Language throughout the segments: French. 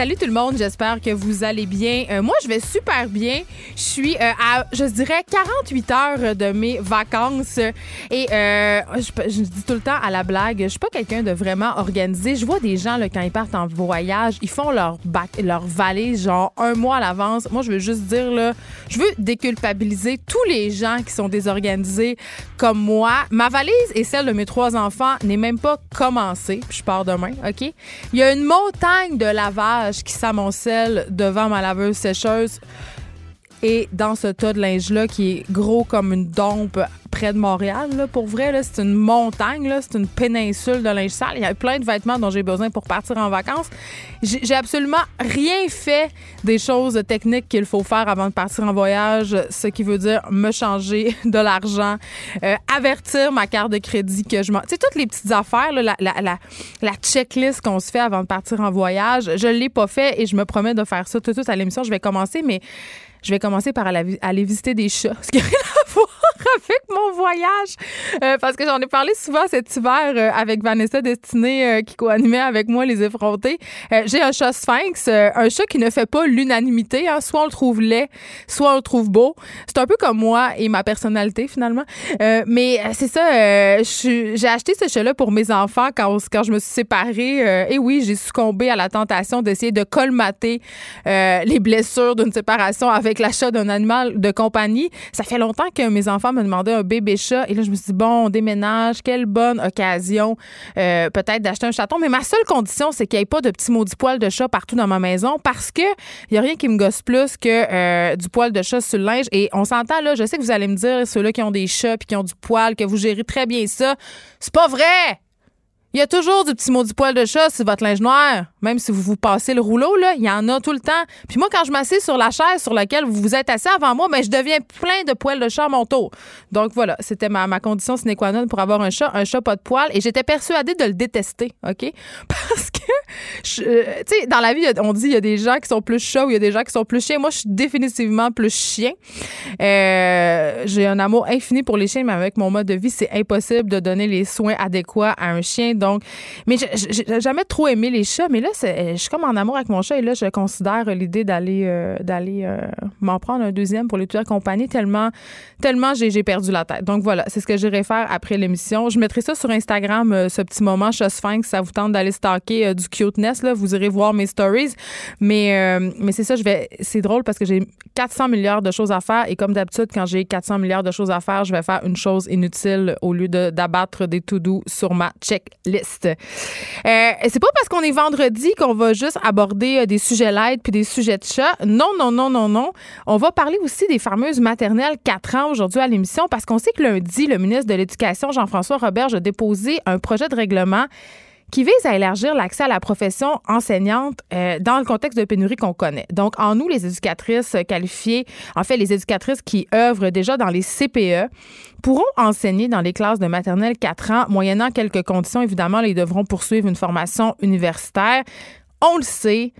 Salut tout le monde, j'espère que vous allez bien. Euh, moi, je vais super bien. Je suis euh, à, je dirais, 48 heures de mes vacances. Et euh, je, je dis tout le temps à la blague, je suis pas quelqu'un de vraiment organisé. Je vois des gens, là, quand ils partent en voyage, ils font leur, bac, leur valise genre un mois à l'avance. Moi, je veux juste dire, là, je veux déculpabiliser tous les gens qui sont désorganisés comme moi. Ma valise et celle de mes trois enfants n'est même pas commencée. Je pars demain, OK? Il y a une montagne de lavage qui s'amoncelle devant ma laveuse sécheuse. Et dans ce tas de linge-là, qui est gros comme une dompe près de Montréal, là, pour vrai, là, c'est une montagne, là, c'est une péninsule de linge sale. Il y a plein de vêtements dont j'ai besoin pour partir en vacances. J'ai absolument rien fait des choses techniques qu'il faut faire avant de partir en voyage, ce qui veut dire me changer de l'argent, euh, avertir ma carte de crédit que je m'en... Tu sais, toutes les petites affaires, là, la, la, la, la checklist qu'on se fait avant de partir en voyage, je l'ai pas fait et je me promets de faire ça tout de suite à l'émission. Je vais commencer, mais je vais commencer par aller, visiter des chats, ce qui n'a rien à voir avec mon voyage. Euh, parce que j'en ai parlé souvent cet hiver euh, avec Vanessa Destinée euh, qui co-animait avec moi les effrontés. Euh, J'ai un chat sphinx, euh, un chat qui ne fait pas l'unanimité. Hein. Soit on le trouve laid, soit on le trouve beau. C'est un peu comme moi et ma personnalité finalement. Euh, mais c'est ça, j'ai acheté ce chat-là pour mes enfants quand, quand je me suis séparée. Et oui, j'ai succombé à la tentation d'essayer de colmater les blessures d'une séparation avec l'achat d'un animal de compagnie. Ça fait longtemps que mes enfants me demandaient un bébé chat. Et là, je me suis dit, bon, on déménage. Quelle bonne occasion euh, peut-être d'acheter un chaton. Mais ma seule condition, c'est qu'il n'y ait pas de petits maudits poils de chat partout dans ma maison parce que il n'y a rien qui me gosse plus que euh, du poil de chat sur le linge. Et on s'entend là, je sais que vous allez me dire, ceux-là qui ont des chats puis qui ont du poil, que vous gérez très bien ça. C'est pas vrai! Il y a toujours du petit mot du poil de chat sur votre linge noir. Même si vous vous passez le rouleau, là, il y en a tout le temps. Puis moi, quand je m'assieds sur la chaise sur laquelle vous vous êtes assis avant moi, ben, je deviens plein de poils de chat à mon tour. Donc voilà, c'était ma, ma condition sine qua non pour avoir un chat, un chat pas de poils. Et j'étais persuadée de le détester, OK? Parce que, euh, tu sais, dans la vie, on dit il y a des gens qui sont plus chats ou il y a des gens qui sont plus chiens. Moi, je suis définitivement plus chien. Euh, j'ai un amour infini pour les chiens, mais avec mon mode de vie, c'est impossible de donner les soins adéquats à un chien. Donc, mais j'ai jamais trop aimé les chats. Mais là, c'est- je suis comme en amour avec mon chat et là, je considère l'idée d'aller euh, d'aller euh, m'en prendre un deuxième pour les tuer compagnie tellement tellement j'ai perdu la tête. Donc voilà, c'est ce que j'irai faire après l'émission. Je mettrai ça sur Instagram, euh, ce petit moment chat sphinx. Ça vous tente d'aller stalker euh, du cuteness là, vous irez voir mes stories. Mais euh, mais c'est ça, je vais. C'est drôle parce que j'ai 400 milliards de choses à faire et comme d'habitude, quand j'ai 400 milliards de choses à faire, je vais faire une chose inutile au lieu d'abattre des to-do sur ma checklist. Euh, c'est pas parce qu'on est vendredi qu'on va juste aborder euh, des sujets light puis des sujets de chat. Non, non, non, non, non. On va parler aussi des fameuses maternelles 4 ans aujourd'hui à l'émission parce qu'on sait que lundi, le ministre de l'Éducation, Jean-François Roberge, a déposé un projet de règlement qui vise à élargir l'accès à la profession enseignante euh, dans le contexte de pénurie qu'on connaît. Donc, en nous, les éducatrices qualifiées, en fait, les éducatrices qui œuvrent déjà dans les CPE, pourront enseigner dans les classes de maternelle 4 ans, moyennant quelques conditions. Évidemment, là, ils devront poursuivre une formation universitaire. On le sait,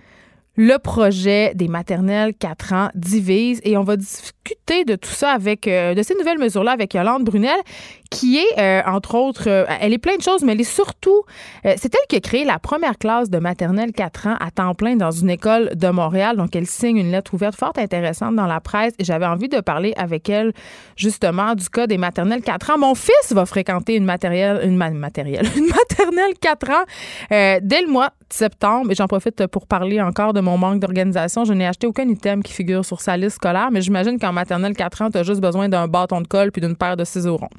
le projet des maternelles 4 ans divise et on va discuter de tout ça avec, euh, de ces nouvelles mesures-là avec Yolande Brunel, qui est, euh, entre autres, euh, elle est plein de choses, mais elle est surtout, euh, c'est elle qui a créé la première classe de maternelle 4 ans à temps plein dans une école de Montréal. Donc, elle signe une lettre ouverte fort intéressante dans la presse et j'avais envie de parler avec elle, justement, du cas des maternelles 4 ans. Mon fils va fréquenter une matérielle, une une maternelle 4 ans dès le mois de septembre. Et j'en profite pour parler encore de mon manque d'organisation. Je n'ai acheté aucun item qui figure sur sa liste scolaire, mais j'imagine qu'en maternelle 4 ans, tu as juste besoin d'un bâton de colle puis d'une paire de ciseaux ronds.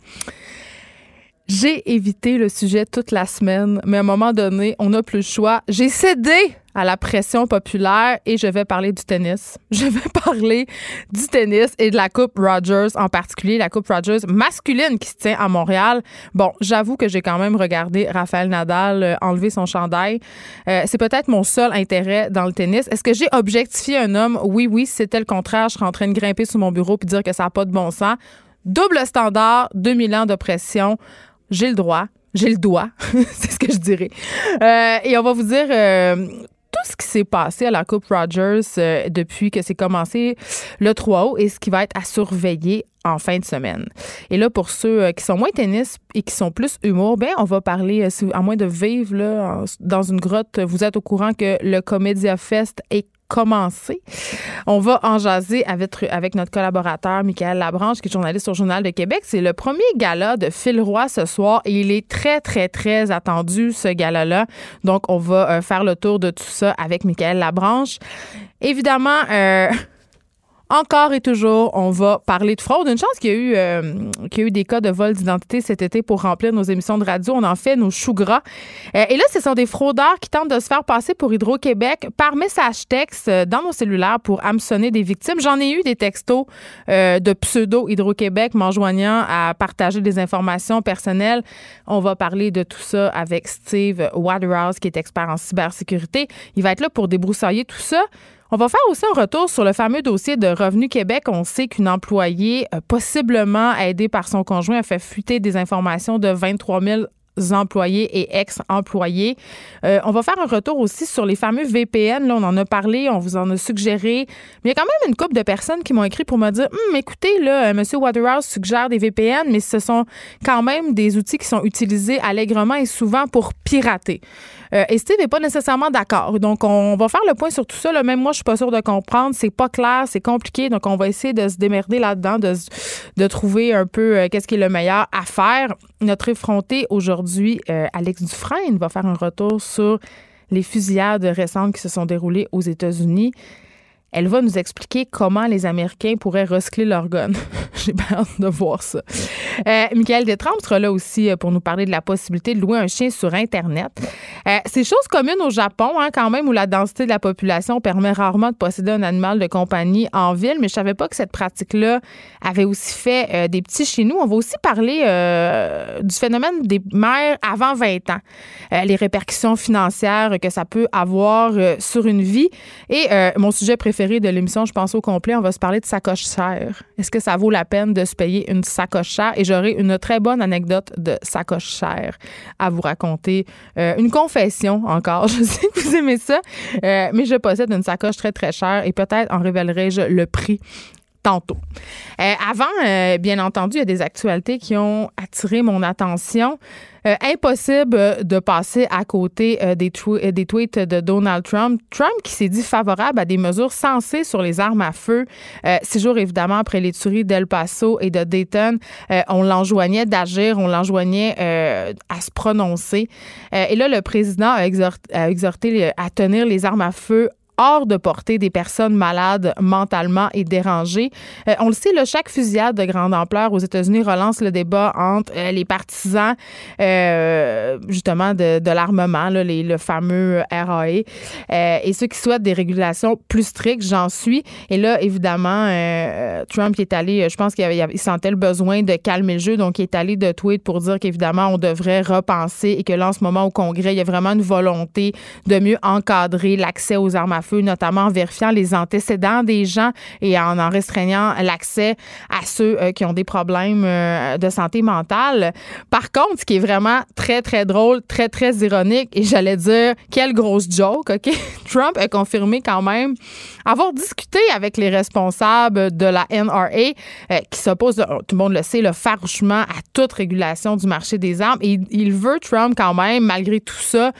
J'ai évité le sujet toute la semaine, mais à un moment donné, on n'a plus le choix. J'ai cédé à la pression populaire et je vais parler du tennis. Je vais parler du tennis et de la Coupe Rogers, en particulier la Coupe Rogers masculine qui se tient à Montréal. Bon, j'avoue que j'ai quand même regardé Raphaël Nadal euh, enlever son chandail. Euh, c'est peut-être mon seul intérêt dans le tennis. Est-ce que j'ai objectifié un homme? Oui, oui. Si c'était le contraire, je serais en train de grimper sous mon bureau puis dire que ça n'a pas de bon sens. double standard, 2000 ans d'oppression. J'ai le droit, j'ai le doigt, c'est ce que je dirais. Euh, et on va vous dire euh, tout ce qui s'est passé à la Coupe Rogers euh, depuis que c'est commencé le 3 août et ce qui va être à surveiller en fin de semaine. Et là, pour ceux qui sont moins tennis et qui sont plus humour, ben on va parler, à moins de vivre là, dans une grotte, vous êtes au courant que le Comédia Fest est On va en jaser avec, notre collaborateur Michael Labranche, qui est journaliste au Journal de Québec. C'est le premier gala de Phil Roy ce soir et il est très, très, très attendu, ce gala-là. Donc, on va euh, faire le tour de tout ça avec Michael Labranche. Évidemment, euh, encore et toujours, on va parler de fraude. Une chance qu'il y a eu, euh, y a eu des cas de vol d'identité cet été pour remplir nos émissions de radio. On en fait nos choux gras. Euh, et là, ce sont des fraudeurs qui tentent de se faire passer pour Hydro-Québec par message texte euh, dans nos cellulaires pour hameçonner des victimes. J'en ai eu des textos de pseudo Hydro-Québec m'enjoignant à partager des informations personnelles. On va parler de tout ça avec Steve Waterhouse, qui est expert en cybersécurité. Il va être là pour débroussailler tout ça. On va faire aussi un retour sur le fameux dossier de Revenu Québec. On sait qu'une employée, euh, possiblement aidée par son conjoint, a fait fuiter des informations de 23 000 employés et ex-employés. Euh, on va faire un retour aussi sur les fameux VPN. Là, on en a parlé, on vous en a suggéré. Mais il y a quand même une couple de personnes qui m'ont écrit pour me dire hum, écoutez, là, euh, M. Waterhouse suggère des VPN, mais ce sont quand même des outils qui sont utilisés allègrement et souvent pour pirater. Euh, et Steve n'est pas nécessairement d'accord. Donc, on va faire le point sur tout ça. Là. Même moi, je suis pas sûre de comprendre. C'est pas clair, c'est compliqué. Donc, on va essayer de se démerder là-dedans, de, de trouver un peu qu'est-ce qui est le meilleur à faire. Notre effronté aujourd'hui, euh, Alex Dufresne, va faire un retour sur les fusillades récentes qui se sont déroulées aux États-Unis. Elle va nous expliquer comment les Américains pourraient recycler leurs guns. J'ai hâte de voir ça. Euh, Michael Détrempe sera là aussi euh, pour nous parler de la possibilité de louer un chien sur Internet. Euh, c'est chose commune au Japon, hein, quand même, où la densité de la population permet rarement de posséder un animal de compagnie en ville, mais je savais pas que cette pratique-là avait aussi fait euh, des petits chez nous. On va aussi parler du phénomène des mères avant 20 ans, les répercussions financières que ça peut avoir sur une vie. Et mon sujet préféré, de l'émission, je pense au complet, on va se parler de sacoche chère. Est-ce que ça vaut la peine de se payer une sacoche chère? Et j'aurai une très bonne anecdote de sacoche chère à vous raconter. Euh, une confession encore. Je sais que vous aimez ça, euh, mais je possède une sacoche très, très chère et peut-être en révélerai-je le prix tantôt. Euh, avant, bien entendu, il y a des actualités qui ont attiré mon attention. Euh, impossible de passer à côté euh, des, euh, tweets de Donald Trump. Trump qui s'est dit favorable à des mesures sensées sur les armes à feu. six jours évidemment après les tueries d'El Paso et de Dayton, on l'enjoignait d'agir, on l'enjoignait à se prononcer. et là, le président a exhorté à tenir les armes à feu hors de portée des personnes malades mentalement et dérangées. Euh, on le sait, là, chaque fusillade de grande ampleur aux États-Unis relance le débat entre euh, les partisans euh, justement de, l'armement, le fameux RAE, et ceux qui souhaitent des régulations plus strictes, j'en suis. Et là, évidemment, Trump est allé, je pense qu'il il sentait le besoin de calmer le jeu, donc il est allé de tweet pour dire qu'évidemment, on devrait repenser et que là, en ce moment, au Congrès, il y a vraiment une volonté de mieux encadrer l'accès aux armes à feu notamment en vérifiant les antécédents des gens et en en restreignant l'accès à ceux euh, qui ont des problèmes euh, de santé mentale. Par contre, ce qui est vraiment très, très drôle, très, très ironique, et j'allais dire, quelle grosse joke, OK? Trump a confirmé quand même avoir discuté avec les responsables de la NRA euh, qui s'opposent, tout le monde le sait, le farouchement à toute régulation du marché des armes. Et il veut, Trump, quand même, malgré tout ça,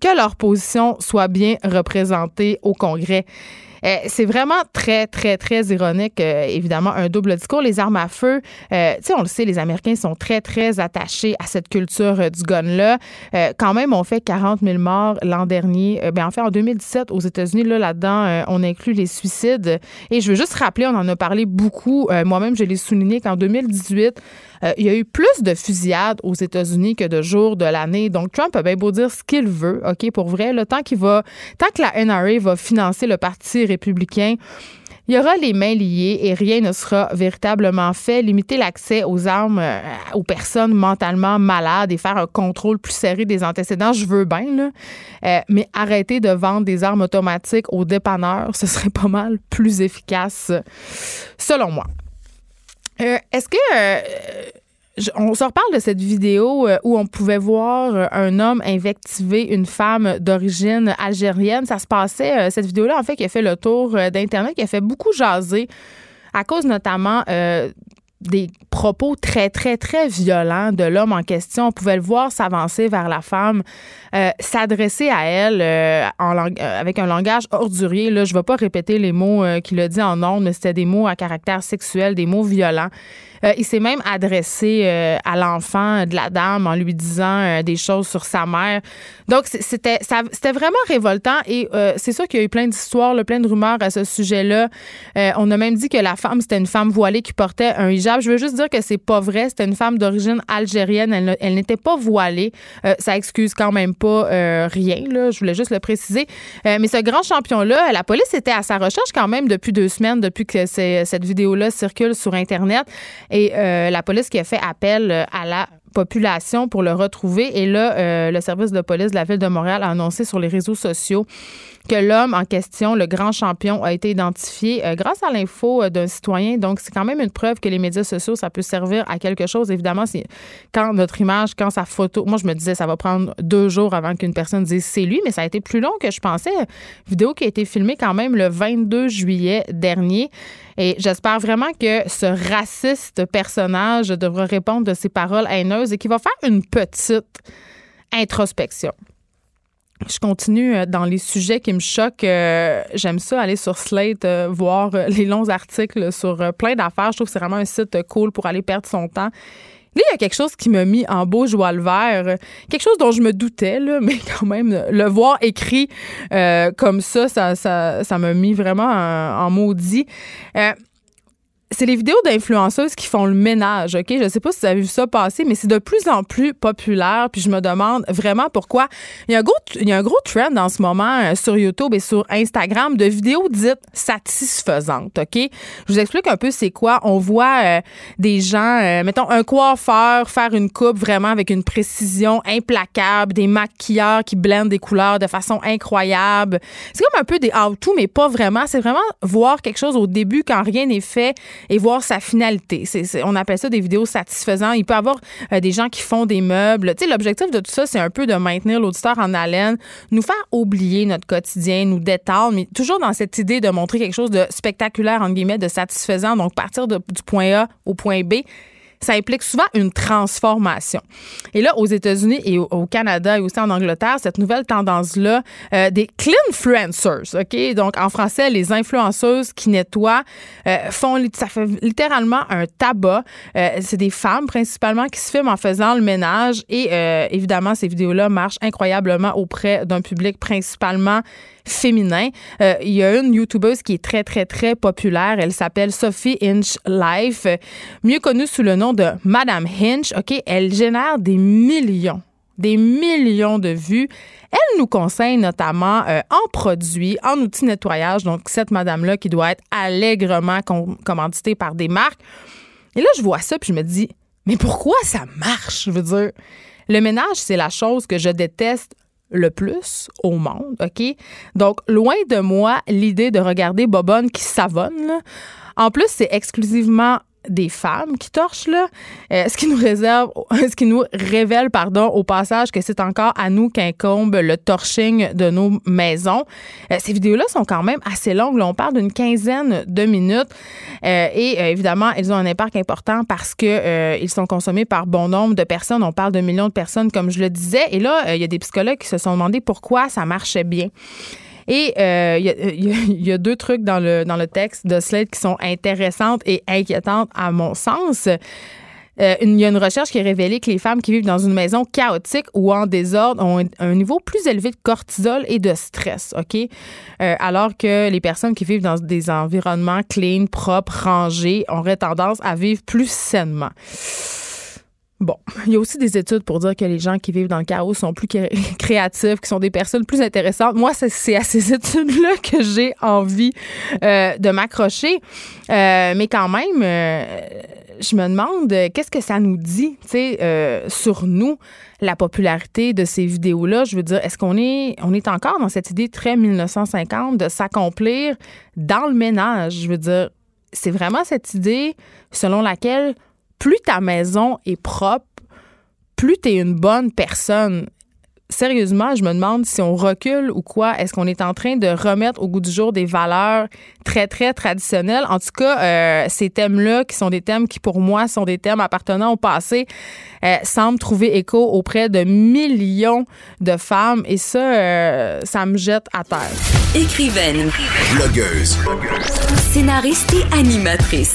que leur position soit bien représentée au Congrès. Euh, c'est vraiment très, très, très ironique, euh, évidemment, un double discours. Les armes à feu, euh, tu sais, on le sait, les Américains sont très, très attachés à cette culture du gun-là. quand même, on fait 40 000 morts l'an dernier. ben, en fait, en 2017, aux États-Unis, là, là-dedans, on inclut les suicides. Et je veux juste rappeler, on en a parlé beaucoup. Moi-même, je l'ai souligné qu'en 2018, il y a eu plus de fusillades aux États-Unis que de jours de l'année. Donc, Trump a bien beau dire ce qu'il veut, OK, pour vrai, le tant qu'il va, tant que la NRA va financer le parti républicain, il y aura les mains liées et rien ne sera véritablement fait. Limiter l'accès aux armes euh, aux personnes mentalement malades et faire un contrôle plus serré des antécédents, je veux bien, là. Euh, mais arrêter de vendre des armes automatiques aux dépanneurs, ce serait pas mal plus efficace, selon moi. Euh, Est-ce que euh, on se reparle de cette vidéo euh, où on pouvait voir un homme invectiver une femme d'origine algérienne? Ça se passait, cette vidéo-là, en fait, qui a fait le tour d'Internet, qui a fait beaucoup jaser à cause notamment des propos très, très, très violents de l'homme en question. On pouvait le voir s'avancer vers la femme, euh, s'adresser à elle euh, euh, avec un langage ordurier. Je ne vais pas répéter les mots qu'il a dit en ondes, mais c'était des mots à caractère sexuel, des mots violents. Euh, il s'est même adressé euh, à l'enfant de la dame en lui disant euh, des choses sur sa mère. Donc, c'était vraiment révoltant et c'est sûr qu'il y a eu plein d'histoires, plein de rumeurs à ce sujet-là. On a même dit que la femme, c'était une femme voilée qui portait un hijab. Je veux juste dire que c'est pas vrai. C'était une femme d'origine algérienne. Elle, n'était pas voilée. Ça excuse quand même pas rien. Je voulais juste le préciser. Mais ce grand champion-là, la police était à sa recherche quand même depuis deux semaines, depuis que cette vidéo-là circule sur Internet. Et euh, la police qui a fait appel euh, à la population pour le retrouver. Et là, euh, le service de police de la ville de Montréal a annoncé sur les réseaux sociaux que l'homme en question, le grand champion, a été identifié grâce à l'info d'un citoyen. Donc, c'est quand même une preuve que les médias sociaux, ça peut servir à quelque chose. Évidemment, c'est quand notre image, quand sa photo. Moi, je me disais, ça va prendre deux jours avant qu'une personne dise c'est lui, mais ça a été plus long que je pensais. Vidéo qui a été filmée quand même le 22 juillet dernier. Et j'espère vraiment que ce raciste personnage devra répondre de ses paroles haineuses et qu'il va faire une petite introspection. Je continue euh, dans les sujets qui me choquent. Euh, J'aime ça aller sur Slate, euh, voir les longs articles sur plein d'affaires. Je trouve que c'est vraiment un site cool pour aller perdre son temps. Là, il y a quelque chose qui m'a mis en beau joie le vert. Quelque chose dont je me doutais, là, mais quand même, le voir écrit euh, comme ça, ça ça ça m'a mis vraiment en, en maudit. Euh, c'est les vidéos d'influenceuses qui font le ménage, OK? Je sais pas si vous avez vu ça passer, mais c'est de plus en plus populaire. Puis je me demande vraiment pourquoi. Il y a un gros, il y a un gros trend en ce moment euh, sur YouTube et sur Instagram de vidéos dites satisfaisantes, OK? Je vous explique un peu c'est quoi. On voit euh, des gens, euh, mettons, un coiffeur faire une coupe vraiment avec une précision implacable, des maquilleurs qui blendent des couleurs de façon incroyable. C'est comme un peu des how-to, mais pas vraiment. C'est vraiment voir quelque chose au début quand rien n'est fait et voir sa finalité. On appelle ça des vidéos satisfaisantes. Il peut y avoir euh, des gens qui font des meubles. L'objectif de tout ça, c'est un peu de maintenir l'auditeur en haleine, nous faire oublier notre quotidien, nous détendre, mais toujours dans cette idée de montrer quelque chose de spectaculaire, entre guillemets, de satisfaisant. Donc, partir du point A au point B ça implique souvent une transformation. Et là, aux États-Unis et au, Canada et aussi en Angleterre, cette nouvelle tendance-là, euh, des cleanfluencers, OK? Donc, en français, les influenceuses qui nettoient, euh, font, ça fait littéralement un tabac. Euh, c'est des femmes principalement qui se filment en faisant le ménage et euh, évidemment, ces vidéos-là marchent incroyablement auprès d'un public principalement féminin. Euh, il y a une YouTubeuse qui est très, très, très populaire. Elle s'appelle Sophie Inch Life, mieux connue sous le nom de Madame Hinch. OK, elle génère des millions des millions de vues. Elle nous conseille notamment euh, en produits, en outils de nettoyage. Donc, cette madame-là qui doit être allègrement com- commanditée par des marques. Et là, je vois ça, puis je me dis, mais pourquoi ça marche? Je veux dire, le ménage, c'est la chose que je déteste le plus au monde, OK? Donc, loin de moi l'idée de regarder Bobonne qui savonne. En plus, c'est exclusivement des femmes qui torchent là, Euh, ce qui nous réserve, ce qui nous révèle, pardon, au passage que c'est encore à nous qu'incombe le torching de nos maisons. Euh, ces vidéos-là sont quand même assez longues. Là, on parle d'une quinzaine de minutes Euh, et évidemment, elles ont un impact important parce que ils sont consommés par bon nombre de personnes. On parle de millions de personnes, comme je le disais. Et là, il y a des psychologues qui se sont demandé pourquoi ça marchait bien. Et euh, a- il y a- deux trucs dans le, dans le texte de Slate qui sont intéressantes et inquiétantes à mon sens. Euh, il y a une recherche qui a révélé que les femmes qui vivent dans une maison chaotique ou en désordre ont un, niveau plus élevé de cortisol et de stress, OK? Euh, alors que les personnes qui vivent dans des environnements clean, propres, rangés auraient tendance à vivre plus sainement. Bon, il y a aussi des études pour dire que les gens qui vivent dans le chaos sont plus cré- créatifs, qui sont des personnes plus intéressantes. Moi, c'est- à ces études-là que j'ai envie euh, de m'accrocher. Euh, mais quand même, euh, je me demande qu'est-ce que ça nous dit, tu sais, sur nous, la popularité de ces vidéos-là? Je veux dire, est-ce qu'on est, on est encore dans cette idée très 1950 de s'accomplir dans le ménage? Je veux dire, c'est vraiment cette idée selon laquelle plus ta maison est propre, plus tu es une bonne personne sérieusement, je me demande si on recule ou quoi. Est-ce qu'on est en train de remettre au goût du jour des valeurs très, très traditionnelles? En tout cas, euh, ces thèmes-là, qui sont des thèmes qui, pour moi, sont des thèmes appartenant au passé, euh, semblent trouver écho auprès de millions de femmes. Et ça, euh, ça me jette à terre. Écrivaine. Blogueuse. Scénariste et animatrice.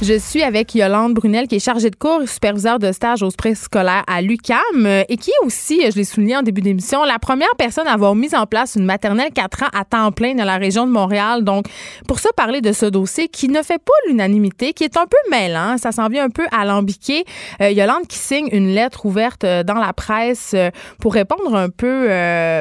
Je suis avec Yolande Brunel, qui est chargée de cours et superviseur de stage aux scolaires à l'UCAM euh, et qui est aussi, je l'ai souligné en début d'émission, la première personne à avoir mis en place une maternelle 4 ans à temps plein dans la région de Montréal. Donc, pour ça, parler de ce dossier qui ne fait pas l'unanimité, qui est un peu mêlant, ça s'en vient un peu alambiqué. Euh, Yolande qui signe une lettre ouverte euh, dans la presse pour répondre un peu,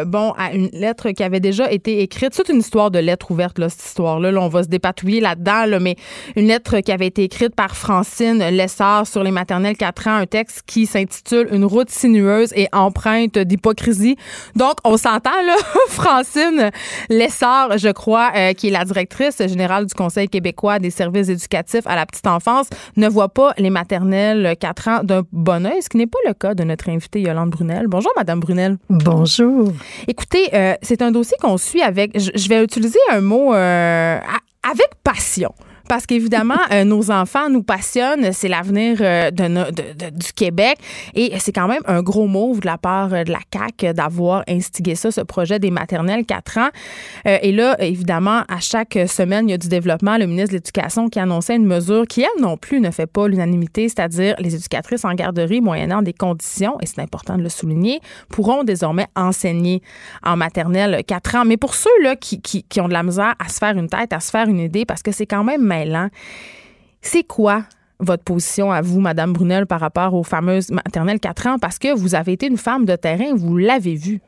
bon, à une lettre qui avait déjà été écrite. C'est une histoire de lettre ouverte, là, cette histoire-là. Là, on va se dépatouiller là-dedans, là, mais une lettre qui avait été écrite par Francine Lessard sur les maternelles 4 ans, un texte qui s'intitule Une route sinueuse et empreinte d'hypocrisie. Donc, on s'entend, là, Francine Lessard, je crois, euh, qui est la directrice générale du Conseil québécois des services éducatifs à la petite enfance, ne voit pas les maternelles 4 ans d'un bon oeil, ce qui n'est pas le cas de notre invitée Yolande Brunel. Bonjour, Madame Brunel. Bonjour. Écoutez, euh, c'est un dossier qu'on suit avec, je vais utiliser un mot euh, avec passion parce qu'évidemment, euh, nos enfants nous passionnent. C'est l'avenir euh, du Québec. Et c'est quand même un gros move de la part euh, de la CAQ d'avoir instigé ça, ce projet des maternelles 4 ans. et là, évidemment, à chaque semaine, il y a du développement. Le ministre de l'Éducation qui annonçait une mesure qui, elle non plus, ne fait pas l'unanimité, c'est-à-dire les éducatrices en garderie, moyennant des conditions, et c'est important de le souligner, pourront désormais enseigner en maternelle 4 ans. Mais pour ceux-là qui, qui, qui ont de la misère à se faire une tête, à se faire une idée, parce que c'est quand même c'est quoi votre position à vous, Madame Brunel, par rapport aux fameuses maternelles 4 ans? Parce que vous avez été une femme de terrain, vous l'avez vu.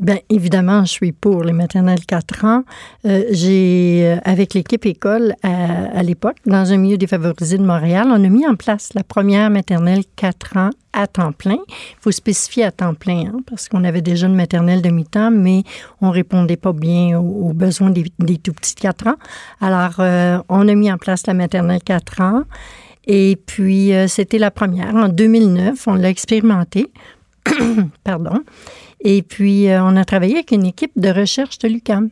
Bien, évidemment, je suis pour les maternelles 4 ans. Euh, j'ai, euh, avec l'équipe école à, l'époque, dans un milieu défavorisé de Montréal, on a mis en place la première maternelle 4 ans à temps plein. Il faut spécifier à temps plein, hein, parce qu'on avait déjà une maternelle de mi-temps, mais on répondait pas bien aux, besoins des, tout petits 4 ans. Alors, euh, on a mis en place la maternelle 4 ans. Et puis, c'était la première. En 2009, on l'a expérimenté. Pardon. Et puis, euh, on a travaillé avec une équipe de recherche de l'UCAM.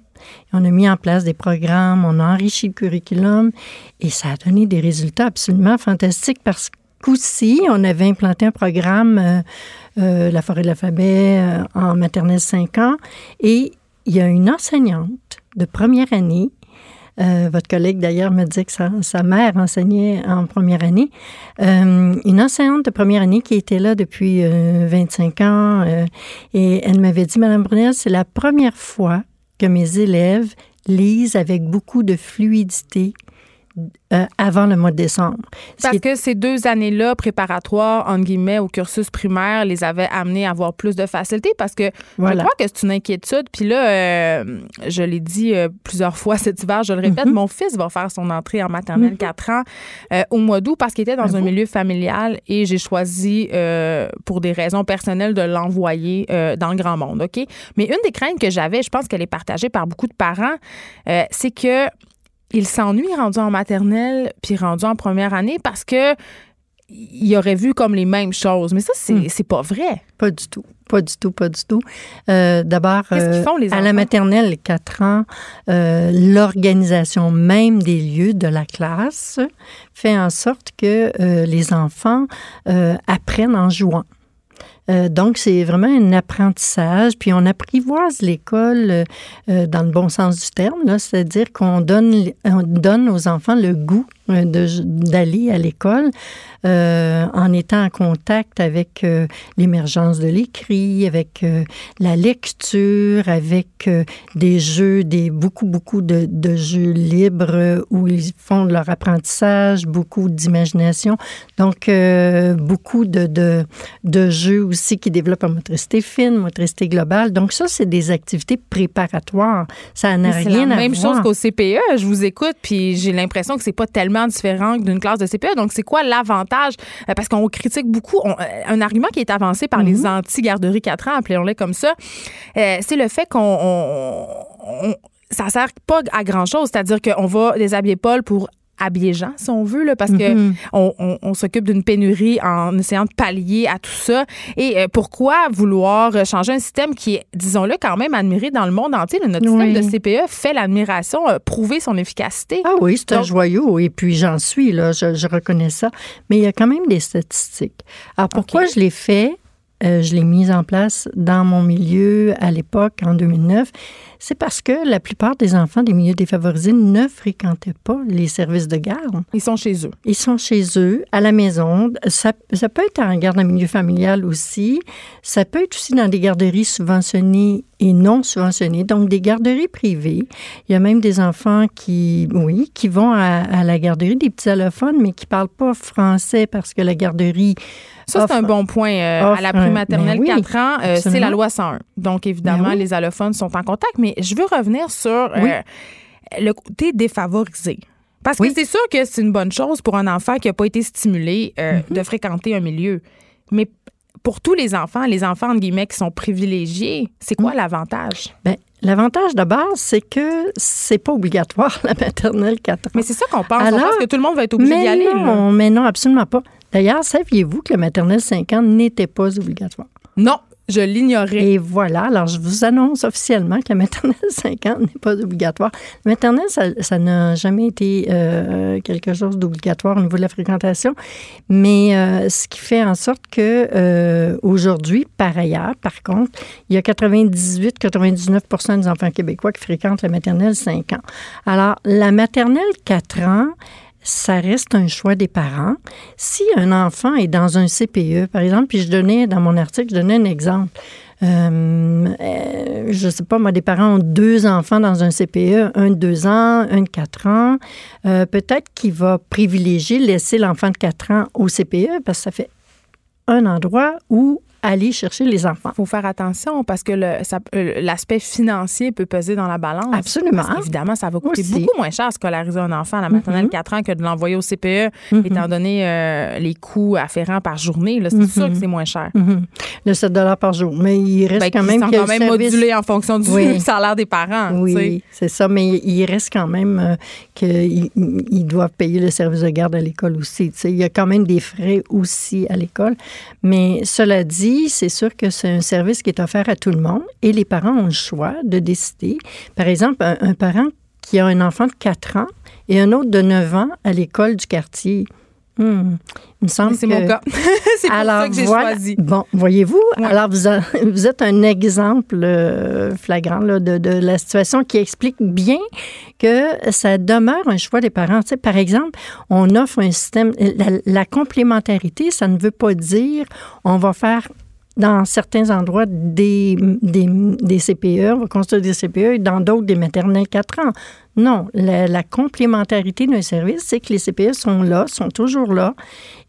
On a mis en place des programmes, on a enrichi le curriculum et ça a donné des résultats absolument fantastiques parce qu'aussi, on avait implanté un programme, euh, euh, La forêt de l'alphabet, en maternelle 5 ans, et il y a une enseignante de première année euh, votre collègue, d'ailleurs, me dit que sa, mère enseignait en première année. Euh, une enseignante de première année qui était là depuis 25 euh, ans. et elle m'avait dit, Madame Brunel, c'est la première fois que mes élèves lisent avec beaucoup de fluidité euh, avant le mois de décembre. Parce que ces deux années-là préparatoires, en guillemets, au cursus primaire, les avaient amenés à avoir plus de facilité parce que je crois que c'est une inquiétude. Puis là, euh, je l'ai dit euh, plusieurs fois cet hiver, je le répète, mhm. mon fils va faire son entrée en maternelle 4 mhm. ans au mois d'août parce qu'il était dans un milieu familial et j'ai choisi, pour des raisons personnelles, de l'envoyer dans le grand monde. OK? Mais une des craintes que j'avais, je pense qu'elle est partagée par beaucoup de parents, c'est que il s'ennuie rendu en maternelle puis rendu en première année parce que il aurait vu comme les mêmes choses. Mais ça, c'est, hmm. pas vrai. Pas du tout. Pas du tout, pas du tout. Euh, d'abord, euh, à la maternelle, 4 ans, euh, l'organisation même des lieux de la classe fait en sorte que les enfants apprennent en jouant. Euh, donc, c'est vraiment un apprentissage. Puis, on apprivoise l'école euh, euh, dans le bon sens du terme, c'est-à-dire qu'on donne, on donne aux enfants le goût d'aller à l'école euh, en étant en contact avec euh, l'émergence de l'écrit, avec euh, la lecture, avec des jeux, des beaucoup, beaucoup de, de, jeux libres où ils font leur apprentissage, beaucoup d'imagination. Donc, beaucoup de, de, de, jeux aussi qui développent la motricité fine, motricité globale. Donc, ça, c'est des activités préparatoires. Ça n'a rien à voir. C'est la même chose qu'au CPE. Je vous écoute, puis j'ai l'impression que c'est pas tellement complètement différent d'une classe de CPE. Donc, c'est quoi l'avantage? Euh, parce qu'on critique beaucoup. un argument qui est avancé par les mm-hmm. anti-garderies 4 ans, appelons-les comme ça, c'est le fait qu'on ça sert pas à grand chose. C'est-à-dire qu'on va déshabiller Paul pour habiller Jean, si on veut, là, parce que mm-hmm. on, s'occupe d'une pénurie en essayant de pallier à tout ça. Et euh, pourquoi vouloir changer un système qui est, disons-le, quand même admiré dans le monde entier? Notre système de CPE fait l'admiration, euh, prouver son efficacité. Ah oui, c'est un joyau. Et puis j'en suis, là, je, reconnais ça. Mais il y a quand même des statistiques. Alors pourquoi je l'ai fait? Euh, je l'ai mise en place dans mon milieu à l'époque, en 2009 c'est parce que la plupart des enfants des milieux défavorisés ne fréquentaient pas les services de garde. Ils sont chez eux. Ils sont chez eux, à la maison. Ça, ça peut être en garde en milieu familial aussi. Ça peut être aussi dans des garderies subventionnées et non subventionnées, donc des garderies privées. Il y a même des enfants qui, oui, qui vont à, la garderie, des petits allophones, mais qui parlent pas français parce que la garderie ça, c'est un bon point. Euh, à la maternelle 4 ans, euh, c'est la loi 101. Donc, évidemment, les allophones sont en contact, mais je veux revenir sur euh, le côté défavorisé. Parce que c'est sûr que c'est une bonne chose pour un enfant qui n'a pas été stimulé mm-hmm. de fréquenter un milieu. Mais pour tous les enfants, les enfants, entre guillemets, qui sont privilégiés, c'est quoi mm. l'avantage? Bien, L'avantage de base, c'est que c'est pas obligatoire la maternelle 4 ans. Mais c'est ça qu'on pense. Alors, on pense que tout le monde va être obligé d'y aller. Non, mais non, absolument pas. D'ailleurs, saviez-vous que la maternelle 5 ans n'était pas obligatoire? Non, je l'ignorais. Et voilà, alors je vous annonce officiellement que la maternelle 5 ans n'est pas obligatoire. La maternelle, ça n'a jamais été euh, quelque chose d'obligatoire au niveau de la fréquentation, mais euh, ce qui fait en sorte que euh, aujourd'hui, par ailleurs, par contre, il y a 98-99% des enfants québécois qui fréquentent la maternelle 5 ans. Alors, la maternelle 4 ans, ça reste un choix des parents. Si un enfant est dans un CPE, par exemple, puis je donnais dans mon article, je donnais un exemple. Euh, euh, je ne sais pas, moi, des parents ont deux enfants dans un CPE, un de deux ans, un de quatre ans. Euh, peut-être qu'il va privilégier laisser l'enfant de quatre ans au CPE parce que ça fait un endroit où aller chercher les enfants. Il faut faire attention parce que euh, l'aspect financier peut peser dans la balance. Absolument. évidemment, ça va coûter beaucoup moins cher scolariser un enfant à la maternelle 4 mm-hmm. ans que de l'envoyer au CPE, mm-hmm. étant donné euh, les coûts afférents par journée. C'est sûr que mm-hmm. c'est moins cher. Le 7 par jour. Mais il reste ben, quand même. Ils sont quand même modulés en fonction du salaire des parents. Oui, c'est ça. Mais il reste quand même euh, qu'ils doivent payer le service de garde à l'école aussi. il y a quand même des frais aussi à l'école. Mais cela dit, c'est sûr que c'est un service qui est offert à tout le monde et les parents ont le choix de décider. Par exemple, un, parent qui a un enfant de 4 ans et un autre de 9 ans à l'école du quartier. Hmm. Il me semble c'est mon cas. c'est pour ça que j'ai choisi. Bon, voyez-vous, alors vous, vous, êtes un exemple euh, flagrant de, de, la situation qui explique bien que ça demeure un choix des parents. Tu sais, par exemple, on offre un système, la, la complémentarité, ça ne veut pas dire on va faire dans certains endroits des, des, des, CPE, on va construire des CPE, et dans d'autres des maternelles 4 ans. Non, la, complémentarité d'un service, c'est que les CPE sont là, sont toujours là.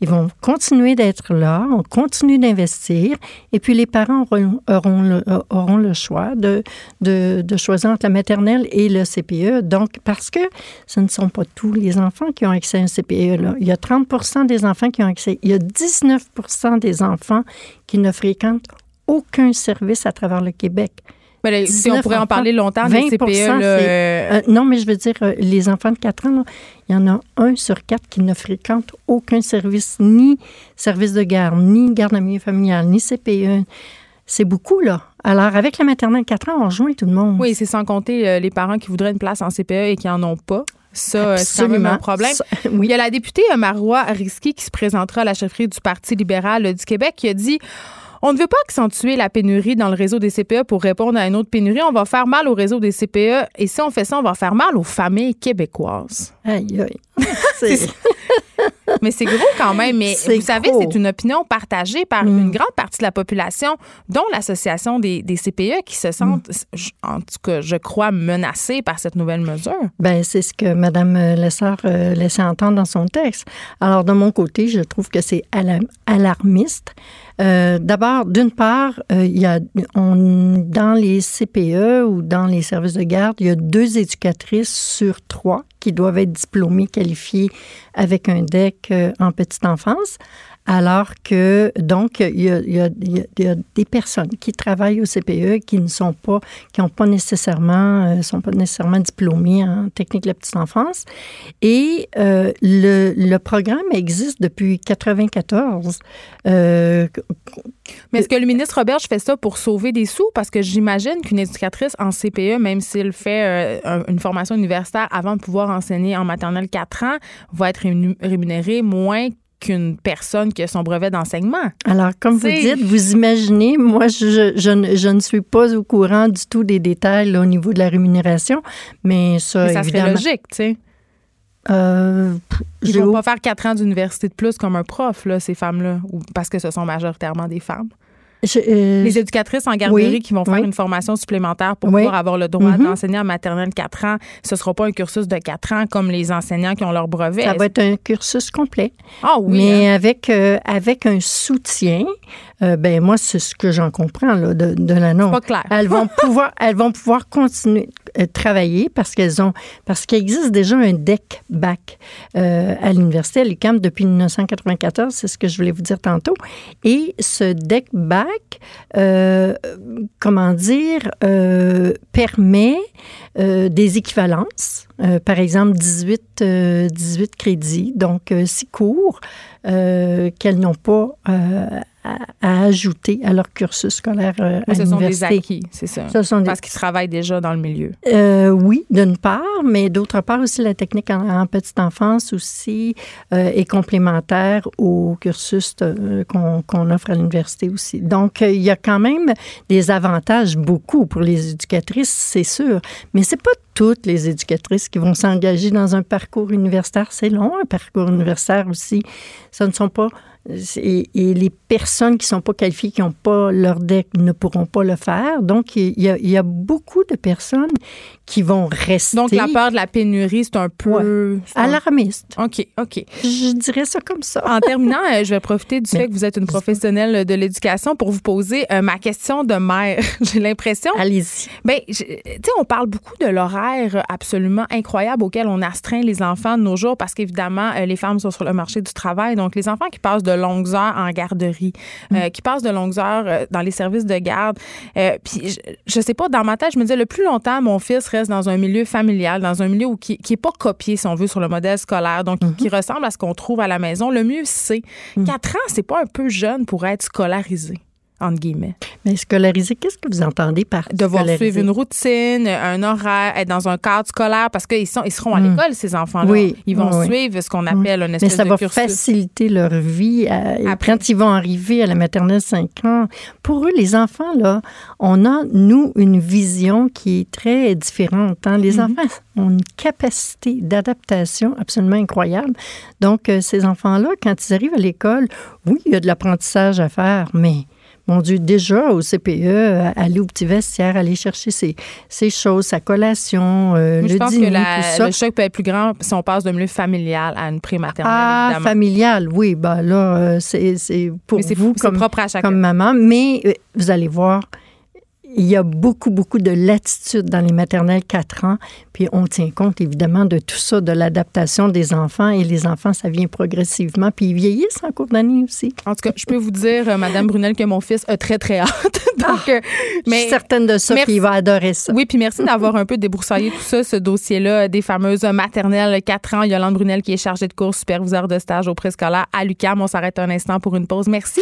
Ils vont continuer d'être là, on continue d'investir, et puis les parents auront, le, choix de, choisir entre la maternelle et le CPE. Donc, parce que ce ne sont pas tous les enfants qui ont accès à un CPE. Il y a 30% des enfants qui ont accès. Il y a 19% des enfants qui ne fréquentent aucun service à travers le Québec. Mais si on pourrait en parler longtemps, des CPE. Euh, non, mais je veux dire, euh, les enfants de 4 ans, il y en a un sur quatre qui ne fréquente aucun service, ni service de garde, ni garde à milieu familial, ni CPE. C'est beaucoup, là. Alors, avec la maternelle 4 ans, on rejoint tout le monde. Oui, c'est sans compter euh, les parents qui voudraient une place en CPE et qui n'en ont pas. Ça, c'est quand même un problème. Il y a la députée Marois Risky qui se présentera à la chefferie du Parti libéral du Québec qui a dit on ne veut pas accentuer la pénurie dans le réseau des CPE pour répondre à une autre pénurie. On va faire mal au réseau des CPE. Et si on fait ça, on va faire mal aux familles québécoises. Aïe, aïe. mais c'est gros quand même. Mais vous savez, c'est une opinion partagée par mm. une grande partie de la population, dont l'Association des, CPE, qui se sentent, mm. en tout cas, je crois, menacées par cette nouvelle mesure. Ben c'est ce que Mme Lessard euh, laissait entendre dans son texte. Alors, de mon côté, je trouve que c'est alarmiste. Euh, d'abord, d'une part, euh, il y a dans les CPE ou dans les services de garde, il y a deux éducatrices sur trois qui doivent être diplômés, qualifiés avec un DEC en petite enfance. Alors que, donc, il y, a, des personnes qui travaillent au CPE qui ne sont pas, qui n'ont pas nécessairement, euh, sont pas nécessairement diplômés en technique de la petite enfance. Et euh, le, le, programme existe depuis 94. Euh, Mais est-ce que le ministre Roberge fait ça pour sauver des sous? Parce que j'imagine qu'une éducatrice en CPE, même s'il fait euh, une formation universitaire avant de pouvoir enseigner en maternelle 4 ans, va être rémunérée moins qu'une personne qui a son brevet d'enseignement. Alors, comme vous dites, vous imaginez, moi, je, je, je, ne suis pas au courant du tout des détails là, au niveau de la rémunération, mais ça, mais ça évidemment, serait logique, tu sais. Euh, Ils ne vont pas faire quatre ans d'université de plus comme un prof, là, ces femmes-là, parce que ce sont majoritairement des femmes. Je, euh, les éducatrices en garderie oui, qui vont faire oui. une formation supplémentaire pour Oui. pouvoir avoir le droit Mhm. d'enseigner en maternelle 4 ans, ce ne sera pas un cursus de 4 ans comme les enseignants qui ont leur brevet. ça va être un cursus complet. Ah oui. mais hein? avec, euh, avec un soutien, euh, ben moi, c'est ce que j'en comprends là, de, de l'annonce. pas clair. Elles vont pouvoir, elles vont pouvoir continuer à travailler parce qu'elles ont, parce qu'il existe déjà un DEC bac euh, à l'université à l'UQAM depuis 1994, c'est ce que je voulais vous dire tantôt. Et ce DEC bac, euh, comment dire, euh, permet euh, des équivalences. Par exemple, 18, euh, 18 crédits, donc six cours qu'elles n'ont pas à, à ajouter à leur cursus scolaire euh, Oui, à ce sont des acquis, c'est ça. Ce sont des- Parce qu'ils travaillent déjà dans le milieu. Euh, oui, d'une part, mais d'autre part aussi la technique en, en petite enfance aussi euh, est complémentaire au cursus euh, qu'on offre à l'université aussi. Donc, il y a quand même des avantages beaucoup pour les éducatrices, c'est sûr, mais c'est pas toutes les éducatrices qui vont s'engager dans un parcours universitaire. C'est long, un parcours universitaire aussi. Ce ne sont pas et, et les personnes qui ne sont pas qualifiées, qui n'ont pas leur DEC, ne pourront pas le faire. Donc, il y, a, il y a beaucoup de personnes qui vont rester Donc, la peur de la pénurie, c'est un peu. un- alarmistes. OK, OK. Je dirais ça comme ça. En terminant, euh, je vais profiter du Mais- fait que vous êtes une professionnelle de l'éducation pour vous poser euh, ma question de mère. J'ai l'impression. Allez-y. Je- tu sais, on parle beaucoup de l'horaire absolument incroyable auquel on astreint les enfants de nos jours parce qu'évidemment, euh, les femmes sont sur le marché du travail. Donc, les enfants qui passent de longues heures en garderie, euh, qui passent de longues heures euh, dans les services de garde. euh, puis, je, je sais pas, dans ma tête, je me disais, le plus longtemps, mon fils reste dans un milieu familial, dans un milieu où, qui n'est pas copié, si on veut, sur le modèle scolaire, donc qui ressemble à ce qu'on trouve à la maison. Le mieux, c'est. Quatre ans, c'est pas un peu jeune pour être scolarisé, entre guillemets. Mais scolarisé, qu'est-ce que vous entendez par devoir scolarisé? suivre une routine, un horaire, être dans un cadre scolaire parce qu'ils sont, ils seront à Mm. l'école, ces enfants-là. Oui, Ils vont oui, oui. suivre ce qu'on appelle un Mais espèce ça de va cursus. faciliter leur vie. Après. quand ils vont arriver à la maternelle 5 ans, pour eux, les enfants, là, on a, nous, une vision qui est très différente. hein. Les Mm-hmm. enfants ont une capacité d'adaptation absolument incroyable. Donc, euh, ces enfants-là, quand ils arrivent à l'école, oui, il y a de l'apprentissage à faire, mais mon Dieu, déjà au CPE, aller au petit vestiaire, aller chercher ses, ses choses, sa collation, euh, je le pense dîner, que la- tout ça. le choc peut être plus grand si on passe d'un milieu familial à une prématernelle, Ah, évidemment. familial, oui. Ben là, euh, c'est pour Mais c'est vous comme, propre à chacun. comme maman. Mais euh, vous allez voir, il y a beaucoup, beaucoup de latitude dans les maternelles 4 ans. Puis on tient compte évidemment de tout ça, de l'adaptation des enfants. Et les enfants, ça vient progressivement. Puis ils vieillissent en cours d'année aussi. En tout cas, je peux vous dire, euh, Madame Brunel, que mon fils a très, très hâte. Donc, euh, Je suis certaine de ça, merci. puis il va adorer ça. Oui, puis merci d'avoir un peu débroussaillé tout ça, ce dossier-là des fameuses maternelles 4 ans. Yolande Brunel qui est chargée de cours, superviseur de stage au préscolaire à l'UQAM. On s'arrête un instant pour une pause. Merci.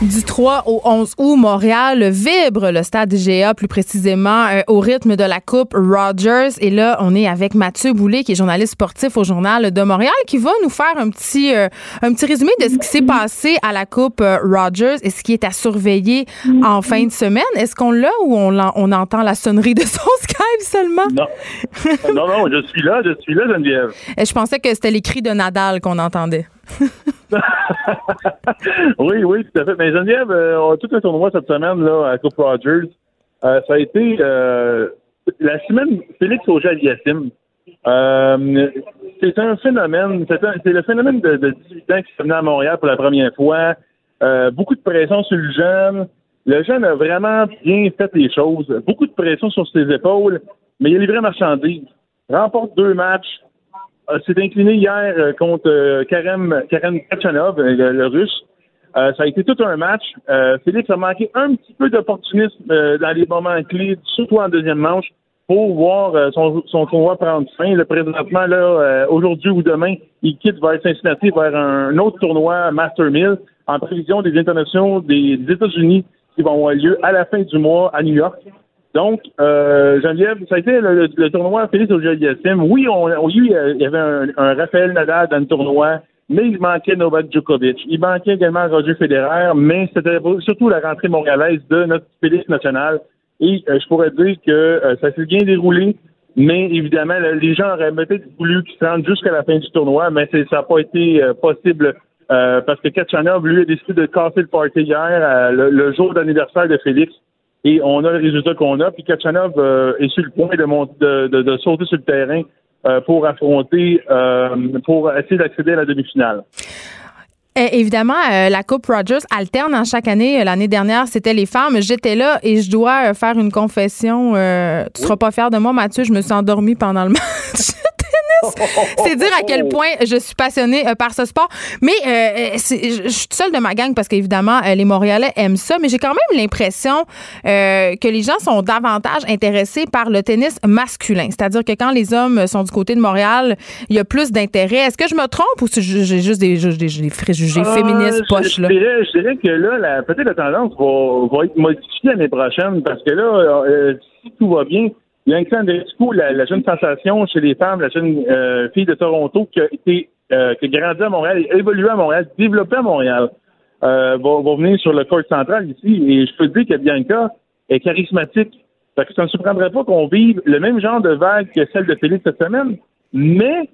Du 3 au 11 août, Montréal vibre le stade GA, plus précisément euh, au rythme de la Coupe Rogers. Et là, on est avec Mathieu Boulay, qui est journaliste sportif au Journal de Montréal, qui va nous faire un petit, euh, un petit résumé de ce qui s'est passé à la Coupe euh, Rogers et ce qui est à surveiller en fin de semaine. Est-ce qu'on l'a ou on, l'en- on entend la sonnerie de son Skype seulement? Non. non, non, je suis là, je suis là, Geneviève. Et je pensais que c'était les cris de Nadal qu'on entendait. oui, oui, tout à fait. Mais Geneviève, euh, on a tout un tournoi cette semaine là, à Coupe Rogers. Euh, ça a été euh, la semaine Félix Auger-Aliassime. Euh, c'est un phénomène. C'est le phénomène de, de 18 ans qui s'est venu à Montréal pour la première fois. Beaucoup de pression sur le jeune. Le jeune a vraiment bien fait les choses. Beaucoup de pression sur ses épaules, mais il a livré marchandise. Remporte deux matchs. Euh, s'est incliné hier euh, contre euh, Karem Kachanov, le, russe. ça a été tout un match. Félix a manqué un petit peu d'opportunisme dans les moments clés, surtout en deuxième manche, pour voir son, son tournoi prendre fin. Le présentement, là, aujourd'hui ou demain, il quitte vers Cincinnati, vers un, autre tournoi, Master Mill, en prévision des internationaux des États-Unis qui vont avoir lieu à la fin du mois à New York. Donc, euh, Geneviève, ça a été le, tournoi Félix au Oui, on, on, il y avait un, Raphaël Nadal dans le tournoi, mais il manquait Novak Djokovic. Il manquait également Roger Federer, mais c'était surtout la rentrée montréalaise de notre Félix national. Et euh, je pourrais dire que euh, ça s'est bien déroulé, mais évidemment, les gens auraient peut-être voulu qu'ils se jusqu'à la fin du tournoi, mais ça n'a pas été euh, possible parce que Kachanov, lui, a décidé de casser le party hier, le jour d'anniversaire de Félix et on a le résultat qu'on a. Puis Kachanov euh, est sur le point de, de, de, sauter sur le terrain euh, pour affronter, euh, pour essayer d'accéder à la demi-finale. Eh, évidemment, la Coupe Rogers alterne en chaque année. L'année dernière, c'était les femmes. J'étais là et je dois faire une confession. tu ne seras pas fier de moi, Mathieu. Je me suis endormie pendant le match. c'est dire à quel point je suis passionnée euh, par ce sport. Mais euh, je suis seule de ma gang parce qu'évidemment, euh, les Montréalais aiment ça. Mais j'ai quand même l'impression que les gens sont davantage intéressés par le tennis masculin. C'est-à-dire que quand les hommes sont du côté de Montréal, il y a plus d'intérêt. Est-ce que je me trompe ou j'ai juste des, des, préjugés féministes poches? Là? Je, dirais, que là, peut-être la tendance va, va être modifiée l'année prochaine parce que là, si tout va bien, Bianca Andreescu, la, la jeune sensation chez les femmes, la jeune euh, fille de Toronto qui a été euh, qui a grandi à Montréal, évolué à Montréal, développé à Montréal, euh, va, venir sur le court central ici. Et je peux te dire que Bianca est charismatique. Fait que ça ne surprendrait pas qu'on vive le même genre de vague que celle de Félix cette semaine, mais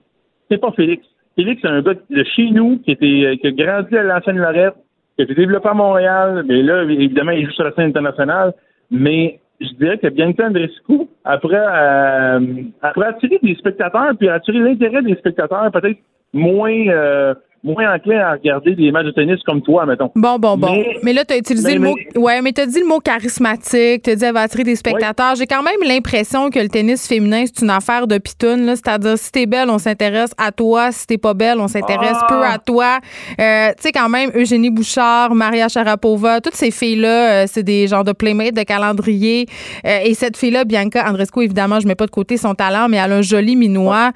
c'est pas Félix. Félix, c'est un gars de chez nous qui, était, qui a grandi à l'ancienne Lorette, qui a été développé à Montréal, mais là, évidemment, il joue sur la scène internationale. Mais je dirais que Bianca Andreescu, après, euh, après attirer des spectateurs, puis attirer l'intérêt des spectateurs, peut-être moins euh, moins enclin à regarder des matchs de tennis comme toi, mettons. Bon, bon, bon. Mais, là, tu as utilisé le mot. Ouais, mais tu as dit le mot charismatique, tu as dit elle va attirer des spectateurs. J'ai quand même l'impression que le tennis féminin, c'est une affaire de pitoune. C'est-à-dire, si t'es belle, on s'intéresse à toi. Si t'es pas belle, on s'intéresse peu à toi. Euh, tu sais, quand même, Eugénie Bouchard, Maria Sharapova, toutes ces filles-là, euh, c'est des genres de playmates de calendrier. Euh, et cette fille-là, Bianca Andrescu, évidemment, je mets pas de côté son talent, mais elle a un joli minois.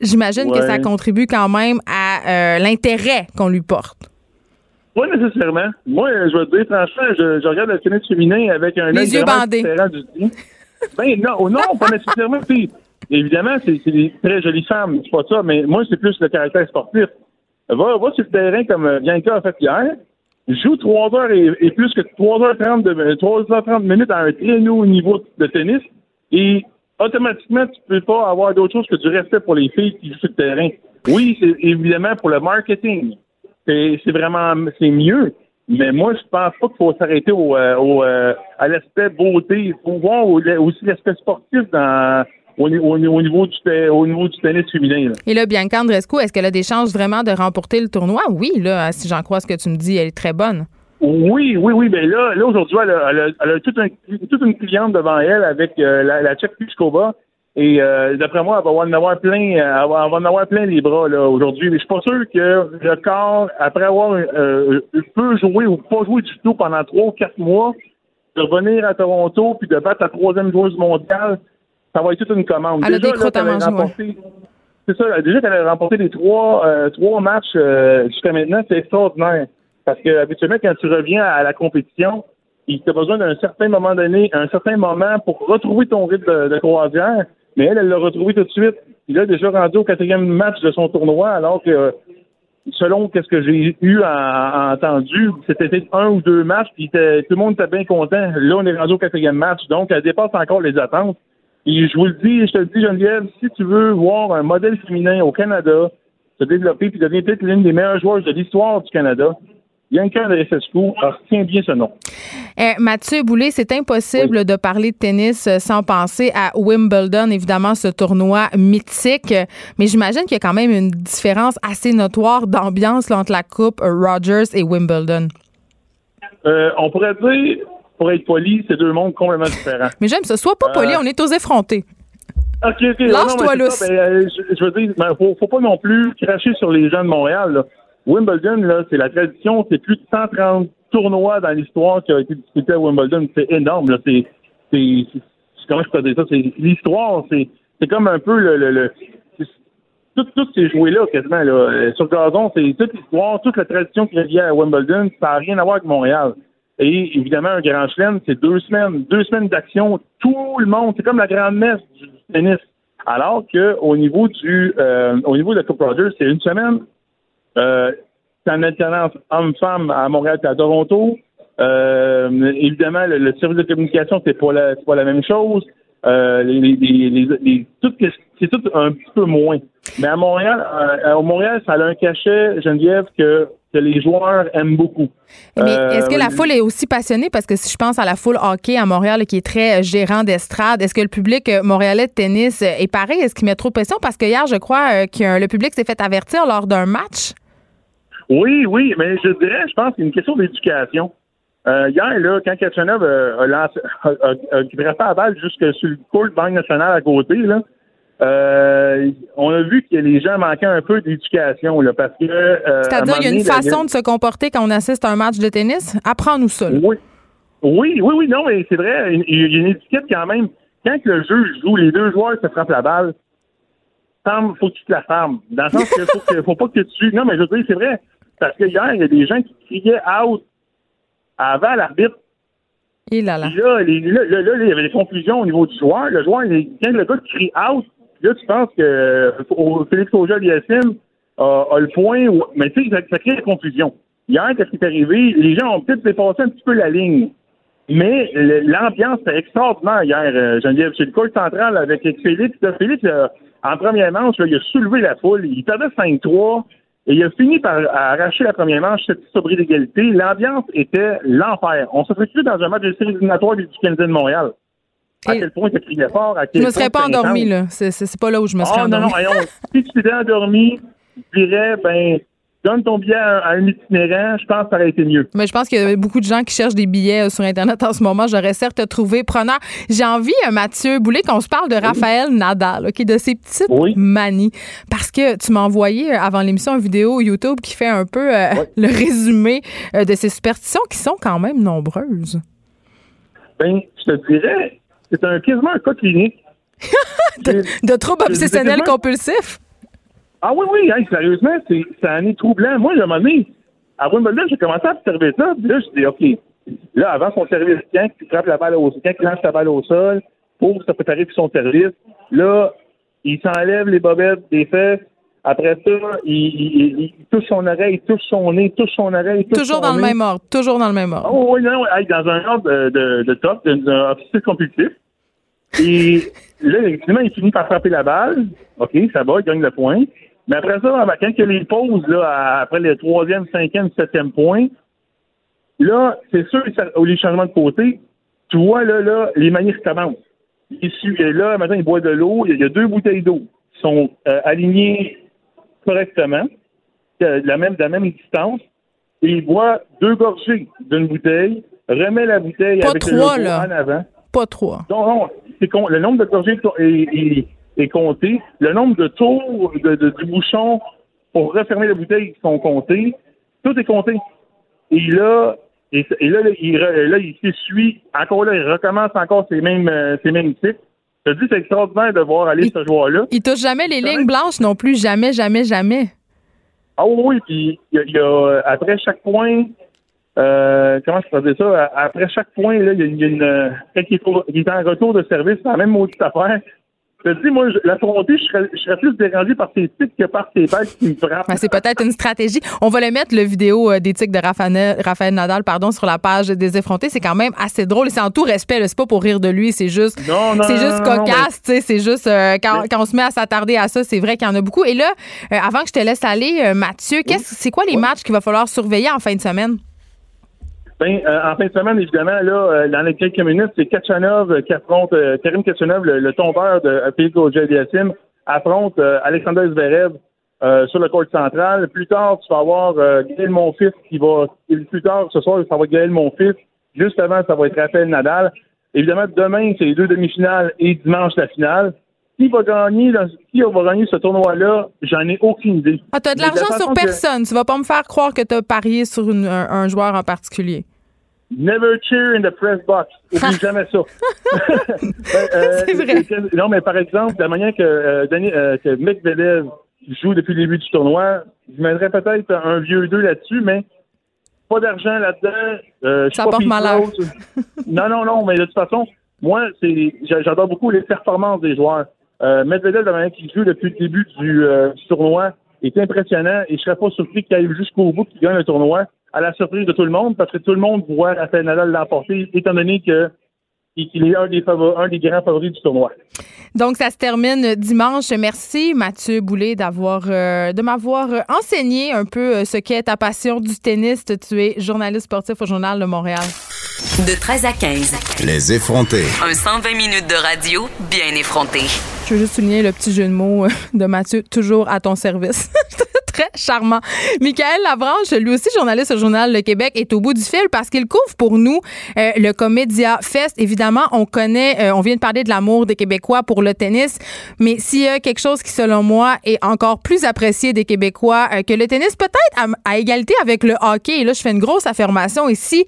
J'imagine que ça contribue quand même à euh, l'intérêt qu'on lui porte. Pas nécessairement. Moi, je vais te dire, franchement, je, regarde le tennis féminin avec un Les yeux bandés. Du ben non, oh, non, pas nécessairement. évidemment, c'est des très jolies femmes, c'est pas ça, mais moi, c'est plus le caractère sportif. Va, va sur le terrain comme euh, Bianca a fait hier, joue 3 heures et, plus que 3h30 de, 3h30 minutes à un très haut niveau de tennis et automatiquement, tu peux pas avoir d'autre chose que du respect pour les filles qui jouent sur le terrain. Oui, c'est évidemment pour le marketing. C'est vraiment c'est mieux. Mais moi, je pense pas qu'il faut s'arrêter au, euh, euh, à l'aspect beauté. Il faut voir aussi l'aspect sportif dans au, au, niveau du, au niveau du tennis féminin. Et là, Bianca Andrescu, est-ce qu'elle a des chances vraiment de remporter le tournoi? Oui, là, si j'en crois ce que tu me dis, elle est très bonne. Oui, oui, oui. Ben là, là aujourd'hui, elle a, elle, elle a toute, un, toute, une cliente devant elle avec euh, la, la Tchèque Pichkova. Et euh, d'après moi, elle va en avoir plein, elle va, en avoir plein les bras là aujourd'hui. Mais je suis pas sûr que le corps, après avoir euh, peut jouer ou pas jouer du tout pendant trois ou quatre mois, de revenir à Toronto puis de battre la troisième joueuse mondiale, ça va être toute une commande. Elle déjà, a des remporté, C'est ça. Déjà qu'elle a remporté les trois, euh, trois matchs jusqu'à maintenant, c'est extraordinaire. Parce que habituellement, quand tu reviens à la compétition, il t'a besoin d'un certain moment donné, un certain moment pour retrouver ton rythme de, croisière. Mais elle, elle l'a retrouvé tout de suite. Il a déjà rendu au quatrième match de son tournoi, alors que selon ce que j'ai eu à, entendu, c'était un ou deux matchs, puis tout le monde était bien content. Là, on est rendu au quatrième match, donc elle dépasse encore les attentes. Et je vous le dis, je te le dis, Geneviève, si tu veux voir un modèle féminin au Canada se développer puis devenir peut-être l'une des meilleures joueuses de l'histoire du Canada, Bianca Andreescu, retient bien ce nom. Eh, Mathieu Boulay, c'est impossible de parler de tennis euh, sans penser à Wimbledon, évidemment, ce tournoi mythique. Mais j'imagine qu'il y a quand même une différence assez notoire d'ambiance entre la Coupe Rogers et Wimbledon. Euh, on pourrait dire, pour être poli, c'est deux mondes complètement différents. mais j'aime ça. Sois pas poli, on est aux effrontés. OK, OK. Lâche-toi, ben, je, je, veux dire, ben, faut, faut pas non plus cracher sur les gens de Montréal. Là. Wimbledon, là, c'est la tradition, c'est plus de 130 tournois dans l'histoire qui a été disputé à Wimbledon. C'est énorme, là. C'est, c'est, comment je peux dire ça? C'est l'histoire, c'est, c'est comme un peu le, le, le tout, tout ces jouets-là, quasiment, là. Euh, sur gazon, c'est toute l'histoire, toute la tradition qui revient à Wimbledon, ça n'a rien à voir avec Montréal. Et évidemment, un grand chelem, c'est deux semaines, deux semaines d'action, tout le monde, c'est comme la grande messe du tennis. Alors que au niveau du euh, au niveau de la Coupe Rogers, c'est une semaine. Euh, c'est en alternance homme-femme à Montréal et à Toronto. Euh, évidemment, le, service de communication, c'est pas la, pas la même chose. Euh, les, les, les, c'est tout un petit peu moins. Mais à Montréal, euh, au Montréal, ça a un cachet, Geneviève, que que les joueurs aiment beaucoup. Mais est-ce que la euh, foule est aussi passionnée? Parce que si je pense à la foule hockey à Montréal qui est très euh, gérant d'estrade, est-ce que le public euh, montréalais de tennis est pareil? Est-ce qu'il met trop de pression? Parce que hier, je crois que le public s'est fait avertir lors d'un match. Oui, oui, mais je dirais, je pense c'est une question d'éducation. hier, là, quand Kachanov a, lancé, a, a, a, balle jusque sur le court de Banque nationale à côté, là, euh, on a vu que les gens manquaient un peu d'éducation, là, parce que. Euh, C'est-à-dire, il y a une façon de se comporter quand on assiste à un match de tennis? Apprends-nous ça. Oui. Oui, oui, oui, non, mais c'est vrai. Il y a une étiquette quand même. Quand le juge joue, les deux joueurs se frappent la balle. Il faut que tu te la fermes. Dans le sens qu'il faut, faut pas que tu. Non, mais je veux dire, c'est vrai. Parce que hier, il y a des gens qui criaient out avant l'arbitre. Et là, là. Là, là, là, il y avait des confusions au niveau du joueur. Le joueur, quand le gars crie out, là, tu penses que Félix Auger-Aliassime a, a, le point, mais tu sais, ça, crée la confusion. Hier, qu'est-ce qui est arrivé? Les gens ont peut-être dépassé un petit peu la ligne. Mais l'ambiance était extraordinaire hier, euh, Geneviève. C'est le coach central avec Félix. Félix, euh, en première manche, il a soulevé la foule. Il perdait 5-3 et il a fini par arracher la première manche, cette sobriété d'égalité. L'ambiance était l'enfer. On se fait dans un match de série éliminatoire du Canadien de Montréal. À quel point tu criais fort. À quel je me serais pas endormi, là. C'est pas là où je me serais oh, endormi. Non, non, si tu t'étais endormi, je dirais, ben, donne ton billet à un itinérant, je pense que ça aurait été mieux. Mais je pense qu'il y a beaucoup de gens qui cherchent des billets euh, sur Internet en ce moment. J'aurais certes trouvé preneur. J'ai envie, euh, Mathieu Boulet, qu'on se parle de Raphaël Nadal, OK, de ses petites manies. Parce que tu m'as envoyé euh, avant l'émission une vidéo YouTube qui fait un peu le résumé de ces superstitions qui sont quand même nombreuses. Ben, je te dirais, c'est un, quasiment un cas clinique. de, troubles obsessionnels compulsifs? Ah oui, oui, sérieusement, c'est, ça en est troublant. Moi, à un moment donné, à Wimbledon, j'ai commencé à observer ça, puis là, je dis, OK, là, avant son service, quand il frappe la balle au sol, quand il lance la balle au sol, pour se préparer pour son service, là, il s'enlève les bobettes des fesses, après ça, il, touche son oreille, il touche son nez, il touche son oreille. Touche toujours dans le même ordre. Toujours dans le même ordre. Oh, oui, non, dans un ordre de, de, de top, d'un officier compulsif. Et là, effectivement, il finit par frapper la balle. OK, ça va, il gagne le point. Mais après ça, quand il les pauses, là, après le troisième, cinquième, septième point, là, c'est sûr, au les changements de côté, tu vois, là, là, les manies commencent. Et là, maintenant, il boit de l'eau. Il y a deux bouteilles d'eau qui sont euh, alignées correctement, de la même, de la même distance, et il boit deux gorgées d'une bouteille, remet la bouteille avec trois, le en avant. Pas trois. Non, c'est le nombre de gorgées est, est, compté. Le nombre de tours de, du bouchon pour refermer la bouteille sont comptés. Tout est compté. Et là, et, là, il, là, il s'essuie. Encore là, il recommence encore ses mêmes, euh, ses mêmes cycles. Te dis, c'est extraordinaire de voir aller ce joueur-là. Il touche jamais les lignes blanches non plus. Jamais, jamais, jamais. Ah oui, puis il y, a, après chaque point, euh, comment je dire ça? Après chaque point, là, il y a, une, quand il, est en retour de service, c'est la même maudite affaire. Je te dis, moi, je- l'affronter, je serais, je serais plus dérangé par ses tics que par ses balles qui me frappent. Ben, c'est peut-être une stratégie. On va le mettre, le vidéo euh, des tics de Raphaël, Raphaël Nadal pardon, sur la page des effrontés. C'est quand même assez drôle c'est en tout respect. C'est pas pour rire de lui, c'est juste, c'est juste cocasse. tu sais, C'est juste euh, quand, Mais- quand on se met à s'attarder à ça, c'est vrai qu'il y en a beaucoup. Et là, euh, avant que je te laisse aller, euh, Mathieu, qu'est-ce, c'est quoi les matchs qu'il va falloir surveiller en fin de semaine? Ben, euh, en fin de semaine, évidemment, là, euh, dans les quelques minutes, c'est Kachanov euh, qui affronte euh, Karim Kachanov, le, le tombeur de euh, Félix Auger-Aliassime, affronte euh, Alexander Zverev euh, sur le court central. Plus tard, tu vas avoir euh, Gaël Monfils qui va. Plus tard, ce soir, ça va être Gaël Monfils. Juste avant, ça va être Raphaël Nadal. Évidemment, demain, c'est les deux demi-finales et dimanche, la finale. Qui va gagner, dans- qui va gagner ce tournoi-là? J'en ai aucune idée. Ah, t'as de l'argent sur que- personne. Tu vas pas me faire croire que t'as parié sur une- un, un joueur en particulier. Never cheer in the press box. Oublie jamais ça. Ben, euh, C'est vrai. Non, mais par exemple, la manière que, euh, Denis- euh, que Medvedev joue depuis le début du tournoi, je mettrais peut-être un vieux 2 là-dessus, mais pas d'argent là-dedans. Euh, Ça porte malheur. Non, non, non, mais de toute façon, moi, c'est j'a- j'adore beaucoup les performances des joueurs. Euh, Medvedev, la manière qu'il joue depuis le début du, euh, du tournoi, est impressionnant et je serais pas surpris qu'il aille jusqu'au bout qu'il gagne le tournoi, à la surprise de tout le monde, parce que tout le monde voit Rafael Nadal l'emporter, étant donné que qu'il est un des, favor- un des grands favoris du tournoi. Donc, ça se termine dimanche. Merci, Mathieu Boulay, d'avoir, euh, de m'avoir euh, enseigné un peu euh, ce qu'est ta passion du tennis. Tu es journaliste sportif au Journal de Montréal. De 13 à 15. Les effrontés. Un 120 minutes de radio bien effronté. Je veux juste souligner le petit jeu de mots de Mathieu, toujours à ton service. Très charmant. Michael Lavranche, lui aussi journaliste au Journal Le Québec, est au bout du fil parce qu'il couvre pour nous euh, le Comédia Fest. Évidemment, on connaît, euh, on vient de parler de l'amour des Québécois pour le tennis, mais s'il y a quelque chose qui, selon moi, est encore plus apprécié des Québécois euh, que le tennis, peut-être à, à égalité avec le hockey, et là, je fais une grosse affirmation ici,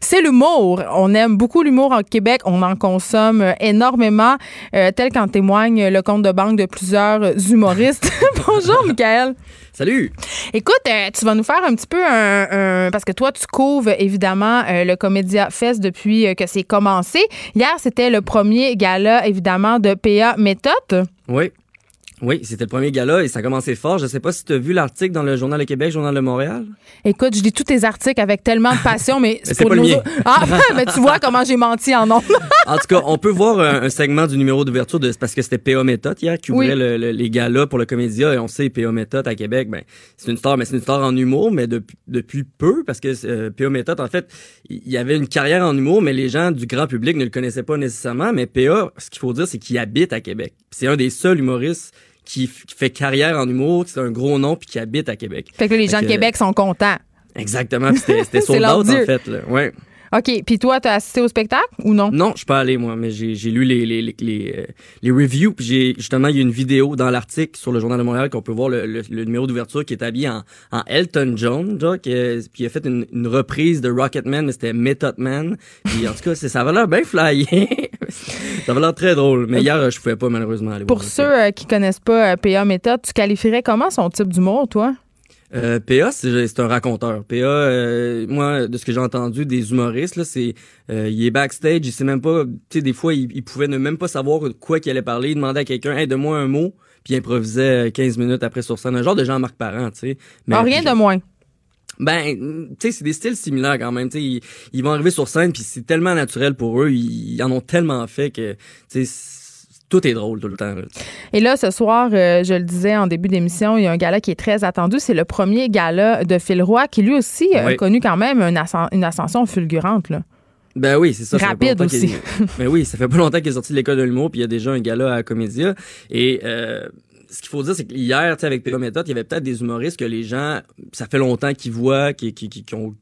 c'est l'humour. On aime beaucoup l'humour en Québec, on en consomme énormément, tel qu'en témoigne le compte de banque de plusieurs humoristes. Bonjour, Michael. Salut! Écoute, euh, tu vas nous faire un petit peu un, un- parce que toi tu couvres évidemment euh, le Comédia Fest depuis euh, que c'est commencé. Hier, c'était le premier gala évidemment de PA Méthode. Oui. Oui, c'était le premier gala et ça a commencé fort. Je sais pas si tu as vu l'article dans le Journal de Québec, Journal de Montréal. Écoute, je lis tous tes articles avec tellement de passion, mais c'est pas le mien. Ah, ben tu vois comment j'ai menti en nom. En tout cas, on peut voir un, un segment du numéro d'ouverture de parce que c'était PA Méthode hier qui ouvrait Oui. le- le- les galas pour le Comédia et on sait PA Méthode à Québec, ben c'est une star, mais c'est une star en humour, mais depuis depuis peu parce que euh, PA Méthode en fait, il y avait une carrière en humour, mais les gens du grand public ne le connaissaient pas nécessairement. Mais PA, ce qu'il faut dire, c'est qu'il habite à Québec. C'est un des seuls humoristes qui, qui fait carrière en humour, c'est un gros nom puis qui habite à Québec. fait que là, les gens Fait de que- Québec sont contents. Exactement, c'était sold out en fait. Là. Ouais. OK, puis toi tu as assisté au spectacle ou non? Non, je suis pas allé moi, mais j'ai lu les les les les, euh, les reviews puis j'ai justement il y a une vidéo dans l'article sur le journal de Montréal qu'on peut voir le, le, le numéro d'ouverture qui est habillé en, en Elton John, qui, est- puis il a fait une, une reprise de Rocketman mais c'était Method Man. Puis en tout cas, c'est ça avait l'air bien flyé. ça avait l'air très drôle, mais hier je pouvais pas malheureusement aller Pour voir. ceux euh, qui connaissent pas euh, PA Méthode, tu qualifierais comment son type d'humour, toi? Euh, PA, c'est un raconteur. PA, euh, moi, de ce que j'ai entendu des humoristes, là, c'est euh, il est backstage, il sait même pas, tu sais, des fois, il, il pouvait ne même pas savoir de quoi qu'il allait parler. Il demandait à quelqu'un, hey, donne-moi un mot, puis il improvisait 15 minutes après sur scène. Un genre de Jean-Marc Parent, tu sais. Mais- Ah, Rien de moins. Ben, tu sais, c'est des styles similaires quand même. Tu sais, ils, ils vont arriver sur scène, puis c'est tellement naturel pour eux, ils, ils en ont tellement fait que, tu sais, tout est drôle tout le temps. Et là, ce soir, euh, je le disais en début d'émission, il y a un gala qui est très attendu. C'est le premier gala de Phil Roy, qui lui aussi euh, a Oui. connu quand même une, ascen- une ascension fulgurante. Là. Ben oui, c'est ça. Rapide aussi. ben oui, ça fait pas longtemps qu'il est sorti de l'école de l'humour, puis il y a déjà un gala à Comédia. Et euh, ce qu'il faut dire, c'est qu'hier, avec Méthode, il y avait peut-être des humoristes que les gens, ça fait longtemps qu'ils voient, qui, qui, qui, qui ont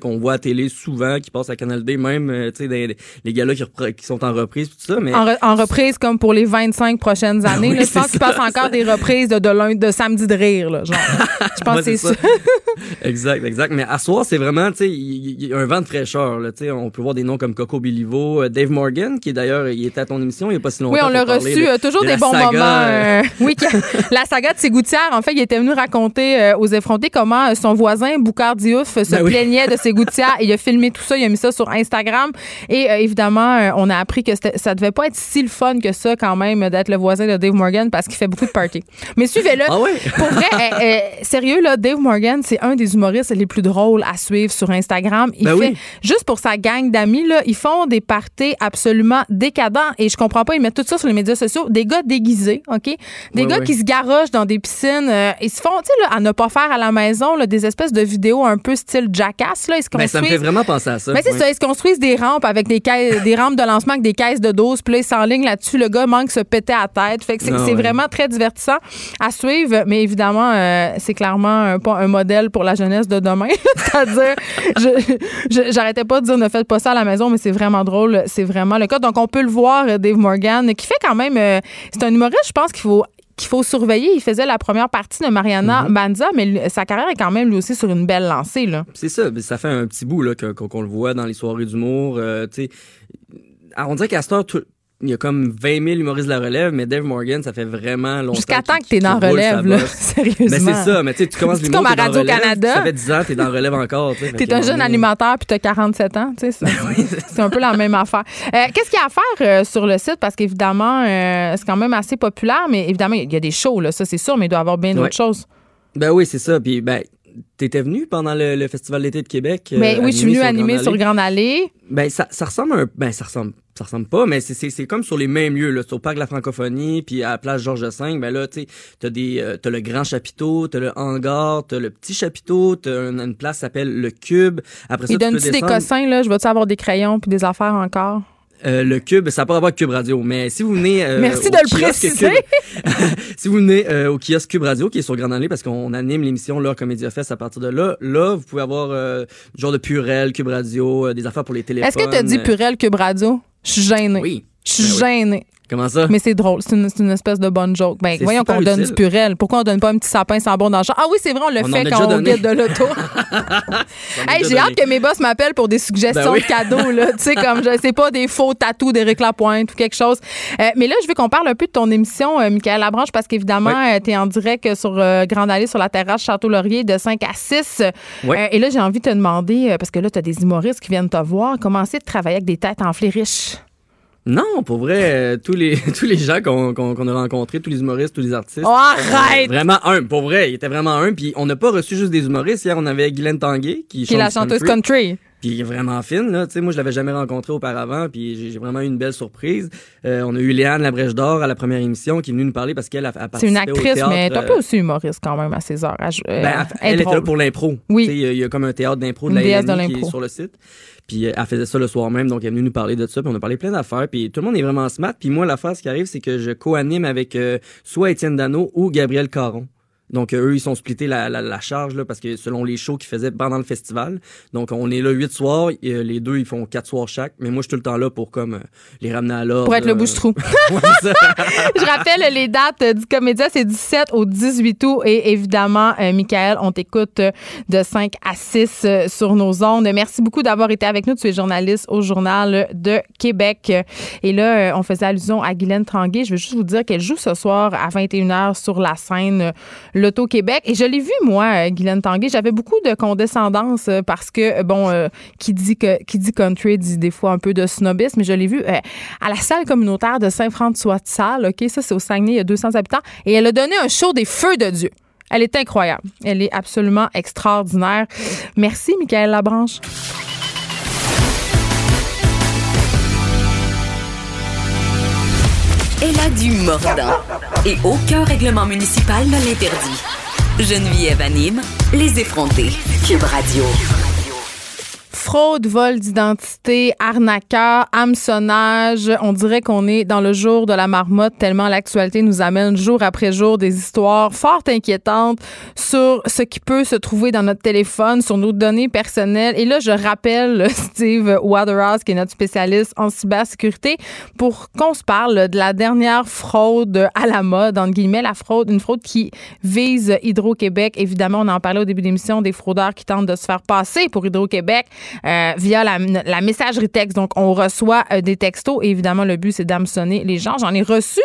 qu'on voit à télé souvent, qui passent à Canal D, même, euh, tu sais, les galas qui, sont en reprise, tout ça, mais... En, re- en reprise comme pour les 25 prochaines années. Oui, je pense c'est qu'il ça, passe encore des reprises de, de, lundi- de samedi de rire. Là, genre. Je pense que c'est ça. exact, exact. Mais à soir, c'est vraiment, tu sais, il y, a un vent de fraîcheur. Là, on peut voir des noms comme Coco Bilivo, euh, Dave Morgan, qui d'ailleurs, il était à ton émission il y a pas si longtemps. Oui, on l'a reçu. de- euh, toujours de des bons saga, moments. euh, euh, oui, la saga de Ségoutière, en fait, il était venu raconter euh, aux effrontés comment euh, son voisin, Boucard Diouf, se Ben oui. De ses gouttières. Et il a filmé tout ça, il a mis ça sur Instagram. Et euh, évidemment, euh, on a appris que ça devait pas être si le fun que ça, quand même, d'être le voisin de Dave Morgan parce qu'il fait beaucoup de parties. Mais suivez-le. Ah? Pour vrai, euh, euh, sérieux, là, Dave Morgan, c'est un des humoristes les plus drôles à suivre sur Instagram. Il Ben fait, oui. juste pour sa gang d'amis, là, ils font des parties absolument décadents. Et je comprends pas, ils mettent tout ça sur les médias sociaux. Des gars déguisés, OK? Des gars qui se garochent dans des piscines. euh, ils se font, tu sais, à ne pas faire à la maison, là, des espèces de vidéos un peu style jackass, là. Ils se Ben, ça me fait vraiment penser à ça. mais c'est Ouais. ça, ils se construisent des rampes avec des, caisses, des rampes de lancement avec des caisses de doses, puis là, ils s'enlignent là-dessus. Le gars manque se péter à la tête. Fait que c'est Ah c'est vraiment très divertissant à suivre, mais évidemment, euh, c'est clairement un, pas un modèle pour la jeunesse de demain. C'est-à-dire, j'arrêtais pas de dire ne faites pas ça à la maison, mais c'est vraiment drôle. C'est vraiment le cas. Donc, on peut le voir, Dave Morgan, qui fait quand même. euh, c'est un humoriste, je pense qu'il faut qu'il faut surveiller. Il faisait la première partie de Mariana Mhm. Banza, mais sa carrière est quand même lui aussi sur une belle lancée. Là. C'est ça, mais ça fait un petit bout là, qu'on le voit dans les soirées d'humour. euh, on dirait qu'à cette heure, tout- il y a comme 20 000 humoristes de la relève, mais Dave Morgan, ça fait vraiment longtemps. Jusqu'à temps que t'es dans relève, là. Sérieusement. Ben c'est ça, mais tu sais, tu commences l'humour, comme à t'es dans Radio-Canada. Ça fait 10 ans, t'es dans relève encore. tu T'es un jeune animateur puis t'as 47 ans, tu sais. c'est- C'est un peu la même affaire. Euh, Qu'est-ce qu'il y a à faire euh, sur le site? Parce qu'évidemment, euh, c'est quand même assez populaire, mais évidemment, il y a des shows, là, ça c'est sûr, mais il doit y avoir bien Ouais. d'autres choses. Ben oui, c'est ça. Puis ben, t'étais venu pendant le, le festival d'été de Québec. euh, Mais oui, je suis venue animer sur. Grande Allée. Ben ça, ça ressemble un ben ça ressemble ça ressemble pas mais c'est c'est c'est comme sur les mêmes lieux là, c'est au parc de la francophonie puis à la place Georges V, ben là tu sais t'as des euh, t'as le grand chapiteau, t'as le hangar, t'as le petit chapiteau, t'as une, une place qui s'appelle le cube. Après ça Il tu peux donne-tu des descendre. cossins, là? Je vais-tu avoir des crayons puis des affaires encore? Euh, le cube, ça n'a pas rapport avec Cube Radio, mais si vous venez euh, Merci de le préciser. Cube- si vous venez euh, au kiosque Cube Radio qui est sur Grande Allée parce qu'on anime l'émission là Comédia Fest à partir de là, là vous pouvez avoir euh, du genre de Purel, Cube Radio, des affaires pour les téléphones. Est-ce que t'as dit euh, Purel Cube Radio? Je suis gênée. Oui. Je suis Ben oui. Comment ça? Mais c'est drôle. C'est une, une espèce de bonne joke. Ben, voyons qu'on donne du purel. Pourquoi on donne pas un petit sapin sans bon dans le champ? Ah oui, c'est vrai, on le On fait quand on guide de l'auto. Hey, j'ai hâte que mes boss m'appellent pour des suggestions Ben oui. de cadeaux. Là. tu sais, comme je sais pas, des faux tatous d'Éric Lapointe ou quelque chose. Euh, mais là, je veux qu'on parle un peu de ton émission, euh, Michael Labranche, parce qu'évidemment, tu es en direct sur euh, Grande Allée, sur la terrasse Château-Laurier de 5 à 6. Ouais. Euh, et là, j'ai envie de te demander, euh, parce que là, tu as des humoristes qui viennent te voir, comment c'est de travailler avec des têtes enflées riches? Non, pour vrai, euh, tous les tous les gens qu'on qu'on qu'on a rencontrés, tous les humoristes, tous les artistes. Oh, arrête! euh, vraiment un, pour vrai, il était vraiment un. Puis on n'a pas reçu juste des humoristes. Hier, on avait Guylaine Tanguay qui, Qui est la chante chanteuse country. Puis il est vraiment fine, là. Tu sais, moi, je l'avais jamais rencontré auparavant, puis j'ai- j'ai vraiment eu une belle surprise. Euh, on a eu Léane Labrèche d'Or à la première émission qui est venue nous parler parce qu'elle a, a C'est une participé au actrice, théâtre, mais un euh, peu aussi humoriste quand même à ses heures. jou- euh, ben, elle était là pour l'impro. Oui. Tu sais, Il y, a- il y a comme un théâtre d'impro de Une la déesse de LNI qui l'impro. est sur le site. Puis elle faisait ça le soir même, donc elle est venue nous parler de ça. Puis on a parlé plein d'affaires. Puis tout le monde est vraiment smart. Puis moi, l'affaire, ce qui arrive, c'est que je co-anime avec euh, soit Étienne Dano ou Gabriel Caron. Donc euh, eux, ils sont splittés la, la, la charge là, parce que selon les shows qu'ils faisaient pendant le festival. Donc on est là huit soirs. et, euh, les deux, ils font quatre soirs chaque. Mais moi, je suis tout le temps là pour comme euh, les ramener à l'ordre. Pour être le bouche-trou. Je rappelle les dates du Comédia, c'est 17 au 18 août. Et évidemment, euh, Michael, on t'écoute de 5 à 6 euh, sur nos ondes. Merci beaucoup d'avoir été avec nous. Tu es journaliste au Journal de Québec. Et là, on faisait allusion à Guylaine Tranguay. Je veux juste vous dire qu'elle joue ce soir à 21h sur la scène L'Auto-Québec. Et je l'ai vu, moi, Guylaine Tanguay. J'avais beaucoup de condescendance euh, parce que, euh, bon, euh, qui, dit qui dit country dit des fois un peu de snobisme, mais je l'ai vu à la salle communautaire de Saint-François-de-Salle. OK, ça, c'est au Saguenay, il y a 200 habitants. Et elle a donné un show des feux de Dieu. Elle est incroyable. Elle est absolument extraordinaire. Merci, Michael Labranche. Elle a du mordant. Et aucun règlement municipal ne l'interdit. Geneviève anime Les effrontés. Cube Radio. Fraude, vol d'identité, arnaqueur, hameçonnage. On dirait qu'on est dans le jour de la marmotte tellement l'actualité nous amène jour après jour des histoires fort inquiétantes sur ce qui peut se trouver dans notre téléphone, sur nos données personnelles. Et là, je rappelle Steve Waterhouse, qui est notre spécialiste en cybersécurité, pour qu'on se parle de la dernière fraude à la mode, entre guillemets, la fraude, une fraude qui vise Hydro-Québec. Évidemment, on en parlait au début de l'émission, des fraudeurs qui tentent de se faire passer pour Hydro-Québec euh, via la, la messagerie texte. Donc, on reçoit euh, des textos et évidemment, le but, c'est d'hameçonner les gens. J'en ai reçu,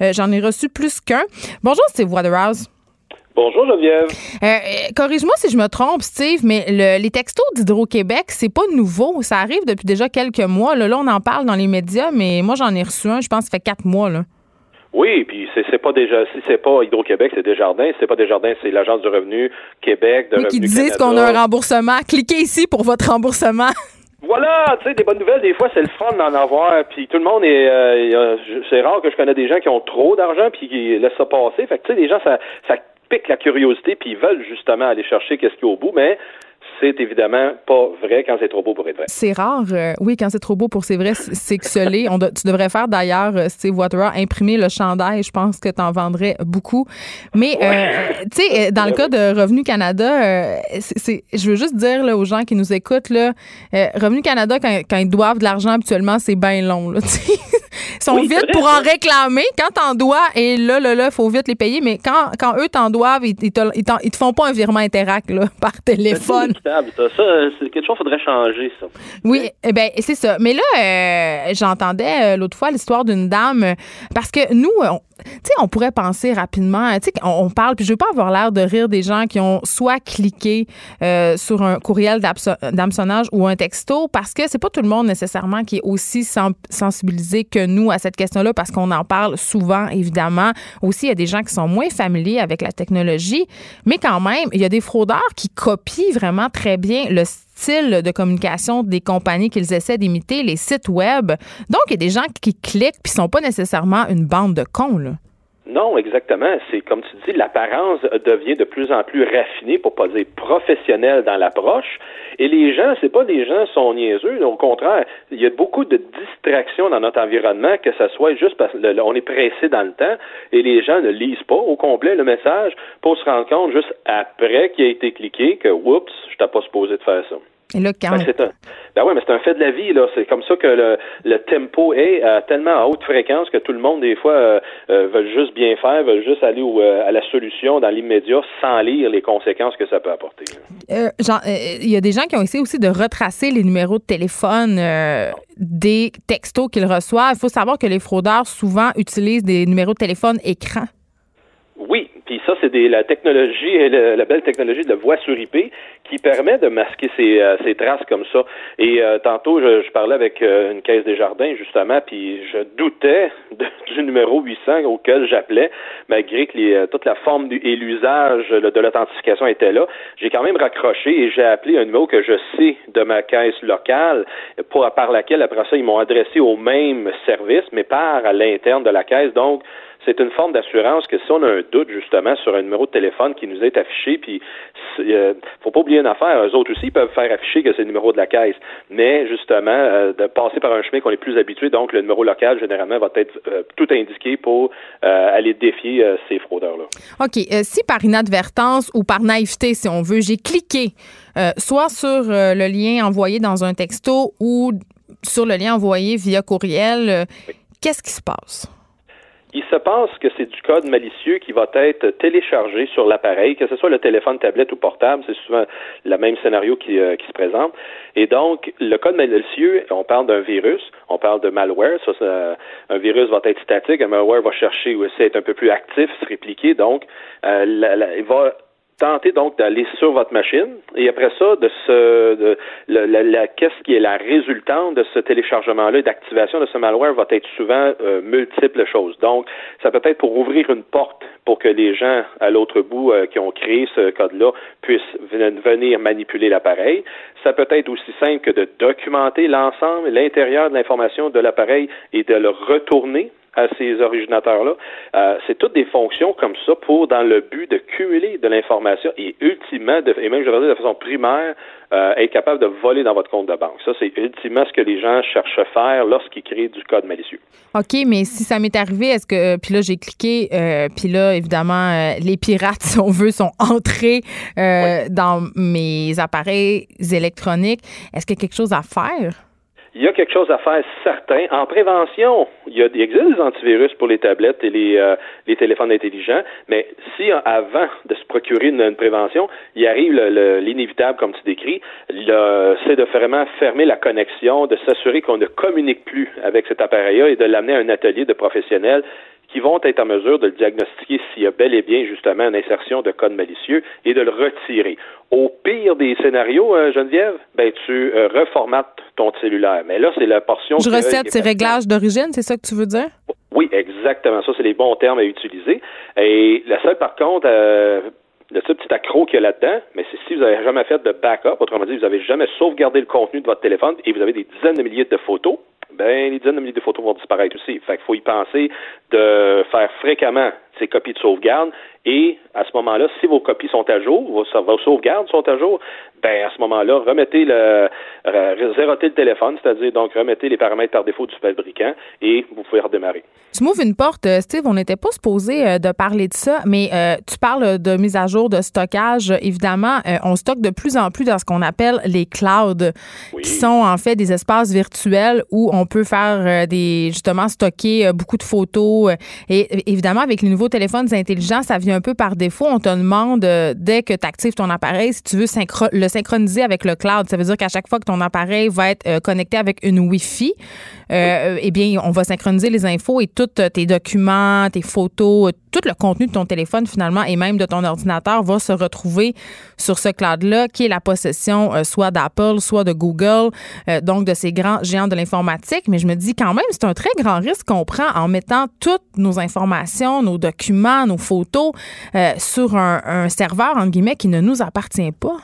euh, j'en ai reçu plus qu'un. Bonjour, Steve Waterhouse. Bonjour Geneviève. Euh, Corrige-moi si je me trompe, Steve, mais le- les textos d'Hydro-Québec, c'est pas nouveau. Ça arrive depuis déjà quelques mois. Là, Là, on en parle dans les médias, mais moi, j'en ai reçu un, je pense, ça fait quatre mois. Là. Oui, puis c'est c'est pas déjà si c'est pas Hydro-Québec, c'est Desjardins. Si c'est pas Desjardins, c'est l'Agence du revenu Québec, de Oui, qui disent Canada. qu'on a un remboursement. Cliquez ici pour votre remboursement. Voilà, tu sais, des bonnes nouvelles, des fois, c'est le fun d'en avoir. Puis tout le monde est... euh, je- c'est rare que je connais des gens qui ont trop d'argent puis qui laissent ça passer. Fait que, tu sais, les gens, ça, ça pique la curiosité puis ils veulent justement aller chercher qu'est-ce qu'il y a au bout, mais c'est évidemment pas vrai quand c'est trop beau pour être vrai. C'est rare. euh, oui, quand c'est trop beau pour c'est vrai, c'est que ce. On de- tu devrais faire d'ailleurs, euh, Steve Waterer, imprimer le chandail. Je pense que tu en vendrais beaucoup. Mais, euh, tu sais, dans le cas de Revenu Canada, euh, c'est- je veux juste dire là, aux gens qui nous écoutent, là, Revenu Canada, quand, quand ils doivent de l'argent habituellement, c'est bien long. Là, sont Oui, vite pour en réclamer. Quand t'en dois, et là, là, là, faut vite les payer. Mais quand, quand eux t'en doivent, ils, ils te, ils te font pas un virement Interac là, par téléphone. C'est ça. Ça, c'est quelque chose qu'il faudrait changer, ça. Oui, eh ben c'est ça. Mais là, euh, j'entendais euh, l'autre fois l'histoire d'une dame parce que nous, on- sais, on pourrait penser rapidement, tu sais, on, on parle, puis je veux pas avoir l'air de rire des gens qui ont soit cliqué euh, sur un courriel d'hameçonnage ou un texto parce que c'est pas tout le monde nécessairement qui est aussi sen- sensibilisé que nous à cette question-là parce qu'on en parle souvent, évidemment. Aussi, il y a des gens qui sont moins familiers avec la technologie, mais quand même, il y a des fraudeurs qui copient vraiment très bien le style de communication des compagnies qu'ils essaient d'imiter, les sites web. Donc, il y a des gens qui cliquent puis sont pas nécessairement une bande de cons, là. Non, exactement. C'est comme tu dis, l'apparence devient de plus en plus raffinée, pour pas dire professionnelle dans l'approche. Et les gens, c'est pas des gens sont niaiseux. Au contraire, il y a beaucoup de distractions dans notre environnement, que ce soit juste parce qu'on est pressé dans le temps et les gens ne lisent pas au complet le message pour se rendre compte juste après qu'il a été cliqué que, oups, je t'ai pas supposé de faire ça. Et là, quand? Ben, c'est un, ben ouais, mais c'est un fait de la vie, là. C'est comme ça que le, le tempo est à tellement à haute fréquence que tout le monde, des fois, euh, euh, veut juste bien faire, veut juste aller euh, à la solution dans l'immédiat sans lire les conséquences que ça peut apporter. Il y a des gens qui ont essayé aussi de retracer les numéros de téléphone des textos qu'ils reçoivent. Il faut savoir que les fraudeurs souvent utilisent des numéros de téléphone écran. Oui, puis ça, c'est la technologie, la belle technologie de la voix sur IP qui permet de masquer ces, euh, ces traces comme ça. Et euh, tantôt, je, je parlais avec euh, une caisse des jardins, justement, puis je doutais du numéro 800 auquel j'appelais, malgré que les, euh, toute la forme du- et l'usage de l'authentification était là. J'ai quand même raccroché et j'ai appelé un numéro que je sais de ma caisse locale, pour, par laquelle, après ça, ils m'ont adressé au même service, mais par à l'interne de la caisse. Donc, c'est une forme d'assurance que si on a un doute justement sur un numéro de téléphone qui nous est affiché, puis euh, faut pas oublier une affaire, eux autres aussi ils peuvent faire afficher que c'est le numéro de la caisse, mais justement euh, de passer par un chemin qu'on est plus habitué, donc le numéro local généralement va être euh, tout indiqué pour euh, aller défier ces fraudeurs-là. OK. si par inadvertance ou par naïveté, si on veut, j'ai cliqué soit sur le lien envoyé dans un texto ou sur le lien envoyé via courriel, qu'est-ce qui se passe? Il se passe que c'est du code malicieux qui va être téléchargé sur l'appareil, que ce soit le téléphone, tablette ou portable, c'est souvent le même scénario qui, euh, se présente. Et donc, le code malicieux, on parle d'un virus, on parle de malware. Ça, un virus va être statique, un malware va chercher aussi être un peu plus actif, se répliquer. Donc, euh, il va tenter donc d'aller sur votre machine et après ça de ce de, la, la- la- qu'est-ce qui est la résultante de ce téléchargement-là et d'activation de ce malware va être souvent euh, multiples choses. Donc, ça peut être pour ouvrir une porte pour que les gens à l'autre bout euh, qui ont créé ce code-là puissent ven- venir manipuler l'appareil. Ça peut être aussi simple que de documenter l'ensemble, l'intérieur de l'information de l'appareil et de le retourner à ces originateurs-là. Euh, c'est toutes des fonctions comme ça pour, dans le but de cumuler de l'information et ultimement, de, et même je vais dire de façon primaire, euh, être capable de voler dans votre compte de banque. Ça, c'est ultimement ce que les gens cherchent à faire lorsqu'ils créent du code malicieux. OK, mais si ça m'est arrivé, est-ce que. Puis là, j'ai cliqué, euh, puis là, évidemment, euh, les pirates, si on veut, sont entrés euh, dans mes appareils électroniques. Est-ce qu'il y a quelque chose à faire? Il y a quelque chose à faire certain. En prévention, il, y a, il existe des antivirus pour les tablettes et les, euh, les téléphones intelligents, mais si euh, avant de se procurer une, une prévention, il arrive le- le- l'inévitable, comme tu décris, c'est de vraiment fermer la connexion, de s'assurer qu'on ne communique plus avec cet appareil-là et de l'amener à un atelier de professionnels qui vont être en mesure de le diagnostiquer s'il y a bel et bien justement une insertion de code malicieux et de le retirer. Au pire des scénarios, euh, Geneviève, ben tu euh, reformates ton cellulaire. Mais là, c'est la portion. Je recette ces réglages d'origine, c'est ça que tu veux dire? Oui, exactement. Ça, c'est les bons termes à utiliser. Et la seule, par contre, euh, le seul petit accro qu'il y a là-dedans, mais c'est si vous n'avez jamais fait de backup, autrement dit, vous n'avez jamais sauvegardé le contenu de votre téléphone et vous avez des dizaines de milliers de photos, ben les dizaines de milliers de photos vont disparaître aussi. Fait qu'il faut y penser de faire fréquemment ces copies de sauvegarde et à ce moment-là, si vos copies sont à jour, vos, vos sauvegardes sont à jour, ben à ce moment-là, remettez le zérotez le téléphone, c'est-à-dire donc remettez les paramètres par défaut du fabricant et vous pouvez redémarrer. Tu m'ouvres une porte, euh, Steve. On n'était pas supposé euh, de parler de ça, mais euh, tu parles de mise à jour, de stockage. Évidemment, on stocke de plus en plus dans ce qu'on appelle les clouds, qui sont en fait des espaces virtuels où on peut faire des justement stocker beaucoup de photos. Et évidemment, avec les nouveaux téléphones intelligents, ça vient un peu par défaut. On te demande dès que tu actives ton appareil si tu veux le synchroniser avec le cloud. Ça veut dire qu'à chaque fois que ton appareil va être connecté avec une Wi-Fi, eh bien, on va synchroniser les infos et tous tes documents, tes photos, tout le contenu de ton téléphone finalement et même de ton ordinateur va se retrouver sur ce cloud-là qui est la possession euh, soit d'Apple, soit de Google, euh, donc de ces grands géants de l'informatique. Mais je me dis quand même, c'est un très grand risque qu'on prend en mettant toutes nos informations, nos documents, nos photos euh, sur un, un serveur, entre guillemets, qui ne nous appartient pas.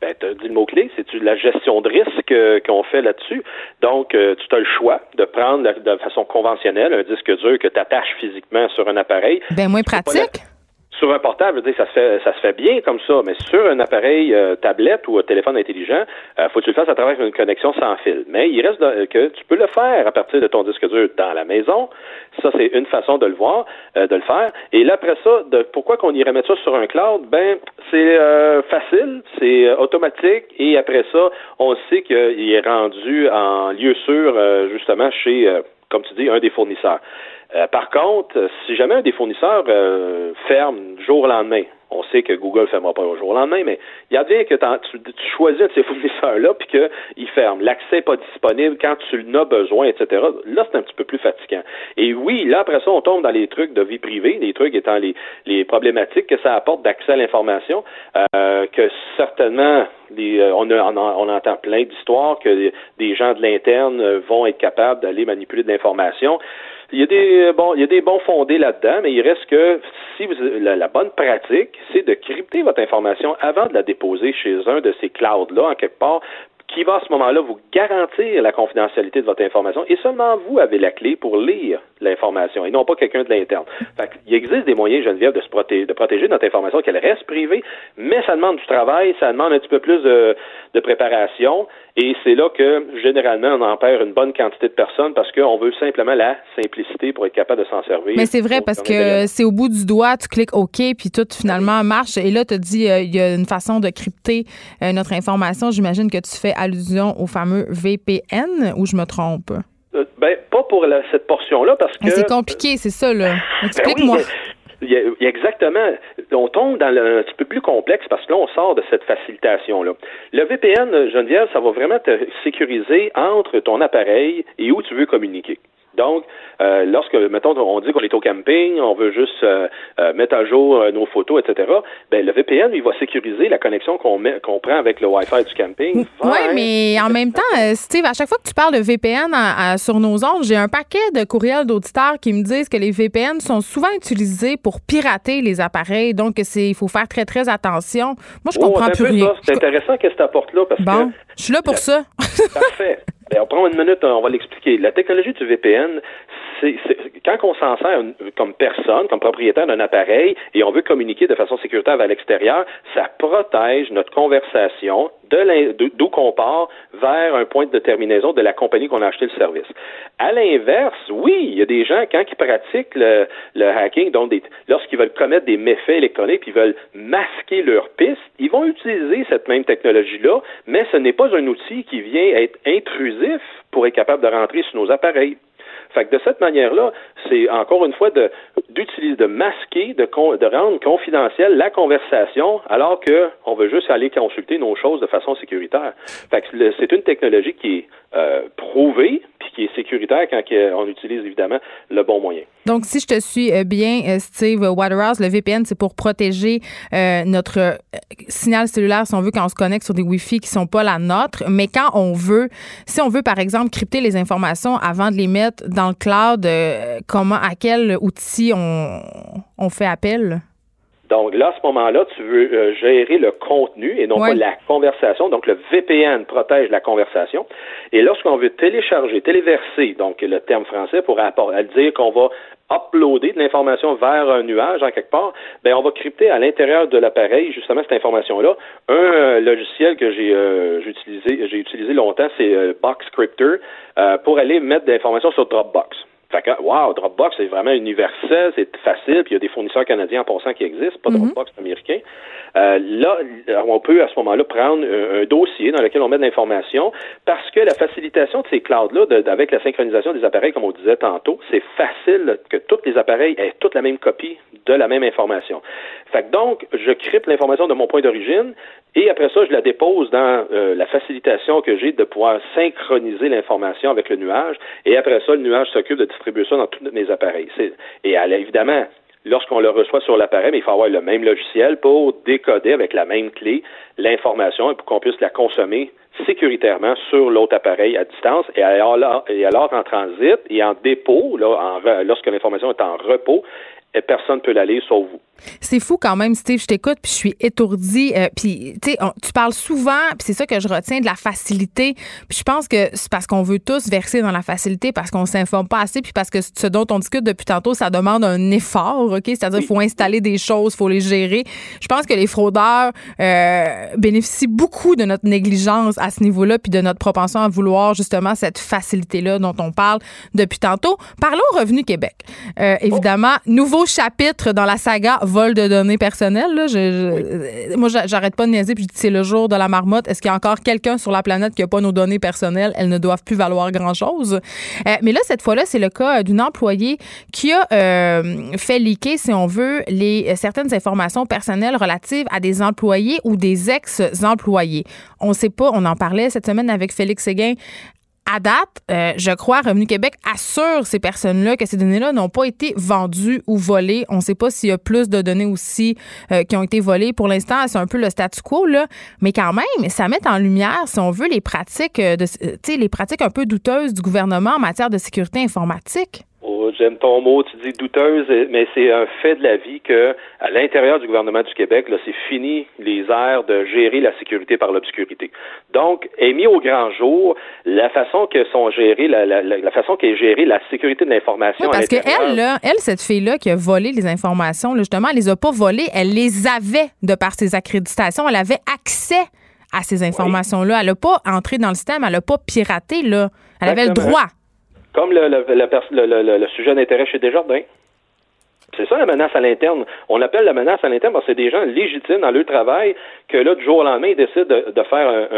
Ben, tu as dit le mot-clé, c'est la gestion de risque euh, qu'on fait là-dessus? Donc, euh, tu as le choix de prendre de façon conventionnelle un disque dur que tu attaches physiquement sur un appareil. Ben, moins pratique sur un portable, ça se fait, ça se fait bien comme ça, mais sur un appareil euh, tablette ou un téléphone intelligent, euh, faut que tu le fasses à travers une connexion sans fil. Mais il reste que tu peux le faire à partir de ton disque dur dans la maison. Ça, c'est une façon de le voir, euh, de le faire. Et là, après ça, de, pourquoi qu'on irait mettre ça sur un cloud? Ben, c'est facile, c'est automatique, et après ça, on sait qu'il est rendu en lieu sûr, justement, chez, comme tu dis, un des fournisseurs. Euh, par contre, si jamais un des fournisseurs euh, ferme jour au lendemain, on sait que Google ne fermera pas au jour au lendemain, mais il y a bien que tu, choisis de ces fournisseurs-là puis qu'il ferme. L'accès n'est pas disponible quand tu en as besoin, etc. Là, c'est un petit peu plus fatigant. Et oui, là, après ça, on tombe dans les trucs de vie privée, les trucs étant les, les problématiques que ça apporte d'accès à l'information, euh, que certainement, les, on, on, on, entend plein d'histoires que des gens de l'interne vont être capables d'aller manipuler de l'information. Il y a des euh, bon, il y a des bons fondés là-dedans, mais il reste que si vous, la, bonne pratique, c'est de crypter votre information avant de la déposer chez un de ces clouds-là, en quelque part, qui va à ce moment-là vous garantir la confidentialité de votre information et seulement vous avez la clé pour lire l'information et non pas quelqu'un de l'interne. Il existe des moyens, Geneviève, de, se protéger, de protéger notre information, qu'elle reste privée, mais ça demande du travail, ça demande un petit peu plus de, de préparation et c'est là que, généralement, on en perd une bonne quantité de personnes parce qu'on veut simplement la simplicité pour être capable de s'en servir. Mais c'est vrai parce que c'est au bout du doigt, tu cliques OK, puis tout finalement marche. Et là, tu dis, euh, il y a une façon de crypter euh, notre information. J'imagine que tu fais allusion au fameux VPN ou je me trompe? Euh, ben, pas pour cette portion-là parce que. C'est compliqué, c'est ça, là. Ben Explique-moi. Exactement. On tombe dans le, un petit peu plus complexe parce que là, on sort de cette facilitation-là. Le VPN, Geneviève, ça va vraiment te sécuriser entre ton appareil et où tu veux communiquer. Donc, euh, lorsque, mettons, on dit qu'on est au camping, on veut juste euh, euh, mettre à jour nos photos, etc., ben, le VPN, il va sécuriser la connexion qu'on prend avec le Wi-Fi du camping. Oui, mais en même temps, Steve, à chaque fois que tu parles de VPN sur nos ondes, j'ai un paquet de courriels d'auditeurs qui me disent que les VPN sont souvent utilisés pour pirater les appareils. Donc, il faut faire très, très attention. Moi, je oh, comprends plus rien. C'est intéressant qu'est-ce que tu apportes là parce bon, je suis là pour ça. Parfait. Ben, on prend une minute, on va l'expliquer. La technologie du VPN, c'est quand on s'en sert comme personne, comme propriétaire d'un appareil, et on veut communiquer de façon sécuritaire vers l'extérieur, ça protège notre conversation d'où qu'on part vers un point de terminaison de la compagnie qu'on a acheté le service. À l'inverse, oui, il y a des gens, quand ils pratiquent le, hacking, donc lorsqu'ils veulent commettre des méfaits électroniques, ils veulent masquer leur piste, ils vont utiliser cette même technologie-là, mais ce n'est pas un outil qui vient être intrusif pour être capable de rentrer sur nos appareils. Fait que de cette manière-là, c'est encore une fois d'utiliser, de masquer, de, de rendre confidentielle la conversation, alors que on veut juste aller consulter nos choses de façon sécuritaire. Fait que c'est une technologie qui est euh, prouvée puis qui est sécuritaire quand on utilise évidemment le bon moyen. Donc, si je te suis euh, bien, euh, Steve Waterhouse, le VPN, c'est pour protéger notre signal cellulaire, si on veut, quand on se connecte sur des Wi-Fi qui sont pas la nôtre. Mais quand on veut, si on veut, par exemple, crypter les informations avant de les mettre dans le cloud, comment, à quel outil on fait appel? Donc là, à ce moment-là, tu veux euh, gérer le contenu et non pas la conversation. Donc le VPN protège la conversation. Et lorsqu'on veut télécharger, téléverser, donc le terme français pour dire qu'on va uploader de l'information vers un nuage en quelque part, ben on va crypter à l'intérieur de l'appareil justement cette information-là. Un euh, logiciel que j'ai euh, utilisé j'ai utilisé longtemps, c'est Box Crypter pour aller mettre des informations sur Dropbox. Fait que, wow, Dropbox, c'est vraiment universel, c'est facile, puis il y a des fournisseurs canadiens en passant qui existent, pas mhm. Dropbox américain. Euh, là, on peut à ce moment-là prendre un, dossier dans lequel on met de l'information parce que la facilitation de ces clouds-là, avec la synchronisation des appareils, comme on disait tantôt, c'est facile que tous les appareils aient toute la même copie de la même information. Fait que donc, je crypte l'information de mon point d'origine et après ça, je la dépose dans euh, la facilitation que j'ai de pouvoir synchroniser l'information avec le nuage. Et après ça, le nuage s'occupe de distribuer ça dans tous mes appareils. Et évidemment, lorsqu'on le reçoit sur l'appareil, il faut avoir le même logiciel pour décoder avec la même clé l'information et pour qu'on puisse la consommer sécuritairement sur l'autre appareil à distance et alors, en transit et en dépôt, là, lorsque l'information est en repos, personne ne peut l'aller sauf vous. C'est fou quand même, Steve. Je t'écoute, puis je suis étourdie. Euh, puis, tu sais, tu parles souvent, puis c'est ça que je retiens de la facilité. Puis je pense que c'est parce qu'on veut tous verser dans la facilité, parce qu'on s'informe pas assez, puis parce que ce dont on discute depuis tantôt, ça demande un effort, OK? C'est-à-dire qu'il faut installer des choses, il faut les gérer. Je pense que les fraudeurs euh, bénéficient beaucoup de notre négligence à ce niveau-là, puis de notre propension à vouloir justement cette facilité-là dont on parle depuis tantôt. Parlons Revenu Québec. Euh, évidemment, nouveau chapitre dans la saga vol de données personnelles. Là. Je, Moi, j'arrête pas de niaiser puis c'est le jour de la marmotte. Est-ce qu'il y a encore quelqu'un sur la planète qui n'a pas nos données personnelles? Elles ne doivent plus valoir grand-chose. Euh, mais là, cette fois-là, c'est le cas d'une employée qui a euh, fait leaker, si on veut, les, certaines informations personnelles relatives à des employés ou des ex-employés. On ne sait pas, on en parlait cette semaine avec Félix Séguin à date, euh, je crois, Revenu Québec assure ces personnes-là que ces données-là n'ont pas été vendues ou volées. On ne sait pas s'il y a plus de données aussi euh, qui ont été volées. Pour l'instant, c'est un peu le statu quo, là. Mais quand même, ça met en lumière, si on veut, les pratiques, euh, de, les pratiques un peu douteuses du gouvernement en matière de sécurité informatique. J'aime ton mot, tu dis douteuse, mais c'est un fait de la vie que à l'intérieur du gouvernement du Québec, là, c'est fini les airs de gérer la sécurité par l'obscurité. Donc, est mis au grand jour la façon que sont gérées, la, la, la façon qu'est gérée la sécurité de l'information. Oui, parce qu'elle, là, elle, cette fille-là qui a volé les informations, justement, elle les a pas volées, elle les avait de par ses accréditations, elle avait accès à ces informations-là. Elle n'a pas entré dans le système, elle n'a pas piraté, là. Elle avait le droit. Comme le, le, sujet d'intérêt chez Desjardins. C'est ça la menace à l'interne. On appelle la menace à l'interne parce que c'est des gens légitimes dans leur travail que là, du jour au lendemain, ils décident de, faire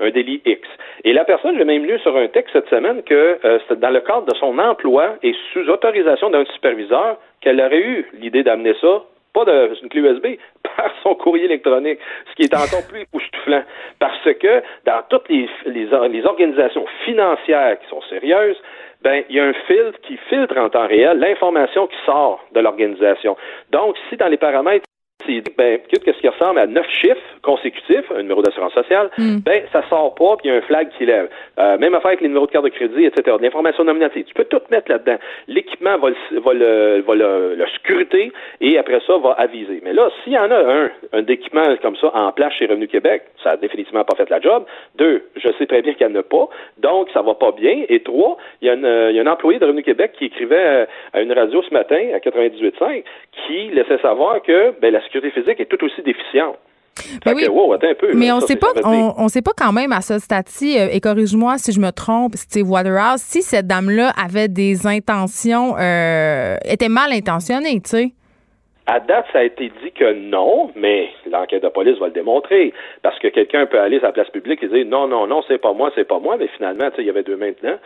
un, délit X. Et la personne, j'ai même lu sur un texte cette semaine que euh, dans le cadre de son emploi et sous autorisation d'un superviseur, qu'elle aurait eu l'idée d'amener ça pas de une clé USB, par son courrier électronique, ce qui est encore plus époustouflant. Parce que dans toutes les organisations financières qui sont sérieuses, ben, il y a un filtre qui filtre en temps réel l'information qui sort de l'organisation. Donc, si dans les paramètres c'est ben, qu'est-ce qui ressemble à neuf chiffres consécutifs, un numéro d'assurance sociale, hmm. ben, ça sort pas, puis il y a un flag qui lève. Euh, même affaire avec les numéros de carte de crédit, etc. De l'information nominative. Tu peux tout mettre là-dedans. L'équipement va, le, va, le, va le, le, scruter et après ça, va aviser. Mais là, s'il y en a un, un équipement comme ça en place chez Revenu Québec, ça a définitivement pas fait la job. Deux, je sais très bien qu'il n'y en a pas, donc ça va pas bien. Et trois, il y, a il y a un employé de Revenu Québec qui écrivait à une radio ce matin, à 98.5, qui laissait savoir que ben, la sécurité physique est tout aussi déficiente. Mais, oui. mais on ne sait pas, on, sait pas quand même à ce stade-ci, euh, et corrige-moi si je me trompe, Steve Waterhouse, si cette dame-là avait des intentions, euh, était mal intentionnée, tu sais. À date, ça a été dit que non, mais l'enquête de police va le démontrer. Parce que quelqu'un peut aller à la place publique et dire non, non, non, c'est pas moi, c'est pas moi, mais finalement, il y avait deux maintenant.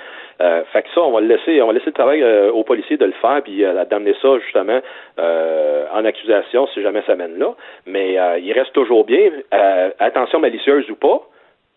Euh, fait que ça, on va le laisser, on va laisser le travail euh, aux policiers de le faire, puis euh, d'amener ça justement euh, en accusation si jamais ça mène là. Mais euh, il reste toujours bien, euh, attention malicieuse ou pas,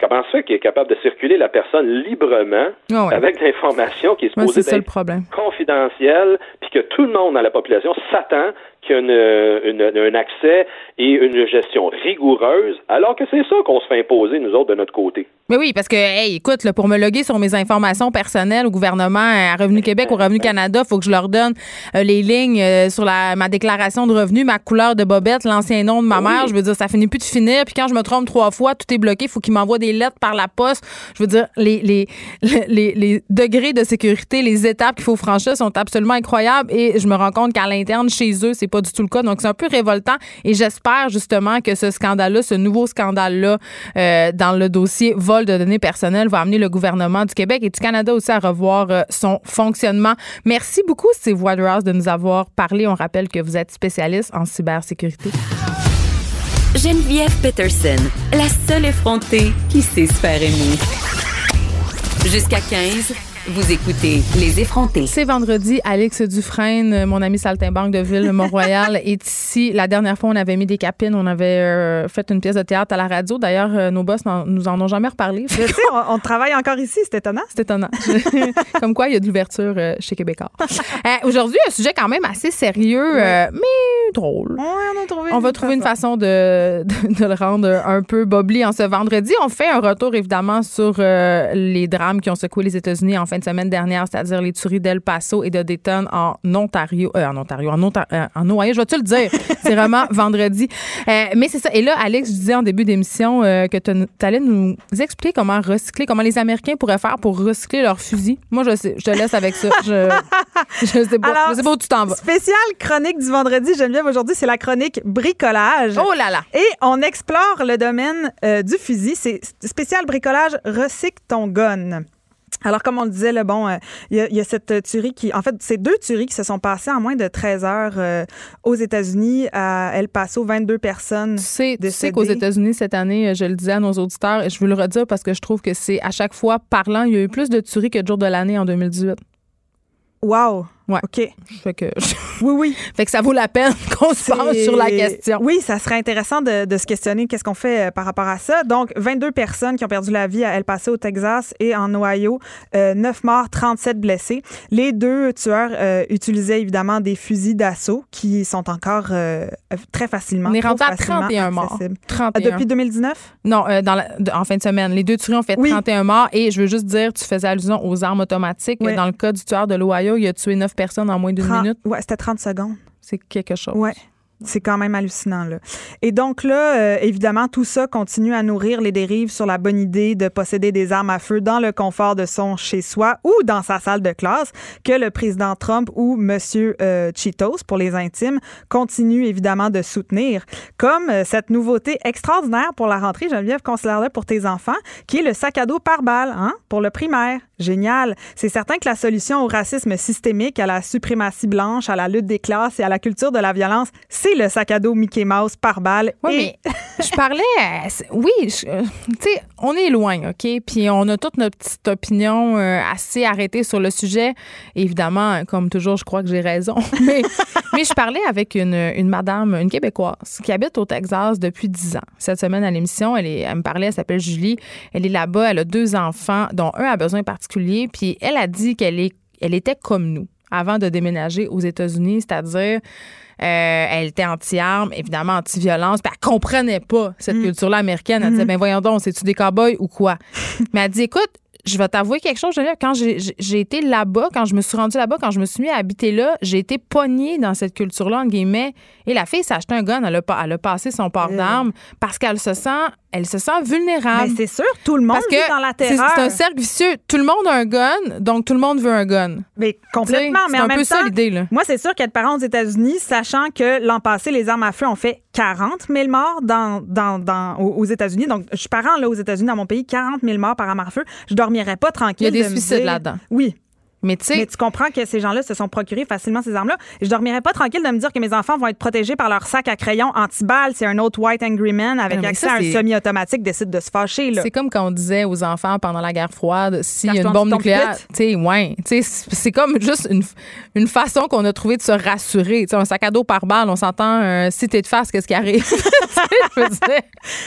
Comment ça qu'il est capable de circuler la personne librement Ah ouais. avec l'information qui est supposée c'est ça le d'être problème. confidentielle, puis que tout le monde dans la population s'attend qu'il y a une, une- un accès et une gestion rigoureuse, alors que c'est ça qu'on se fait imposer, nous autres, de notre côté. Mais oui, parce que, hey, écoute, là, pour me loguer sur mes informations personnelles au gouvernement, à Revenu Québec, au Revenu Canada, faut que je leur donne euh, les lignes euh, sur la, ma déclaration de revenus, ma couleur de bobette, l'ancien nom de ma mère. Je veux dire, ça finit plus de finir. Puis quand je me trompe trois fois, tout est bloqué. faut qu'ils m'envoient des lettres par la poste. Je veux dire, les, les, les, les degrés de sécurité, les étapes qu'il faut franchir sont absolument incroyables. Et je me rends compte qu'à l'interne, chez eux, c'est pas du tout le cas. Donc, c'est un peu révoltant. Et j'espère justement que ce scandale-là, ce nouveau scandale-là, euh, dans le dossier vol de données personnelles, va amener le gouvernement du Québec et du Canada aussi à revoir euh, son fonctionnement. Merci beaucoup, Steve Waterhouse, de nous avoir parlé. On rappelle que vous êtes spécialiste en cybersécurité. Geneviève Peterson, la seule effrontée qui sait se faire aimer. Jusqu'à 15, vous écoutez Les effrontés. C'est vendredi. Alex Dufresne, euh, mon ami saltimbanque de ville Mont-Royal, est ici. La dernière fois, on avait mis des capines. On avait euh, fait une pièce de théâtre à la radio. D'ailleurs, euh, nos boss nous en ont jamais reparlé. Je sais, on, on travaille encore ici, c'est étonnant. C'est étonnant. Comme quoi, il y a de l'ouverture euh, chez Québécois. Euh, Aujourd'hui, un sujet quand même assez sérieux, euh, mais drôle. Ouais, on a trouvé On va trouver une façon de, de, de le rendre un peu bobli en ce vendredi. On fait un retour évidemment sur euh, les drames qui ont secoué les États-Unis en fin de semaine dernière, c'est-à-dire les tueries d'El Paso et de Dayton en Ontario. Euh, en Ontario, en, Onta- euh, en Ohio, je vais-tu le dire? C'est vraiment vendredi. Euh, mais c'est ça. Et là, Alex, je disais en début d'émission que tu allais nous expliquer comment recycler, comment les Américains pourraient faire pour recycler leurs fusils. Moi, je sais, je te laisse avec ça. Je, je sais pas, Alors, je sais pas où tu t'en vas. Spéciale chronique du vendredi, Geneviève, aujourd'hui, c'est la chronique bricolage. Oh là là! Et on explore le domaine du fusil. C'est spécial bricolage, recycle ton gun. Alors, comme on le disait, le bon, euh, il y, a- il y a cette tuerie qui, en fait, c'est deux tueries qui se sont passées en moins de 13 heures euh, aux États-Unis, à El Paso, 22 personnes. Tu sais, tu sais qu'aux États-Unis, cette année, euh, je le disais à nos auditeurs, et je veux le redire parce que je trouve que c'est à chaque fois parlant, il y a eu plus de tueries que de jours de l'année en 2018. Wow. Ouais. OK. Fait que, Oui, oui. fait que ça vaut la peine qu'on se penche sur la question. Oui, ça serait intéressant de, de se questionner qu'est-ce qu'on fait euh, par rapport à ça. Donc, 22 personnes qui ont perdu la vie à El Paso, au Texas et en Ohio. Euh, 9 morts, 37 blessés. Les deux tueurs euh, utilisaient évidemment des fusils d'assaut qui sont encore euh, très facilement On est rendu à facilement 31 morts. accessibles. 31. Ah, depuis 2019? Non, dans la- de- en fin de semaine. Les deux tueries ont fait Oui. 31 morts. Et je veux juste dire, tu faisais allusion aux armes automatiques. Ouais. Dans le cas du tueur de l'Ohio, il a tué 9 personnes en moins d'une 30 minute. Ouais, c'était 30 secondes. C'est quelque chose. Ouais. C'est quand même hallucinant, là. Et donc là, euh, évidemment, tout ça continue à nourrir les dérives sur la bonne idée de posséder des armes à feu dans le confort de son chez-soi ou dans sa salle de classe que le président Trump ou Monsieur euh, Cheetos, pour les intimes, continue évidemment de soutenir. Comme euh, cette nouveauté extraordinaire pour la rentrée, Geneviève, considère pour tes enfants, qui est le sac à dos par balle, hein, pour le primaire. Génial. C'est certain que la solution au racisme systémique, à la suprématie blanche, à la lutte des classes et à la culture de la violence, c'est le sac à dos Mickey Mouse par balle. Oui, Et- mais je parlais. à- c'est- oui, euh, tu sais, on est loin, OK? Puis on a toute notre petite opinion euh, assez arrêtée sur le sujet. Évidemment, comme toujours, je crois que j'ai raison. Mais, mais je parlais avec une, une madame, une Québécoise, qui habite au Texas depuis 10 ans. Cette semaine à l'émission, elle, est- elle me parlait, elle s'appelle Julie. Elle est là-bas, elle a deux enfants, dont un a besoin particulier. Puis elle a dit qu'elle est, elle était comme nous avant de déménager aux États-Unis, c'est-à-dire euh, elle était anti-armes, évidemment anti-violence, puis elle comprenait pas cette Mm. culture-là américaine. Elle disait, ben voyons donc, c'est-tu des cowboys ou quoi? Mais elle dit, écoute, je vais t'avouer quelque chose. Quand j'ai été là-bas, quand je me suis rendue là-bas, quand je me suis mis à habiter là, j'ai été pognée dans cette culture-là, entre guillemets. Et la fille s'est acheté un gun, elle a, elle a passé son port Euh. d'armes parce qu'elle se sent, elle se sent vulnérable. Mais c'est sûr, tout le monde Parce que vit dans la terreur. c'est un cercle vicieux. Tout le monde a un gun, donc tout le monde veut un gun. Mais complètement. Mais en un même peu temps, ça l'idée, là. Moi, c'est sûr qu'être parent aux États-Unis, sachant que l'an passé, les armes à feu ont fait 40 000 morts dans, dans, dans, aux États-Unis. Donc, je suis parent là, aux États-Unis, dans mon pays, 40 000 morts par arme à feu. Je dormirais pas tranquille. Il y a des de suicides là-dedans. Oui. Mais tu sais, Mais tu comprends que ces gens-là se sont procurés facilement ces armes-là. Je dormirais pas tranquille de me dire que mes enfants vont être protégés par leur sac à crayon anti-balles si un autre White Angry Man avec Ah, accès ça, à un c'est- semi-automatique décide de se fâcher. C'est comme quand on disait aux enfants pendant la guerre froide, s'il y a une bombe nucléaire, tu ouais, c'est c'est comme juste une, une façon qu'on a trouvé de se rassurer. Un sac à dos par balle, on s'entend, euh, si t'es de face, qu'est-ce qui arrive? Tu sais, je veux dire.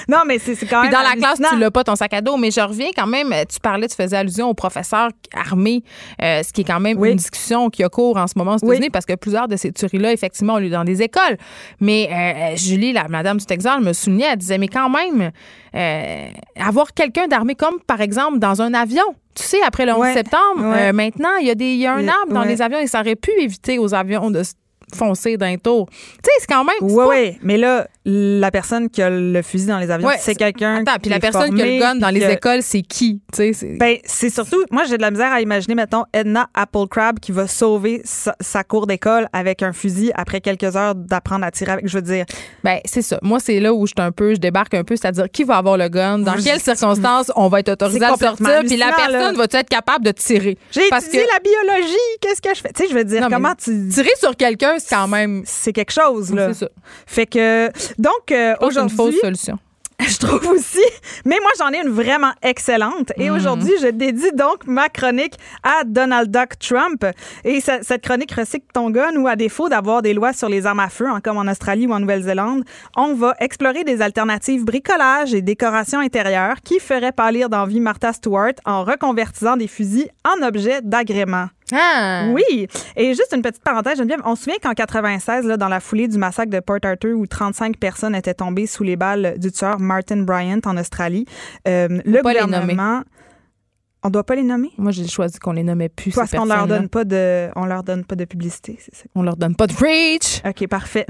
Non, mais c'est c'est quand Puis même. dans la classe, tu l'as pas ton sac à dos, mais je reviens quand même. euh, Tu parlais, tu faisais allusion au professeur armé, euh, ce qui est quand même Oui. une discussion qui a cours en ce moment aux Oui. États-Unis parce que plusieurs de ces tueries-là, effectivement, ont lieu dans des écoles. Mais euh, euh, Julie, la madame du Texas, elle me soulignait, elle disait, mais quand même, euh, avoir quelqu'un d'armé comme, par exemple, dans un avion. Tu sais, après le 11 Ouais. septembre, Ouais. euh, maintenant, il y, a des, il y a un Euh, arbre dans ouais. les avions et ça aurait pu éviter aux avions de se foncer d'un tour. Tu sais, c'est quand même. Oui, pas- oui. Mais là, la personne qui a le fusil dans les avions, Ouais, c'est quelqu'un. Attends, puis la personne qui a le gun dans les que- écoles, c'est qui? Tu sais, c'est- Ben, c'est surtout, moi, j'ai de la misère à imaginer, mettons, Edna Applecrab qui va sauver sa, sa cour d'école avec un fusil après quelques heures d'apprendre à tirer avec. Je veux dire, Ben, c'est ça. Moi, c'est là où je suis un peu, je débarque un peu, c'est-à-dire qui va avoir le gun, dans quelles circonstances on va être autorisé à sortir, puis la personne là. va être capable de tirer? j'ai étudié que- la biologie, qu'est-ce que je fais? Tu sais, je veux dire, Non, comment tu. Tirer sur quelqu'un, c'est quand même. C'est quelque chose, là. C'est ça. Fait que, donc, euh, que c'est une aujourd'hui. fausse solution. Je trouve aussi. Mais moi, j'en ai une vraiment excellente. Et aujourd'hui, je dédie donc ma chronique à Donald Duck Trump. Et ce- cette chronique recycle ton gun ou à défaut d'avoir des lois sur les armes à feu, hein, comme en Australie ou en Nouvelle-Zélande, on va explorer des alternatives bricolage et décoration intérieure qui feraient pâlir d'envie Martha Stewart en reconvertissant des fusils en objets d'agrément. Ah! Oui. Et juste une petite parenthèse, Geneviève, on se souvient qu'en 96, là, dans la foulée du massacre de Port Arthur, où 35 personnes étaient tombées sous les balles du tueur Martin Bryant en Australie, euh, le gouvernement... On doit pas les nommer? Moi, j'ai choisi qu'on les nommait plus. Parce qu'on leur donne pas de, on leur donne pas de publicité, c'est ça. On leur donne pas de reach. OK, parfait.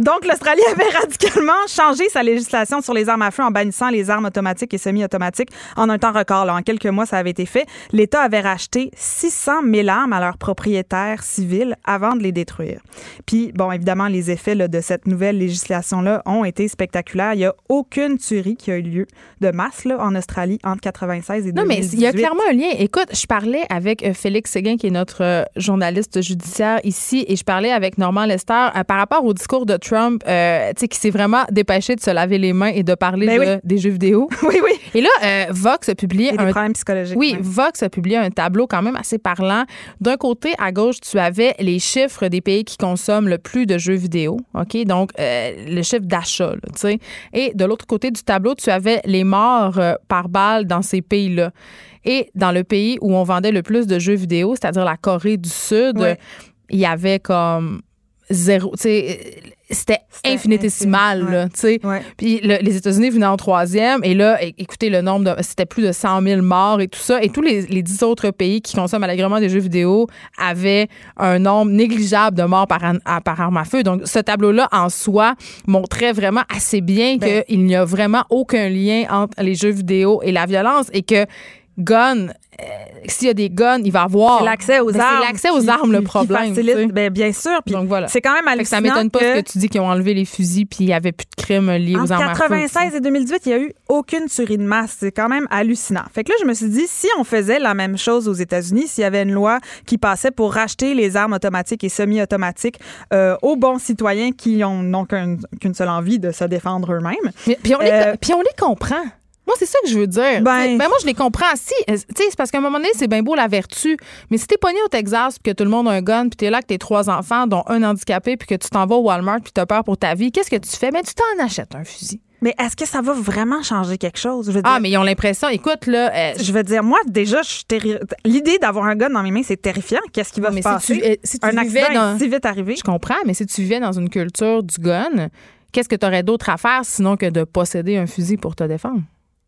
Donc, l'Australie avait radicalement changé sa législation sur les armes à feu en bannissant les armes automatiques et semi-automatiques en un temps record. Là. En quelques mois, ça avait été fait. L'État avait racheté 600 000 armes à leurs propriétaires civils avant de les détruire. Puis, bon, évidemment, les effets là, de cette nouvelle législation-là ont été spectaculaires. Il n'y a aucune tuerie qui a eu lieu de masse là, en Australie entre 96 et Non, 2018. mais il y a clairement un lien. Écoute, je parlais avec euh, Félix Séguin, qui est notre euh, journaliste judiciaire ici, et je parlais avec Normand Lester euh, par rapport au discours de Trump, euh, tu sais, qui s'est vraiment dépêché de se laver les mains et de parler Ben de- oui. des jeux vidéo. Oui, oui. Et là, euh, Vox a publié a des un problèmes psychologiques. oui. Vox a publié un tableau quand même assez parlant. D'un côté, à gauche, tu avais les chiffres des pays qui consomment le plus de jeux vidéo. OK? Donc, le chiffre d'achat, tu sais. Et de l'autre côté du tableau, tu avais les morts par balle dans ces pays-là. Et dans le pays où on vendait le plus de jeux vidéo, c'est-à-dire la Corée du Sud, il y avait comme zéro. C'était infinitésimal, là, tu sais. Ouais. Puis le- les États-Unis venaient en troisième. Et là, écoutez, le nombre de. C'était plus de 100 000 morts et tout ça. Et tous les, les 10 autres pays qui consomment allègrement des jeux vidéo avaient un nombre négligeable de morts par, an- à- par arme à feu. Donc, ce tableau-là, en soi, montrait vraiment assez bien Ben. qu'il n'y a vraiment aucun lien entre les jeux vidéo et la violence et que gun, euh, s'il y a des guns, il va avoir. C'est l'accès aux Ben, armes. C'est l'accès aux qui- armes le qui- problème. facilite. Ben, bien sûr. Puis Donc voilà. c'est quand même Fait que ça hallucinant. m'étonne pas que ce que tu dis qu'ils ont enlevé les fusils puis il n'y avait plus de crimes liés aux armes feu. 96 et 2018, il n'y a eu aucune tuerie de masse. C'est quand même hallucinant. Fait que là, je me suis dit, si on faisait la même chose aux États-Unis, s'il y avait une loi qui passait pour racheter les armes automatiques et semi-automatiques euh, aux bons citoyens qui ont n'ont qu'un- qu'une seule envie de se défendre eux-mêmes. Mais- puis, on les, Euh, puis on les comprend. Moi, c'est ça que je veux dire. Ben- ben moi, je les comprends. Si, euh, tu sais, c'est parce qu'à un moment donné, c'est bien beau la vertu. Mais si t'es pogné au Texas, puis que tout le monde a un gun, puis t'es là avec tes trois enfants, dont un handicapé, puis que tu t'en vas au Walmart, puis t'as peur pour ta vie, qu'est-ce que tu fais? Ben, tu t'en achètes un fusil. Mais est-ce que ça va vraiment changer quelque chose? Je veux Ah, dire, mais ils ont l'impression, écoute, là, euh, je veux dire, moi, déjà, je suis terri- l'idée d'avoir un gun dans mes mains, c'est terrifiant. Qu'est-ce qui va mais se si passer? tu, euh, si tu un accident dans. est si vite arrivé. Je comprends, mais si tu vivais dans une culture du gun, qu'est-ce que tu aurais d'autre à faire sinon que de posséder un fusil pour te défendre?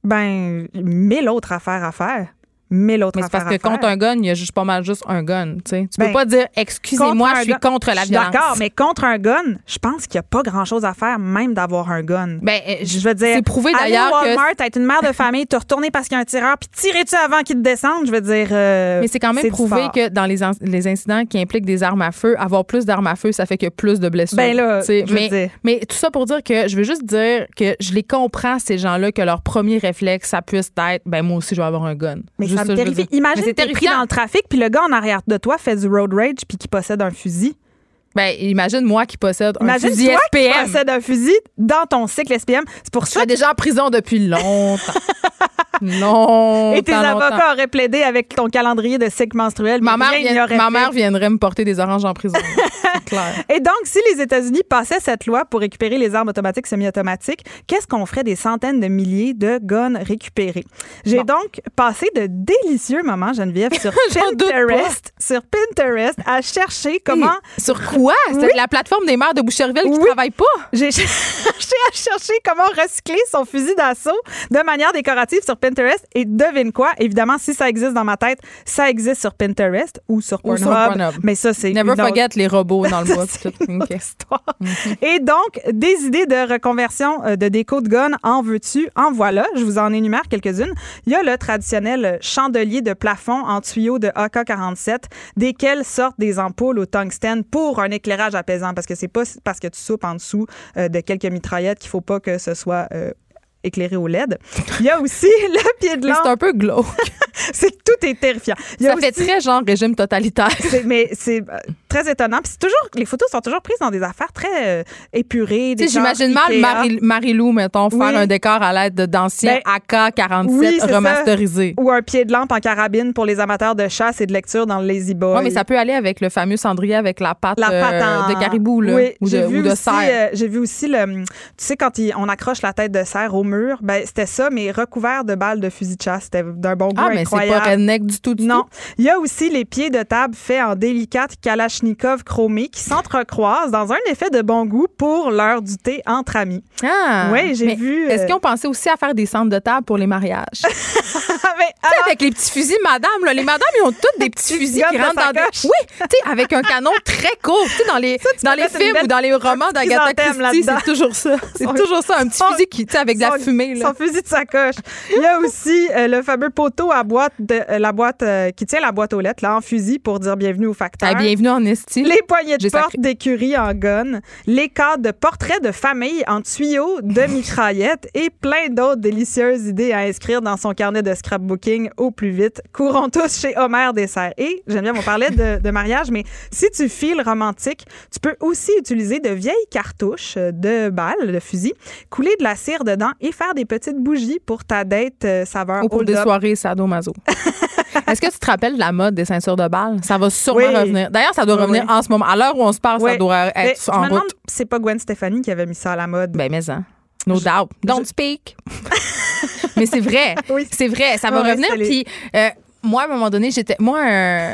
Ben, mille autres affaires à faire. Mais c'est affaires parce que contre un gun, il y a juste pas mal juste un gun. Tu. Tu Ben, peux pas dire excusez-moi, je suis gun- contre la violence. D'accord, mais contre un gun, je pense qu'il n'y a pas grand-chose à faire, même d'avoir un gun. Ben, euh, je veux dire, c'est prouvé d'ailleurs au que Walmart, être une mère de famille, te retourner parce qu'il y a un tireur, puis tirer-tu avant qu'il te descende, je veux dire. euh, Mais c'est quand même prouvé que dans les, les incidents qui impliquent des armes à feu, avoir plus d'armes à feu, ça fait que plus de blessures. Ben là, je veux mais, dire. mais tout ça pour dire que je veux juste dire que je les comprends, ces gens-là, que leur premier réflexe, ça puisse être ben moi aussi, je vais avoir un gun. Mais juste Ça me je terrifie. Imagine c'est t'es pris dans le trafic, puis le gars en arrière de toi fait du road rage puis qui possède un fusil. Ben, imagine moi qui possède un Imagine fusil toi qui possède un fusil dans ton cycle SPM. C'est pour Je ça suis déjà en prison depuis longtemps. longtemps. Et tes longtemps. avocats auraient plaidé avec ton calendrier de cycle menstruel. Ma mère, vient- ma mère viendrait me porter des oranges en prison. clair. Et donc, si les États-Unis passaient cette loi pour récupérer les armes automatiques semi-automatiques, qu'est-ce qu'on ferait des centaines de milliers de guns récupérés? J'ai donc passé de délicieux moments, Geneviève, sur Pinterest, sur Pinterest, à chercher comment... Sur quoi? C'est Oui. la plateforme des maires de Boucherville qui Oui. travaille pas? J'ai cherché à chercher comment recycler son fusil d'assaut de manière décorative sur Pinterest. Et devine quoi? Évidemment, si ça existe dans ma tête, ça existe sur Pinterest ou sur Ou Pornhub. sur Pornhub. Mais ça, c'est Never une autre- forget les robots dans le bois. pis tout. Ok. histoire. Et donc, des idées de reconversion euh, de déco de gun, en veux-tu? En voilà. Je vous en énumère quelques-unes. Il y a le traditionnel chandelier de plafond en tuyau de AK-47, desquels sortent des ampoules au tungstène pour un éclairage apaisant, parce que c'est pas parce que tu soupes en dessous euh, de quelques mitraillettes qu'il faut pas que ce soit euh, éclairé au LED. Il y a aussi le pied de Mais c'est un peu glauque. C'est que tout est terrifiant. Il y a Ça fait aussi- très genre régime totalitaire. mais c'est euh, très étonnant. Puis c'est toujours, les photos sont toujours prises dans des affaires très euh, épurées. J'imagine mal. Marie- Marie-Lou, mettons, faire un décor à l'aide de- d'anciens Ben, AK-47 oui, ça. remasterisés. Ou un pied de lampe en carabine pour les amateurs de chasse et de lecture dans le Lazy Boy. Oui, mais ça peut aller avec le fameux cendrier avec la patte, la patte euh, de caribou là, Oui, ou j'ai de, vu ou de aussi, cerf. euh, j'ai vu aussi le. Tu sais, quand il- on accroche la tête de cerf au mur, ben c'était ça, mais recouvert de balles de fusil de chasse. C'était d'un bon goût ah, mais c'est pas redneck du tout, du Non. tout? Il y a aussi les pieds de table faits en délicate kalachnikov chromé qui s'entrecroisent dans un effet de bon goût pour l'heure du thé entre amis. Ah, Ouais, j'ai vu, Est-ce euh, qu'ils ont pensé aussi à faire des centres de table pour les mariages? Mais alors, avec les petits fusils, madame, là, les madames, ils ont toutes des petits fusils qui rentrent dans des. Oui, tu sais, avec un canon très court. Tu sais, dans les, dans les films ou dans les romans d'Agatha Christie, c'est toujours ça. C'est toujours ça, un petit fusil qui, tu sais, avec de la fumée, là. Son fusil de sacoche. Il y a aussi euh, le fameux poteau à boîte de euh, la boîte euh, qui tient la boîte aux lettres là en fusil pour dire bienvenue au facteur. Ah, bienvenue en esti. Les poignées de porte d'écurie en gun, les cadres de portraits de famille en tuyaux de mitraillettes et plein d'autres délicieuses idées à inscrire dans son carnet de scrapbooking au plus vite. Courons tous chez Homer Dessert. Et Geneviève, on parlait de, de mariage, mais si tu files romantique, tu peux aussi utiliser de vieilles cartouches de balles, de fusil, couler de la cire dedans et faire des petites bougies pour ta date euh, saveur Ou pour des up. soirées sadomaso. Est-ce que tu te rappelles de la mode des ceintures de balles? Ça va sûrement Oui. revenir. D'ailleurs, ça doit Oui, revenir oui. en ce moment. À l'heure où on se parle, ça doit Mais être je en me demande route. c'est pas Gwen Stefani qui avait mis ça à la mode. Ben, mais hein. No doubt. Don't speak. mais c'est vrai. C'est vrai. Ça va revenir. Puis, euh, moi, à un moment donné, j'étais. Moi, euh,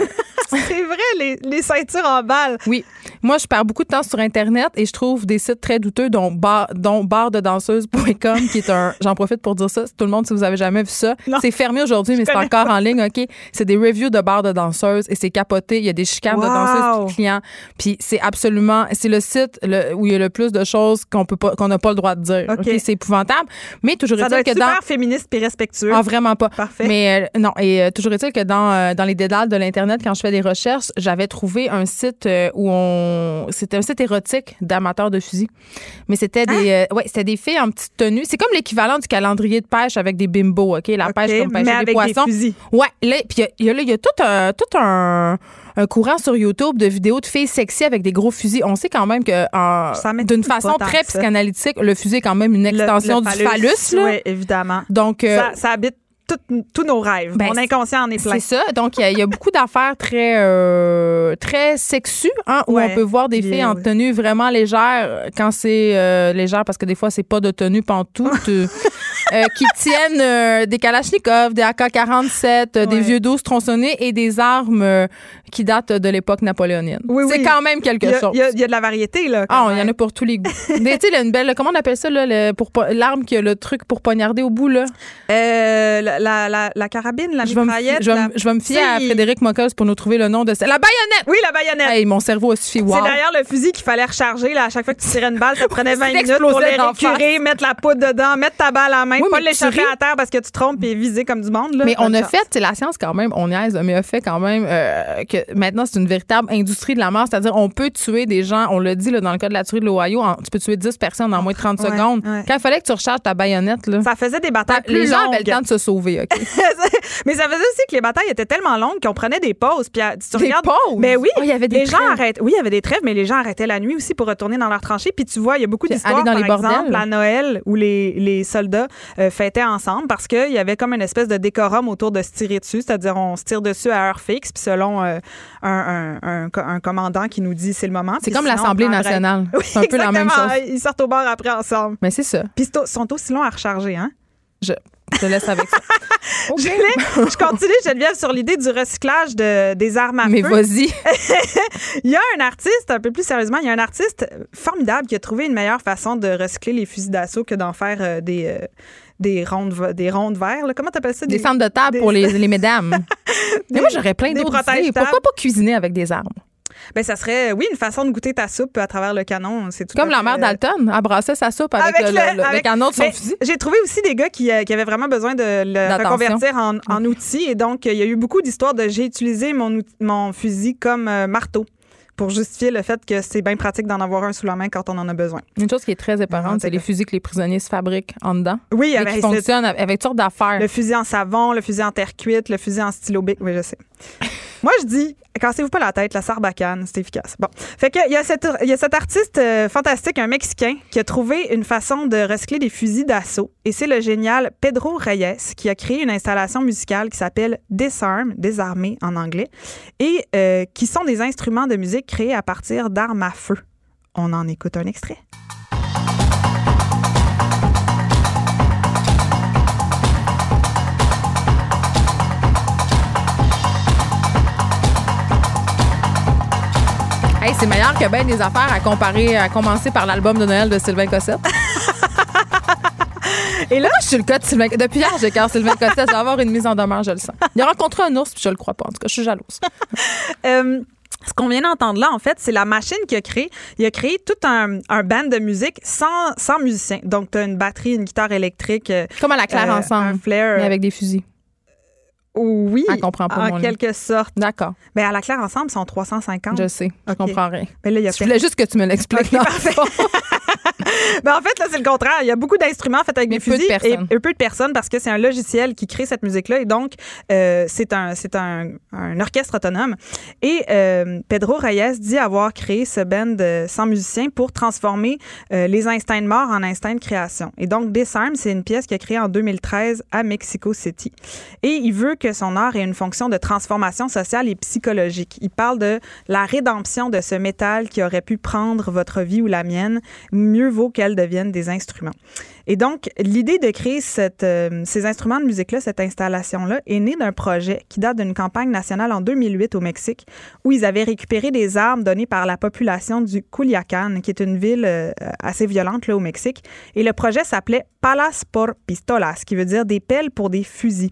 C'est vrai, les, les ceintures en balles. oui. Moi, je perds beaucoup de temps sur Internet et je trouve des sites très douteux, dont, bar, dont bardedanseuse.com, qui est un. J'en profite pour dire ça. Tout le monde, si vous avez jamais vu ça, c'est fermé aujourd'hui, mais c'est encore en ligne, OK? C'est des reviews de bars de danseuses et c'est capoté. Il y a des chicanes de danseuses puis de clients. Puis c'est absolument. C'est le site le- où il y a le plus de choses qu'on peut pas qu'on n'a pas le droit de dire. OK. C'est épouvantable. Mais toujours est-il que dans. féministe et respectueux. Ah, vraiment pas. Parfait. Mais euh, non, et euh, toujours est-il que dans, euh, dans les dédales de l'Internet, quand je fais des recherches, j'avais trouvé un site où on. C'était un site érotique d'amateurs de fusils. Mais c'était des, Ah! euh, ouais, c'était des filles en petite tenue. C'est comme l'équivalent du calendrier de pêche avec des bimbos, OK? La pêche comme pêcher mais des avec poissons. des fusils. Ouais, là, puis il y a- il y, a, là, il y a tout un, tout un, un courant sur YouTube de vidéos de filles sexy avec des gros fusils. On sait quand même que euh, d'une façon très ça. psychanalytique, le fusil est quand même une Le- extension du phallus. Oui, évidemment. Donc, euh, Ça, ça habite tous nos rêves. Ben, Mon inconscient en est plein. C'est ça. Donc, il y a- il y, a beaucoup d'affaires très, euh, très sexues, hein, où Ouais. on peut voir des filles Yeah, en ouais. tenue vraiment légère, quand c'est euh, légère, parce que des fois, c'est pas de tenue pantoute, euh, qui tiennent des Kalachnikov, des AK-47, euh, des Ouais. vieux 12 tronçonnés et des armes qui datent de l'époque napoléonienne. Oui, c'est oui. quand même quelque Il y, a, chose. il y a- il y a de la variété, là. Ah, il y en a pour tous les goûts. Mais tu sais, une belle, comment on appelle ça, là, le- pour po- l'arme qui a le truc pour poignarder au bout, là? La, la, carabine, la Je mitraillette. je vais me- la- je vais me fier à Frédéric Mocos pour nous trouver le nom de ça. La baïonnette! Oui, la baïonnette. Hey, mon cerveau a suffi. Wow. C'est derrière le fusil qu'il fallait recharger. Là, à chaque fois que tu tirais une balle, ça prenait 20 Il minutes pour les récurer, mettre la poudre dedans, mettre ta balle à la main, Oui, pas l'échapper à terre parce que tu trompes et viser comme du monde. Là. Mais on a fait, c'est la science quand même, on niaise, mais a fait quand même euh, que maintenant c'est une véritable industrie de la mort. C'est-à-dire, on peut tuer des gens, on l'a dit là, dans le cas de la tuerie de l'Ohio, en- tu peux tuer 10 personnes en moins de 30 Ouais, secondes. ouais. Quand il fallait que tu recharges ta baïonnette, là, Ça faisait des batailles les plus gens longues. avaient le temps de se sauver, OK? mais ça faisait aussi que les batailles étaient tellement longues qu'on prenait des pauses. Puis à- tu Des regardes- pauses? Mais oui. Oh, il y avait des les gens trêves. arrêtent. Oui, il y avait des trêves, mais les gens arrêtaient la nuit aussi pour retourner dans leur tranchée. Puis tu vois, il y a beaucoup d'histoires, par les bordels. exemple, à Noël, où les, les soldats euh, fêtaient ensemble parce qu'il y avait comme une espèce de décorum autour de se tirer dessus. C'est-à-dire, on se tire dessus à heure fixe, puis selon euh, un, un- un co- un commandant qui nous dit c'est le moment. C'est comme l'Assemblée nationale. Oui, C'est un peu la même chose. Ils sortent au bar après ensemble. Mais c'est ça. Puis ils sont aussi longs à recharger, hein? Je je te laisse avec ça. Je, continue, Geneviève, sur l'idée du recyclage de, des armes à Mais feu. vas-y. Il y a un artiste, un peu plus sérieusement, il y a un artiste formidable qui a trouvé une meilleure façon de recycler les fusils d'assaut que d'en faire euh, des, euh, des, rondes, des rondes verres. là. Comment t'appelles ça? Des centres de table des- pour les, les mesdames. Mais moi, j'aurais plein des d'autres. Pourquoi pas cuisiner avec des armes? Ben, ça serait, oui, une façon de goûter ta soupe à travers le canon. C'est tout Comme la mère euh, d'Alton, elle brassait sa soupe avec, le, le- le avec- canon de son fusil. J'ai trouvé aussi des gars qui, euh, qui avaient vraiment besoin de le reconvertir en, en outil. Et donc, il y a eu beaucoup d'histoires de j'ai utilisé mon, mon fusil comme euh, marteau pour justifier le fait que c'est bien pratique d'en avoir un sous la main quand on en a besoin. Une chose qui est très éparante, c'est les fusils que les prisonniers se fabriquent en dedans. Oui, avec qui fonctionnent avec toutes sortes d'affaires. le fusil en savon, le fusil en terre cuite, le fusil en stylo bic. Oui, je sais. Moi, je dis, cassez-vous pas la tête, la sarbacane, c'est efficace. Bon. Fait que, il y, a y a cet artiste euh, fantastique, un Mexicain, qui a trouvé une façon de recycler des fusils d'assaut. Et c'est le génial Pedro Reyes qui a créé une installation musicale qui s'appelle Disarm, désarmé en anglais, et euh, qui sont des instruments de musique créés à partir d'armes à feu. On en écoute un extrait. Hey, c'est meilleur que bien des affaires à comparer, à commencer par l'album de Noël de Sylvain Cossette. Et là, je suis le cas de Sylvain Depuis hier, j'ai cœur Sylvain Cossette. Je vais avoir une mise en demeure, je le sens. Il a rencontré un ours, puis je le crois pas. En tout cas, je suis jalouse. Euh, ce qu'on vient d'entendre là, en fait, c'est la machine qui a créé. Il a créé tout un, un band de musique sans, sans musiciens. Donc, tu as une batterie, une guitare électrique. euh, Comme à la claire euh, ensemble, Un flair. mais avec des fusils. Oui, Elle comprend pas en mon livre. quelque sorte. D'accord, Mais à la claire ensemble, ils sont 350. je sais. Je comprends rien. Mais là, il y a Je voulais juste que tu me l'expliques. Ok, Ben, en fait, là, c'est le contraire. Il y a beaucoup d'instruments faits avec Mais des peu de fusils personnes. et, et peu de personnes parce que c'est un logiciel qui crée cette musique-là. Et donc, euh, c'est un, c'est un, un orchestre autonome. Et euh, Pedro Reyes dit avoir créé ce band euh, sans musiciens pour transformer euh, les instincts de mort en instincts de création. Et donc, Disarm, c'est une pièce qu'il a créée en 2013 à Mexico City. Et il veut que son art ait une fonction de transformation sociale et psychologique. Il parle de la rédemption de ce métal qui aurait pu prendre votre vie ou la mienne. Mieux vaut qu'elle devienne des instruments. Et donc, l'idée de créer euh, ces instruments de musique-là, cette installation-là, est née d'un projet qui date d'une campagne nationale en 2008 au Mexique, où ils avaient récupéré des armes données par la population du Culiacán, qui est une ville euh, assez violente là, au Mexique. Et le projet s'appelait Palas por Pistolas, qui veut dire des pelles pour des fusils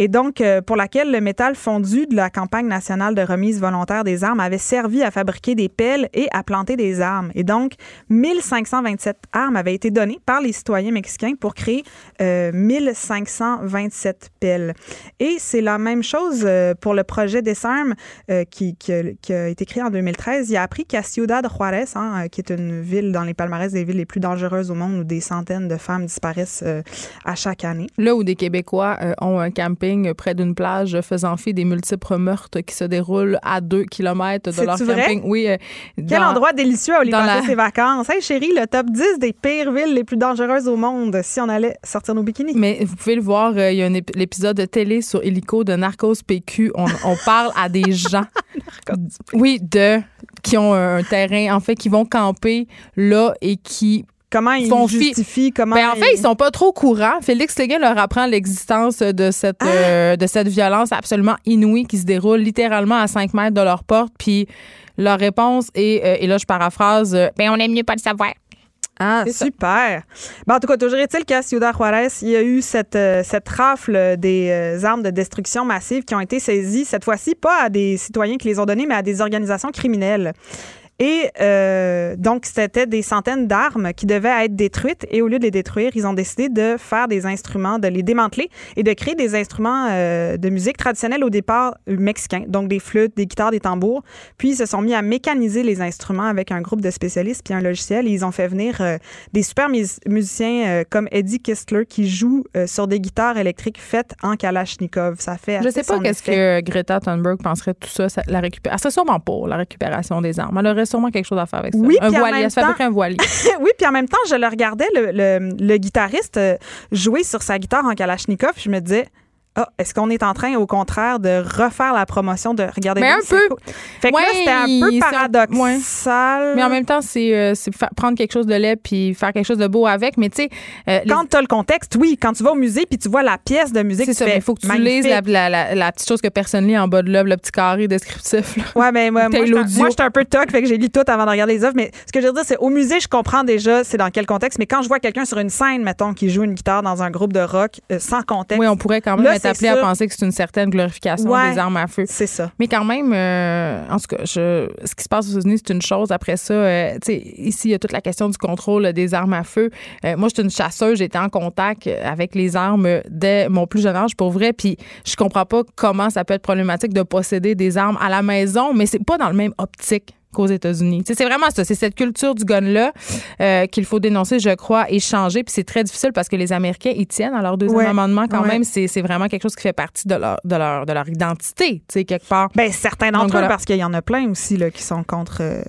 et donc euh, pour laquelle le métal fondu de la campagne nationale de remise volontaire des armes avait servi à fabriquer des pelles et à planter des armes. Et donc, 1527 armes avaient été données par les citoyens mexicains pour créer euh, 1527 pelles. Et c'est la même chose euh, pour le projet Desarmes euh, qui, qui, a- été créé en 2013. Il a appris qu'à Ciudad Juárez, hein, qui est une ville dans les palmarès des villes les plus dangereuses au monde où des centaines de femmes disparaissent à chaque année. Là où des Québécois ont un camping près d'une plage faisant fi des multiples meurtres qui se déroulent à deux kilomètres de leur vrai? camping. Oui. euh, Quel endroit délicieux à passer la- ses vacances? Hey chérie, le top 10 des pires villes les plus dangereuses au monde si on allait sortir nos bikinis. Mais vous pouvez le voir, euh, il y a un ép- l'épisode de télé sur Illico de Narcos PQ. On, on parle à des gens. oui, de qui ont un terrain, en fait, qui vont camper là et qui Comment ils font fi- justifient, comment Ben, en fait, ils sont pas trop courants. Félix Léguin leur apprend l'existence de cette, euh, de cette violence absolument inouïe qui se déroule littéralement à 5 mètres de leur porte. Puis leur réponse est, euh, et là, je paraphrase, euh, ben, on aime mieux pas le savoir. Ah, super. Ben, en tout cas, toujours est-il qu'à Ciudad Juárez, il y a eu cette, euh, cette rafle des euh, armes de destruction massive qui ont été saisies, cette fois-ci, pas à des citoyens qui les ont données, mais à des organisations criminelles. Et euh, donc, c'était des centaines d'armes qui devaient être détruites. Et au lieu de les détruire, ils ont décidé de faire des instruments, de les démanteler et de créer des instruments euh, de musique traditionnels au départ mexicains. Donc, des flûtes, des guitares, des tambours. Puis, ils se sont mis à mécaniser les instruments avec un groupe de spécialistes puis un logiciel. Et ils ont fait venir euh, des super musiciens comme Eddie Kistler qui joue sur des guitares électriques faites en Kalachnikov. Ça fait Je sais pas qu'est-ce que Greta Thunberg penserait de tout ça, la récupération. Ah, c'est sûrement pas la récupération des armes. Elle aurait sûrement quelque chose à faire avec ça. Oui, un voilier. Elle se fabrique un voilier. oui, puis en même temps, je le regardais, le, le, le guitariste euh, jouer sur sa guitare en Kalachnikov. Je me disais, ah, est-ce qu'on est en train, au contraire, de refaire la promotion de regarder Mais un peu. Fait que là, c'était un peu paradoxal. Mais en même temps, c'est euh, prendre quelque chose de laid puis faire quelque chose de beau avec. Mais tu sais. Euh, quand tu as le contexte, oui. Quand tu vas au musée puis tu vois la pièce de musique, c'est. Il faut que tu lises la, petite chose que personne lit en bas de l'œuvre, le petit carré descriptif. Là. Ouais, mais moi, moi, j'étais un peu toc, fait que j'ai lu tout avant de regarder les œuvres. Mais ce que je veux dire, c'est au musée, je comprends déjà c'est dans quel contexte. Mais quand je vois quelqu'un sur une scène, mettons, qui joue une guitare dans un groupe de rock euh, sans contexte. Oui, on pourrait quand même appelé à penser que c'est une certaine glorification des armes à feu. C'est ça. Mais quand même, euh, en tout cas, je, ce qui se passe aux États-Unis, c'est une chose. Après ça, euh, tu sais, ici, il y a toute la question du contrôle des armes à feu. Euh, moi, je suis une chasseuse. J'étais en contact avec les armes dès mon plus jeune âge, pour vrai. Puis je comprends pas comment ça peut être problématique de posséder des armes à la maison, mais c'est pas dans le même optique qu'aux États-Unis. C'est vraiment ça. C'est cette culture du gun-là euh, qu'il faut dénoncer, je crois, et changer. Puis c'est très difficile parce que les Américains y tiennent à leur deuxième amendement quand même. C'est vraiment quelque chose qui fait partie de leur, de leur, de leur identité, tu sais, quelque part. Bien, certains d'entre eux, parce qu'il y en a plein aussi là, qui sont contre. Euh,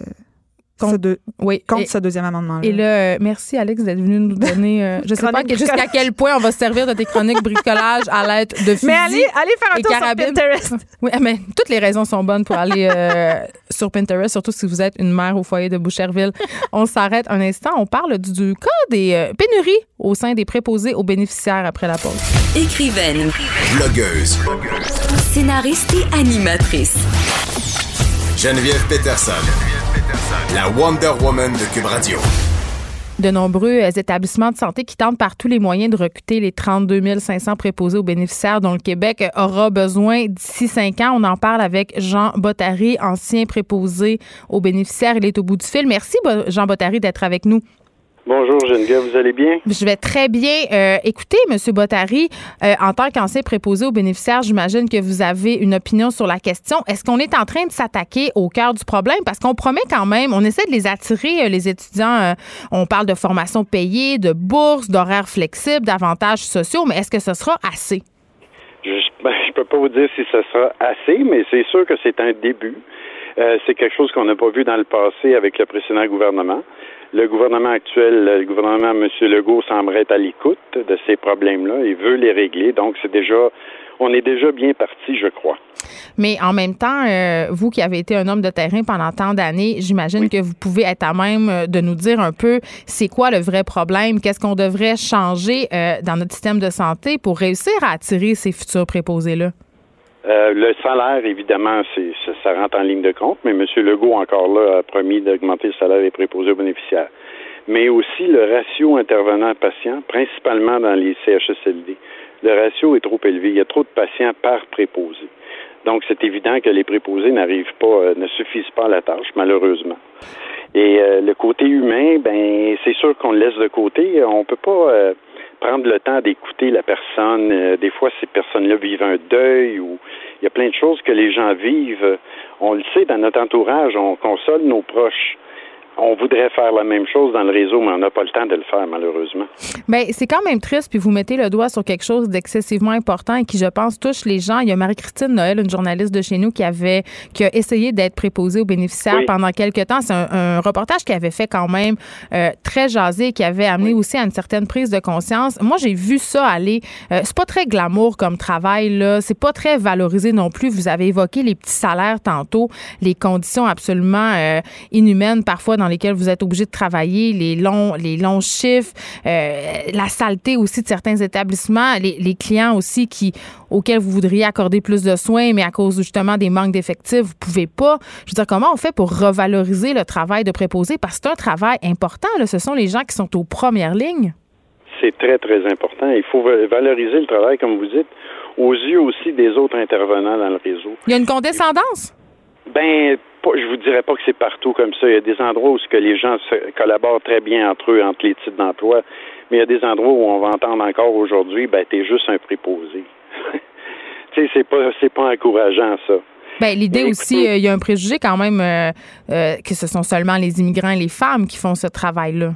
contre, oui, contre ce deuxième amendement. -là. Et là, euh, merci Alex d'être venu nous donner. Euh, je sais pas jusqu'à quel point on va se servir de tes chroniques bricolage à l'aide de fusils. Mais allez, allez faire un tour sur Pinterest. Oui, mais toutes les raisons sont bonnes pour aller euh, sur Pinterest, surtout si vous êtes une mère au foyer de Boucherville. On s'arrête un instant. On parle du, cas des pénuries au sein des préposés aux bénéficiaires après la pause. Écrivaine, blogueuse, scénariste et animatrice. Geneviève Peterson de. De nombreux euh, établissements de santé qui tentent par tous les moyens de recruter les 32 500 préposés aux bénéficiaires dont le Québec aura besoin d'ici cinq ans. On en parle avec Jean Bottary, ancien préposé aux bénéficiaires. Il est au bout du fil. Merci, Jean Bottary, d'être avec nous. Bonjour Geneviève, vous allez bien? Je vais très bien. Euh, écoutez, M. Bottary, euh, en tant qu'ancien préposé aux bénéficiaires, j'imagine que vous avez une opinion sur la question. Est-ce qu'on est en train de s'attaquer au cœur du problème? Parce qu'on promet quand même, on essaie de les attirer, euh, les étudiants. on parle de formation payée, de bourses, d'horaires flexibles, d'avantages sociaux, mais est-ce que ce sera assez? Je ne ben, peux pas vous dire si ce sera assez, mais c'est sûr que c'est un début. c'est quelque chose qu'on n'a pas vu dans le passé avec le précédent gouvernement le gouvernement actuel, le gouvernement M. Legault semble être à l'écoute de ces problèmes-là et veut les régler. Donc, c'est déjà, on est déjà bien parti, je crois. Mais en même temps, euh, vous qui avez été un homme de terrain pendant tant d'années, j'imagine que vous pouvez être à même euh, de nous dire un peu c'est quoi le vrai problème, qu'est-ce qu'on devrait changer euh, dans notre système de santé pour réussir à attirer ces futurs préposés-là? Euh, le salaire, évidemment, c'est, ça, rentre en ligne de compte, mais M. Legault, encore là, a promis d'augmenter le salaire des préposés aux bénéficiaires. Mais aussi le ratio intervenant-patient, principalement dans les CHSLD. Le ratio est trop élevé. Il y a trop de patients par préposé. Donc, c'est évident que les préposés n'arrivent pas, euh, ne suffisent pas à la tâche, malheureusement. Et euh, le côté humain, ben, c'est sûr qu'on le laisse de côté. On peut pas prendre le temps d'écouter la personne. Euh, des fois, ces personnes-là vivent un deuil ou il y a plein de choses que les gens vivent. On le sait dans notre entourage, on console nos proches on voudrait faire la même chose dans le réseau, mais on n'a pas le temps de le faire, malheureusement. Bien, c'est quand même triste, puis vous mettez le doigt sur quelque chose d'excessivement important et qui, je pense, touche les gens. Il y a Marie-Christine Noël, une journaliste de chez nous, qui avait qui a essayé d'être préposée aux bénéficiaires pendant quelques temps. C'est un, reportage qui avait fait quand même euh, très jasé, qui avait amené aussi à une certaine prise de conscience. Moi, j'ai vu ça aller. Euh, c'est pas très glamour comme travail, là. C'est pas très valorisé non plus. Vous avez évoqué les petits salaires tantôt, les conditions absolument euh, inhumaines parfois dans lesquels vous êtes obligé de travailler, les longs, les longs chiffres, euh, la saleté aussi de certains établissements, les, clients aussi qui auxquels vous voudriez accorder plus de soins, mais à cause justement des manques d'effectifs, vous pouvez pas. Je veux dire, comment on fait pour revaloriser le travail de préposé? Parce que c'est un travail important. Là. Ce sont les gens qui sont aux premières lignes. C'est très, très important. Il faut valoriser le travail, comme vous dites, aux yeux aussi des autres intervenants dans le réseau. Il y a une condescendance? Ben, je vous dirais pas que c'est partout comme ça. Il y a des endroits où ce que les gens se collaborent très bien entre eux, entre les types d'emploi, mais il y a des endroits où on va entendre encore aujourd'hui, ben t'es juste un préposé. tu sais, c'est pas c'est pas encourageant ça. Ben, l'idée aussi, euh, il y a un préjugé quand même euh, euh, que ce sont seulement les immigrants et les femmes qui font ce travail-là.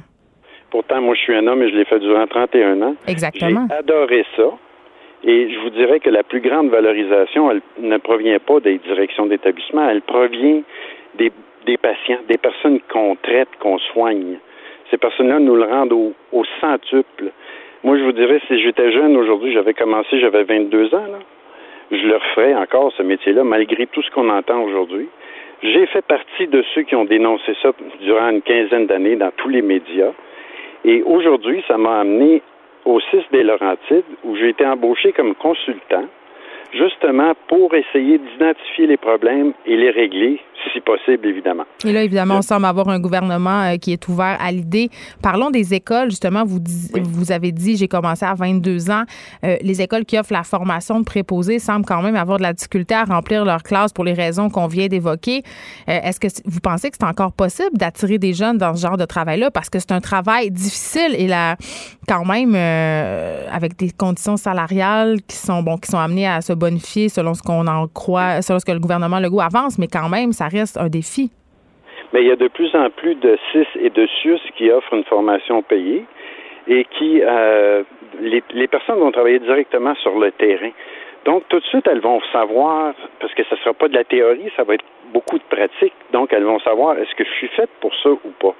Pourtant, moi, je suis un homme et je l'ai fait durant 31 ans. Exactement. J'ai adoré ça. Et je vous dirais que la plus grande valorisation, elle ne provient pas des directions d'établissement, elle provient des, patients, des personnes qu'on traite, qu'on soigne. Ces personnes-là nous le rendent au, centuple. Moi, je vous dirais, si j'étais jeune aujourd'hui, j'avais commencé, j'avais 22 ans, je le referais encore, ce métier-là, malgré tout ce qu'on entend aujourd'hui. J'ai fait partie de ceux qui ont dénoncé ça durant une quinzaine d'années dans tous les médias. Et aujourd'hui, ça m'a amené au 6 des Laurentides, où j'ai été embauché comme consultant, justement pour essayer d'identifier les problèmes et les régler, si possible, évidemment. Et là, évidemment, on semble avoir un gouvernement euh, qui est ouvert à l'idée. Parlons des écoles, justement. Vous, vous avez dit, j'ai commencé à 22 ans. Euh, les écoles qui offrent la formation de préposés semblent quand même avoir de la difficulté à remplir leurs classes pour les raisons qu'on vient d'évoquer. Euh, est-ce que vous pensez que c'est encore possible d'attirer des jeunes dans ce genre de travail-là? Parce que c'est un travail difficile et là, quand même, avec des conditions salariales qui sont, bon, qui sont amenées à se bonifier selon ce qu'on en croit, selon ce que le gouvernement Legault avance, mais quand même, ça reste un défi. Mais il y a de plus en plus de CIS et de SUS qui offrent une formation payée et qui euh, les, les, personnes vont travailler directement sur le terrain. Donc tout de suite, elles vont savoir, parce que ce ne sera pas de la théorie, ça va être beaucoup de pratique. Donc elles vont savoir est-ce que je suis faite pour ça ou pas?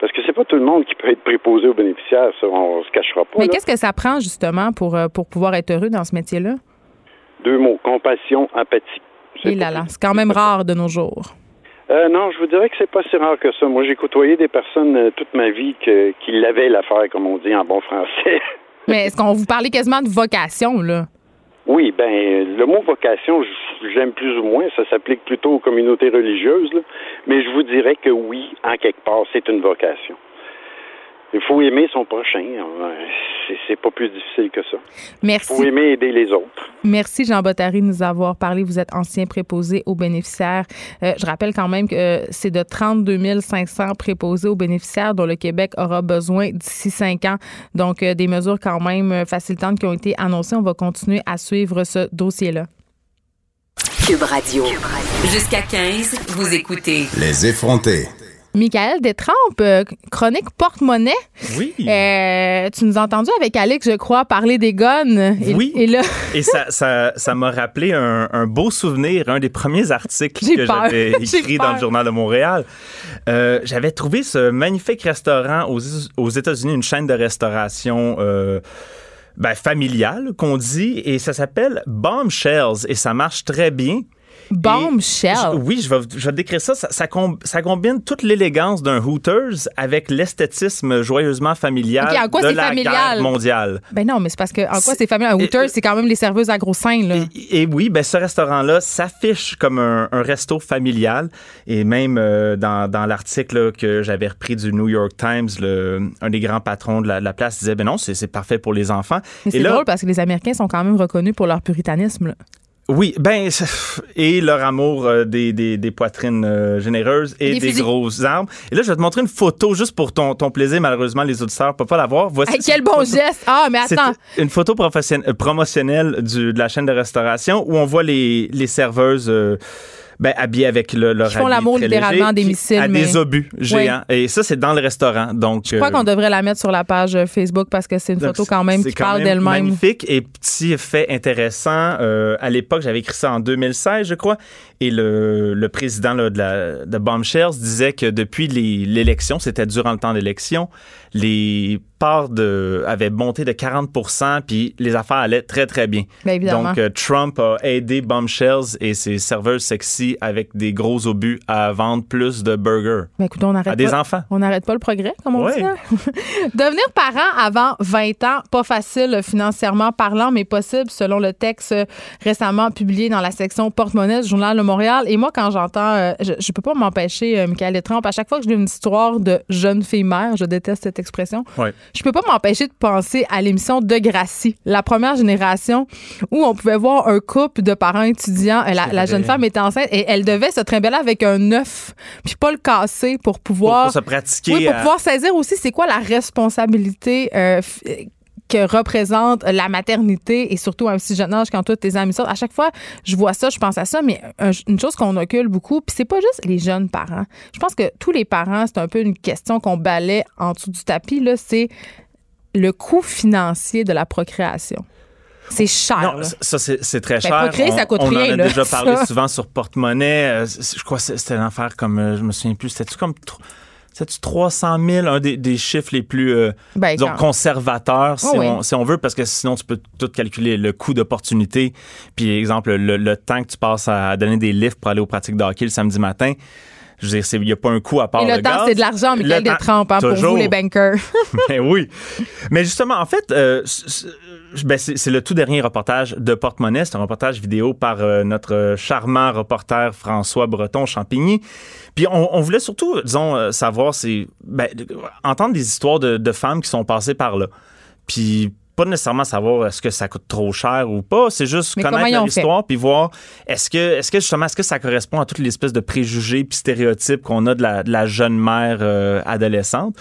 Parce que c'est pas tout le monde qui peut être préposé aux bénéficiaires, ça, on se cachera pas. Mais qu'est-ce que ça prend justement pour, euh, pour pouvoir être heureux dans ce métier-là? Deux mots, compassion, empathie. Et là là, c'est quand même rare de nos jours. Euh, non, je vous dirais que c'est pas si rare que ça. Moi, j'ai côtoyé des personnes euh, toute ma vie que, qui l'avaient l'affaire, comme on dit en bon français. Mais est-ce qu'on vous parlait quasiment de vocation, là? Oui, ben le mot vocation, j'aime plus ou moins. Ça s'applique plutôt aux communautés religieuses, là. mais je vous dirais que oui, en quelque part, c'est une vocation. Il faut aimer son prochain. C'est pas plus difficile que ça. Merci. Il faut aimer aider les autres. Merci, Jean Bottary, de nous avoir parlé. Vous êtes ancien préposé aux bénéficiaires. Euh, je rappelle quand même que c'est de 32 500 préposés aux bénéficiaires dont le Québec aura besoin d'ici cinq ans. Donc, euh, des mesures quand même facilitantes qui ont été annoncées. On va continuer à suivre ce dossier-là. Cube Radio. Jusqu'à 15, vous écoutez. Les effrontés. Michael Détrempe, euh, chronique porte-monnaie. Oui. Euh, tu nous as entendu avec Alex, je crois, parler des guns. Et, oui. Et là. et ça, ça, ça m'a rappelé un, un, beau souvenir, un des premiers articles que j'avais écrit dans le Journal de Montréal. Euh, j'avais trouvé ce magnifique restaurant aux, aux États-Unis, une chaîne de restauration. Euh, ben, familiale qu'on dit et ça s'appelle Bombshells et ça marche très bien. Bombshell. Oui, je vais, je vais décrire ça. Ça, ça, com, ça combine toute l'élégance d'un Hooters avec l'esthétisme joyeusement familial okay, en quoi de la familial? guerre mondiale. Ben non, mais c'est parce que en quoi c'est familial? Un Hooters, c'est quand même les serveuses à gros seins. Là. Et, et, oui, ben ce restaurant-là s'affiche comme un, un, resto familial. Et même euh, dans, dans l'article que j'avais repris du New York Times, le, un des grands patrons de la, de la place disait, ben non, c'est parfait pour les enfants. Mais c'est drôle parce que les Américains sont quand même reconnus pour leur puritanisme. Là. Oui, ben et leur amour euh, des, des, des, poitrines euh, généreuses et des, des grosses armes. Et là, je vais te montrer une photo juste pour ton, ton plaisir. Malheureusement, les auditeurs ne peuvent pas la voir. Voici hey, quel bon photo. geste! Ah, mais attends! Une photo promotionnelle du, de la chaîne de restauration où on voit les, les serveuses... Euh, ben, habillés avec le, leur Ils font l'amour littéralement des missiles. À mais... des obus géants. Oui. Et ça, c'est dans le restaurant. Donc, je crois euh... qu'on devrait la mettre sur la page Facebook parce que c'est une photo quand même qui quand parle d'elle-même. magnifique. Et petit fait intéressant, euh, à l'époque, j'avais écrit ça en 2016, je crois. Et le, le président là, de, la, de Bombshells disait que depuis l'élection, c'était durant le temps d'élection, les parts de, avaient monté de 40% puis les affaires allaient très, très bien. Bien Donc, euh, Trump a aidé Bombshells et ses serveuses sexy avec des gros obus à vendre plus de burgers Mais écoute, on à des pas, enfants. On n'arrête pas le progrès, comme on dit. Hein? Devenir parent avant 20 ans, pas facile financièrement parlant, mais possible selon le texte récemment publié dans la section porte-monnaie du Journal de Montréal. Et moi, quand j'entends, euh, je, je peux pas m'empêcher, euh, Michael Trump, à chaque fois que je lis une histoire de jeune fille mère, je déteste cette expression. Ouais. Je peux pas m'empêcher de penser à l'émission de Gracie, la première génération où on pouvait voir un couple de parents étudiants. La, la jeune femme était enceinte et elle devait se trimballer avec un œuf, puis pas le casser pour pouvoir. Pour, se pratiquer. Oui, pour à- pouvoir saisir aussi c'est quoi la responsabilité euh, que représente la maternité et surtout à un si jeune âge quand toi tes amis sortent. À chaque fois, je vois ça, je pense à ça, mais un- une chose qu'on occulte beaucoup, puis c'est pas juste les jeunes parents. Je pense que tous les parents, c'est un peu une question qu'on balaie en dessous du tapis, là, c'est le coût financier de la procréation. C'est cher. Non, ça, c'est très Ben, cher. procréer, ça coûte on, on rien, en a là, déjà parlé ça. souvent sur porte-monnaie. Euh, Je crois que c'était affaire comme, euh, je me souviens plus, c'était-tu comme... C'était-tu 300 000, un des, des chiffres les plus euh, Ben, disons, conservateurs, si, Oh oui. on, si on veut, parce que sinon, tu peux tout calculer le coût d'opportunité. Puis, exemple, le, le temps que tu passes à donner des livres pour aller aux pratiques de hockey le samedi matin. Je veux dire, c'est- il n'y a pas un coût à part Et le temps, c'est de l'argent, Le Michael temps- Détrempe, hein, pour vous, les bankers. Ben oui. Mais justement, en fait, euh, ben, c'est le tout dernier reportage de Porte-Monnaie. C'est un reportage vidéo par euh, notre charmant reporter François Breton-Champigny. Puis on, on voulait surtout, disons, euh, savoir, c'est ben, entendre des histoires de, de femmes qui sont passées par là. Puis pas nécessairement savoir est-ce que ça coûte trop cher ou pas, c'est juste Mais connaître leur histoire puis voir est-ce que est-ce que justement est-ce que ça correspond à toutes les espèces de préjugés puis stéréotypes qu'on a de la, de la jeune mère euh, adolescente.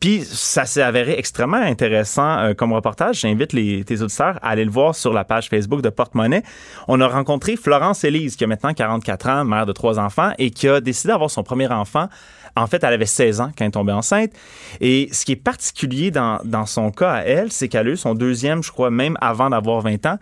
Puis ça s'est avéré extrêmement intéressant euh, comme reportage. J'invite les, tes auditeurs à aller le voir sur la page Facebook de Porte-Monnaie. On a rencontré Florence Élise, qui a maintenant 44 ans, mère de trois enfants, et qui a décidé d'avoir son premier enfant. En fait, elle avait 16 ans quand elle est tombée enceinte. Et ce qui est particulier dans, dans son cas à elle, c'est qu'elle a eu son deuxième, je crois, même avant d'avoir 20 ans.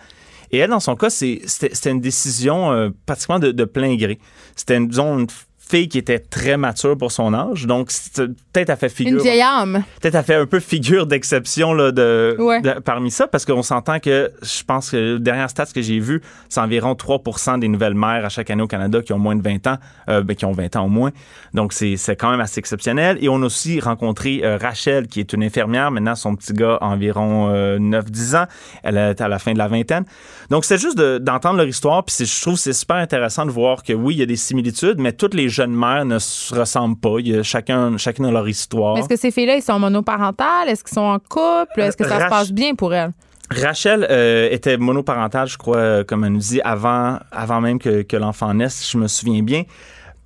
Et elle, dans son cas, c'était une décision euh, pratiquement de, de plein gré. C'était, disons, une fille qui était très mature pour son âge. Donc, peut-être elle fait figure Une vieille âme. peut-être elle fait un peu figure d'exception là, de, Ouais. de- parmi ça, parce qu'on s'entend que je pense que le dernier stats que j'ai vu, c'est environ 3% des nouvelles mères à chaque année au Canada qui ont moins de 20 ans, euh, ben, qui ont 20 ans au moins. Donc, c'est quand même assez exceptionnel. Et on a aussi rencontré euh, Rachel, qui est une infirmière. Maintenant, son petit gars a environ euh, 9-10 ans. Elle est à la fin de la vingtaine. Donc, c'est juste de- d'entendre leur histoire. Puis, je trouve c'est super intéressant de voir que oui, il y a des similitudes, mais toutes les jeunes mères ne se ressemblent pas. Il y a chacun, chacune a leur histoire. Est-ce que ces filles-là, ils sont monoparentales? Est-ce qu'ils sont en couple? Est-ce que ça se Rach- passe bien pour elles? Rachel euh, était monoparentale, je crois, euh, comme elle nous dit, avant, avant même que, que l'enfant naisse, si je me souviens bien.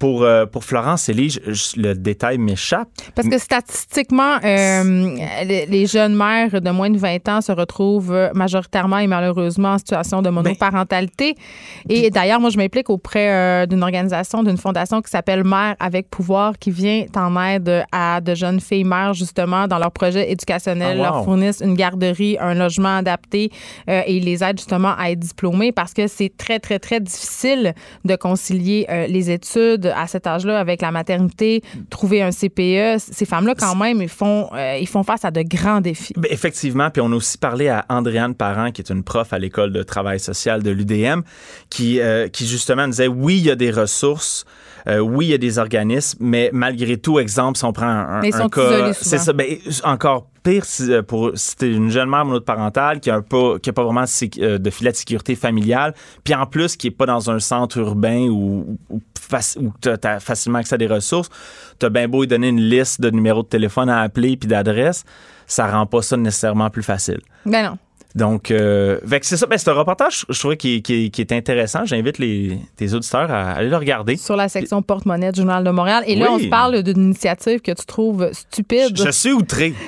Pour, euh, pour Florence je- le détail m'échappe. Parce que statistiquement, euh, les les jeunes mères de moins de 20 ans se retrouvent majoritairement et malheureusement en situation de monoparentalité. Et d'ailleurs, moi, je m'implique auprès euh, d'une organisation, d'une fondation qui s'appelle Mères avec pouvoir, qui vient en aide à de jeunes filles mères, justement, dans leur projet éducationnel, wow. leur fournissent une garderie, un logement adapté euh, et ils les aident justement à être diplômés parce que c'est très, très, très difficile de concilier les études à cet âge-là avec la maternité, trouver un CPE. Ces femmes-là, quand même, ils font, euh, ils font face à de grands défis. Ben, effectivement, puis on a aussi parlé à Andréane Parent, qui est une prof à l'école de travail social de l'UDM, qui, euh, qui justement disait oui, il y a des ressources, euh, oui, il y a des organismes, mais malgré tout, exemple, si on prend un, Mais cas, c'est ça, ben, encore pire si, euh, pour t'es une jeune mère monoparentale qui a un pas qui a pas vraiment de euh, de filet de sécurité familiale, puis en plus qui est pas dans un centre urbain où, où, faci- où t'as as facilement accès à des ressources, t'as bien beau lui donner une liste de numéros de téléphone à appeler puis d'adresses, ça rend pas ça nécessairement plus facile. Ben non. Donc, euh, c'est ça. Ben, c'est un reportage, je trouvais, qui, qui- qui est intéressant. J'invite les, tes auditeurs à aller le regarder. Sur la section porte-monnaie du Journal de Montréal. Et là, on se parle d'une initiative que tu trouves stupide. Je suis outré.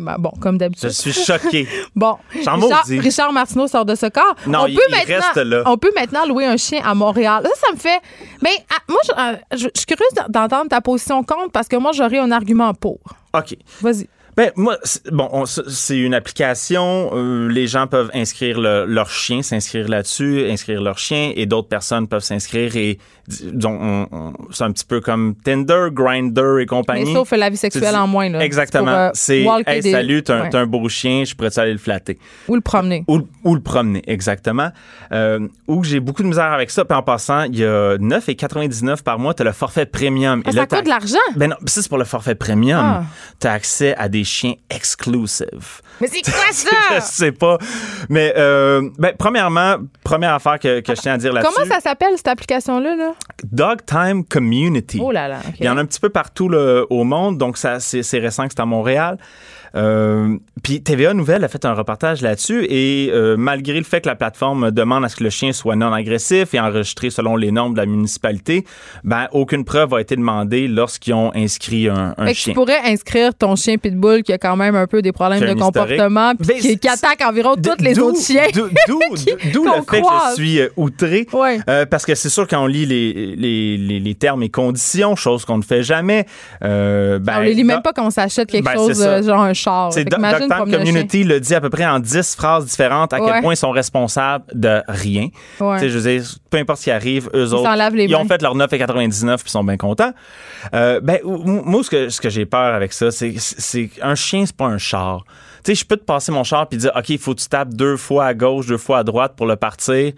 Ben, bon, comme Je d'habitude. suis choqué. Bon, Richard. Richard Martineau sort de ce corps. Non, on il- peut il maintenant, reste là. On peut maintenant louer un chien à Montréal. Ça, ça me fait. Mais ah, moi, je, euh, je- je suis curieuse d'entendre ta position contre parce que moi, j'aurais un argument pour. OK. Vas-y. Ben, moi, bon, on- c'est une application. euh, les gens peuvent inscrire le- leur chien, s'inscrire là-dessus, inscrire leur chien, et d'autres personnes peuvent s'inscrire et, on- c'est un petit peu comme Tinder, Grinder et compagnie. Mais sauf la vie sexuelle en moins. Là. Exactement. Euh, c'est, hey, des- salut, t'as un, Ouais. t'as un beau chien, je pourrais aller le flatter? Ou le promener. Ou, ou le promener, exactement. Euh, où j'ai beaucoup de misère avec ça. Puis en passant, il y a 9,99 par mois, tu as le forfait premium. Ah, Et là, ça t'as- coûte de l'argent? Ben non, ça, c'est pour le forfait premium. Ah. Tu as accès à des chiens exclusive. Mais c'est quoi ça? je sais pas. Mais, euh, ben, premièrement, première affaire que, que je tiens à dire là-dessus. Comment ça s'appelle, cette application-là? Là? Dog Time Community. Oh là là. Il y en a un petit peu partout là, au monde, donc ça, c'est récent que c'est à Montréal. Euh, puis TVA Nouvelle a fait un reportage là-dessus et euh, malgré le fait que la plateforme demande à ce que le chien soit non agressif et enregistré selon les normes de la municipalité, ben aucune preuve a été demandée lorsqu'ils ont inscrit un, un chien. Tu pourrais inscrire ton chien pitbull qui a quand même un peu des problèmes de comportement puis ben, qui, attaque environ tous les autres chiens. D'où le fait que je suis euh, outré parce que c'est sûr quand on lit les, les, les, termes et conditions, chose qu'on ne fait jamais. ben, on les lit même pas quand on s'achète quelque ben, chose genre un char. C'est Doctor Community le dit à peu près en 10 phrases différentes à quel point ils sont responsables de rien. Je veux dire, peu importe ce qui arrive, eux autres, ils ont fait leur 9,99 puis sont bien contents. Euh, ben, moi, ce que, ce que j'ai peur avec ça, c'est un chien, c'est pas un char. Tu sais, je peux te passer mon char puis dire, OK, il faut que tu tapes deux fois à gauche, deux fois à droite pour le partir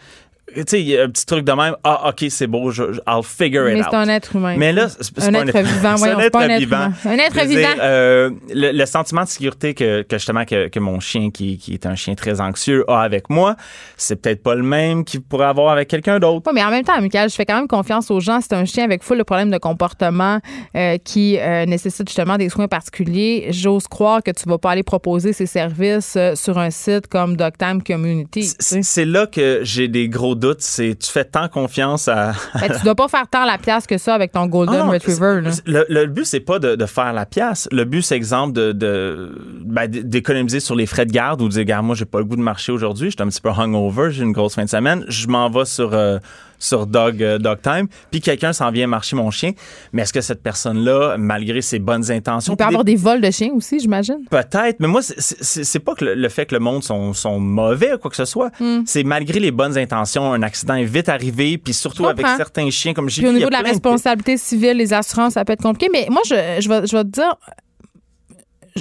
tu sais, il y a un petit truc de même. Ah, OK, c'est beau, je, I'll figure it out. Mais c'est un être humain. Mais là, c'est un, être vivant. c'est un être vivant. Un être vivant. Euh, le, sentiment de sécurité que, que justement que, que, mon chien, qui, qui est un chien très anxieux, a avec moi, c'est peut-être pas le même qu'il pourrait avoir avec quelqu'un d'autre. Oui, mais en même temps, Amical, je fais quand même confiance aux gens. C'est un chien avec full de problèmes de comportement euh, qui euh, nécessite justement des soins particuliers. J'ose croire que tu vas pas aller proposer ces services sur un site comme Doctime Community. C'est là que j'ai des gros doute, c'est tu fais tant confiance à. ben, tu dois pas faire tant la pièce que ça avec ton Golden ah Retriever. Le, le, but, c'est pas de, de, faire la pièce. Le but, c'est exemple de, de ben, d'économiser sur les frais de garde ou de dire, regarde, moi, j'ai pas le goût de marcher aujourd'hui, j'étais un petit peu hungover, j'ai une grosse fin de semaine, je m'en vais sur. Euh, sur Dog, euh, Dog Time, puis quelqu'un s'en vient marcher mon chien. Mais est-ce que cette personne-là, malgré ses bonnes intentions... Il peut avoir des... vols de chiens aussi, j'imagine. Peut-être, mais moi, c'est pas que le, fait que le monde sont, sont mauvais ou quoi que ce soit. Hmm. C'est malgré les bonnes intentions, un accident est vite arrivé, puis surtout avec certains chiens, comme j'ai Puis au niveau de la responsabilité civile, les assurances, ça peut être compliqué. Mais moi, je, je, vais, je vais te dire,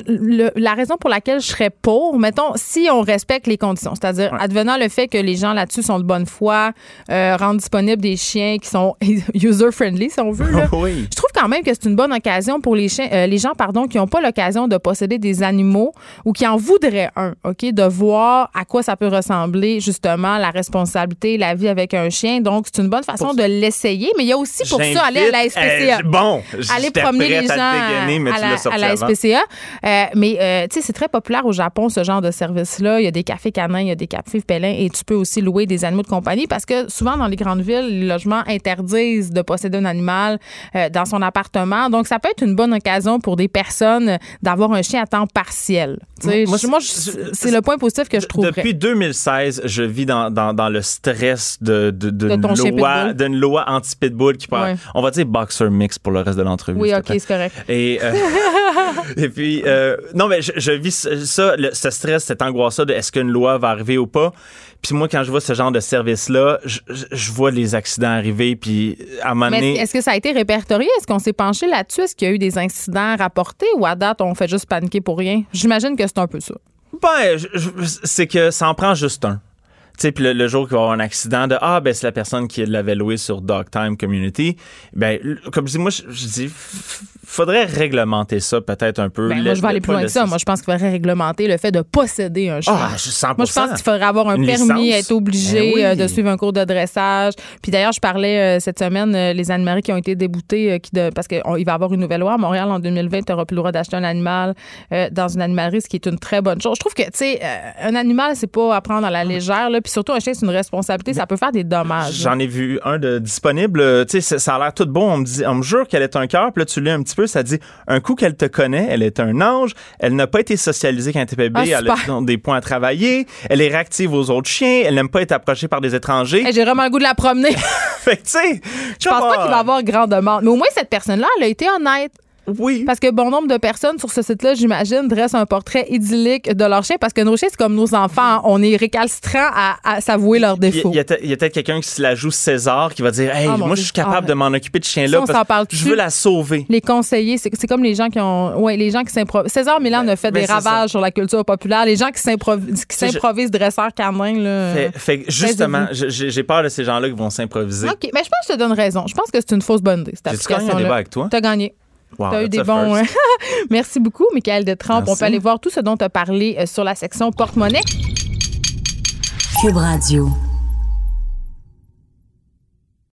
la raison pour laquelle je serais pour, mettons, si on respecte les conditions, c'est-à-dire advenant le fait que les gens là-dessus sont de bonne foi, euh, rendent disponibles des chiens qui sont user-friendly, si on veut. Je trouve quand même que c'est une bonne occasion pour les, chiens, euh, les gens pardon, qui n'ont pas l'occasion de posséder des animaux ou qui en voudraient un, OK, de voir à quoi ça peut ressembler, justement, la responsabilité, la vie avec un chien. Donc, c'est une bonne façon de l'essayer, mais il y a aussi pour ça aller à la SPCA. bon, aller promener les gens à, la, SPCA. Euh, mais euh, tu sais, c'est très populaire au Japon, ce genre de service-là. Il y a des cafés canins, il y a des cafés pélins et tu peux aussi louer des animaux de compagnie parce que souvent dans les grandes villes, les logements interdisent de posséder un animal euh, dans son appartement. Donc, ça peut être une bonne occasion pour des personnes d'avoir un chien à temps partiel. Moi, moi c'est le point positif que je trouve. Depuis 2016, je vis dans, dans, dans le stress de, de, de, loi, d'une loi anti-pitbull qui pourrait, on va dire boxer mix pour le reste de l'entrevue. Oui, OK, c'est correct. Et, et puis, euh, non, mais je, vis ça, ce stress, cette angoisse-là de est-ce qu'une loi va arriver ou pas? Puis moi, quand je vois ce genre de service-là, je, vois les accidents arriver, puis à un moment donné... Est-ce que ça a été répertorié? Est-ce qu'on s'est penché là-dessus? Est-ce qu'il y a eu des incidents rapportés ou à date, on fait juste paniquer pour rien? J'imagine que c'est un peu ça. Ben, c'est que ça en prend juste un sais, puis le, jour qu'il va y avoir un accident de ah ben c'est la personne qui l'avait loué sur Dogtime Community, ben comme je dis moi je, dis faudrait réglementer ça peut-être un peu. Ben, moi je vais aller plus loin que ça. Moi je pense qu'il faudrait réglementer le fait de posséder un chien. Ah, 100%. Moi je pense qu'il faudrait avoir un permis, être obligé ben euh, de suivre un cours de dressage. Puis d'ailleurs je parlais euh, cette semaine euh, les animaleries qui ont été déboutés qui de, parce qu'il va y avoir une nouvelle loi à Montréal en 2020, tu n'auras plus le droit d'acheter un animal dans une animalerie, ce qui est une très bonne chose. Je trouve que tu sais un animal c'est pas à prendre à la légère là surtout, un chien, c'est une responsabilité. Ça peut faire des dommages. J'en ai vu un de disponible. Euh, tu sais, ça a l'air tout bon. On me dit, on me jure qu'elle est un cœur. Puis là, tu lis un petit peu. Ça dit, un coup qu'elle te connaît, elle est un ange. Elle n'a pas été socialisée quand elle était bébé. Ah, elle a des points à travailler. Elle est réactive aux autres chiens. Elle n'aime pas être approchée par des étrangers. J'ai vraiment le goût de la promener. fait que, tu sais. Je pense pas qu'il va y avoir grand demande. Mais au moins, cette personne-là, elle a été honnête. Oui. Parce que bon nombre de personnes sur ce site-là, j'imagine, dressent un portrait idyllique de leur chien parce que nos chiens, c'est comme nos enfants. On est récalcitrants à, s'avouer leurs défauts. Il y, a, peut-être quelqu'un qui se la joue César qui va dire Hey, ah, moi, je suis capable ah, de m'en occuper de ce chien-là. Je veux la sauver. Les conseillers, c'est comme les gens qui ont. Ouais, les gens qui s'improvisent. César Milan a fait des ravages sur la culture populaire. Les gens qui s'improvisent dresseurs canins. Là, fait, justement, j'ai peur de ces gens-là qui vont s'improviser. OK, mais je pense que je te donne raison. Je pense que c'est une fausse bonne idée, cette application-là. un débat avec toi? T'as gagné. Wow, as eu des bons. Hein? Merci beaucoup, Michael de Trump. On peut aller voir tout ce dont tu as parlé sur la section porte-monnaie. Cube Radio.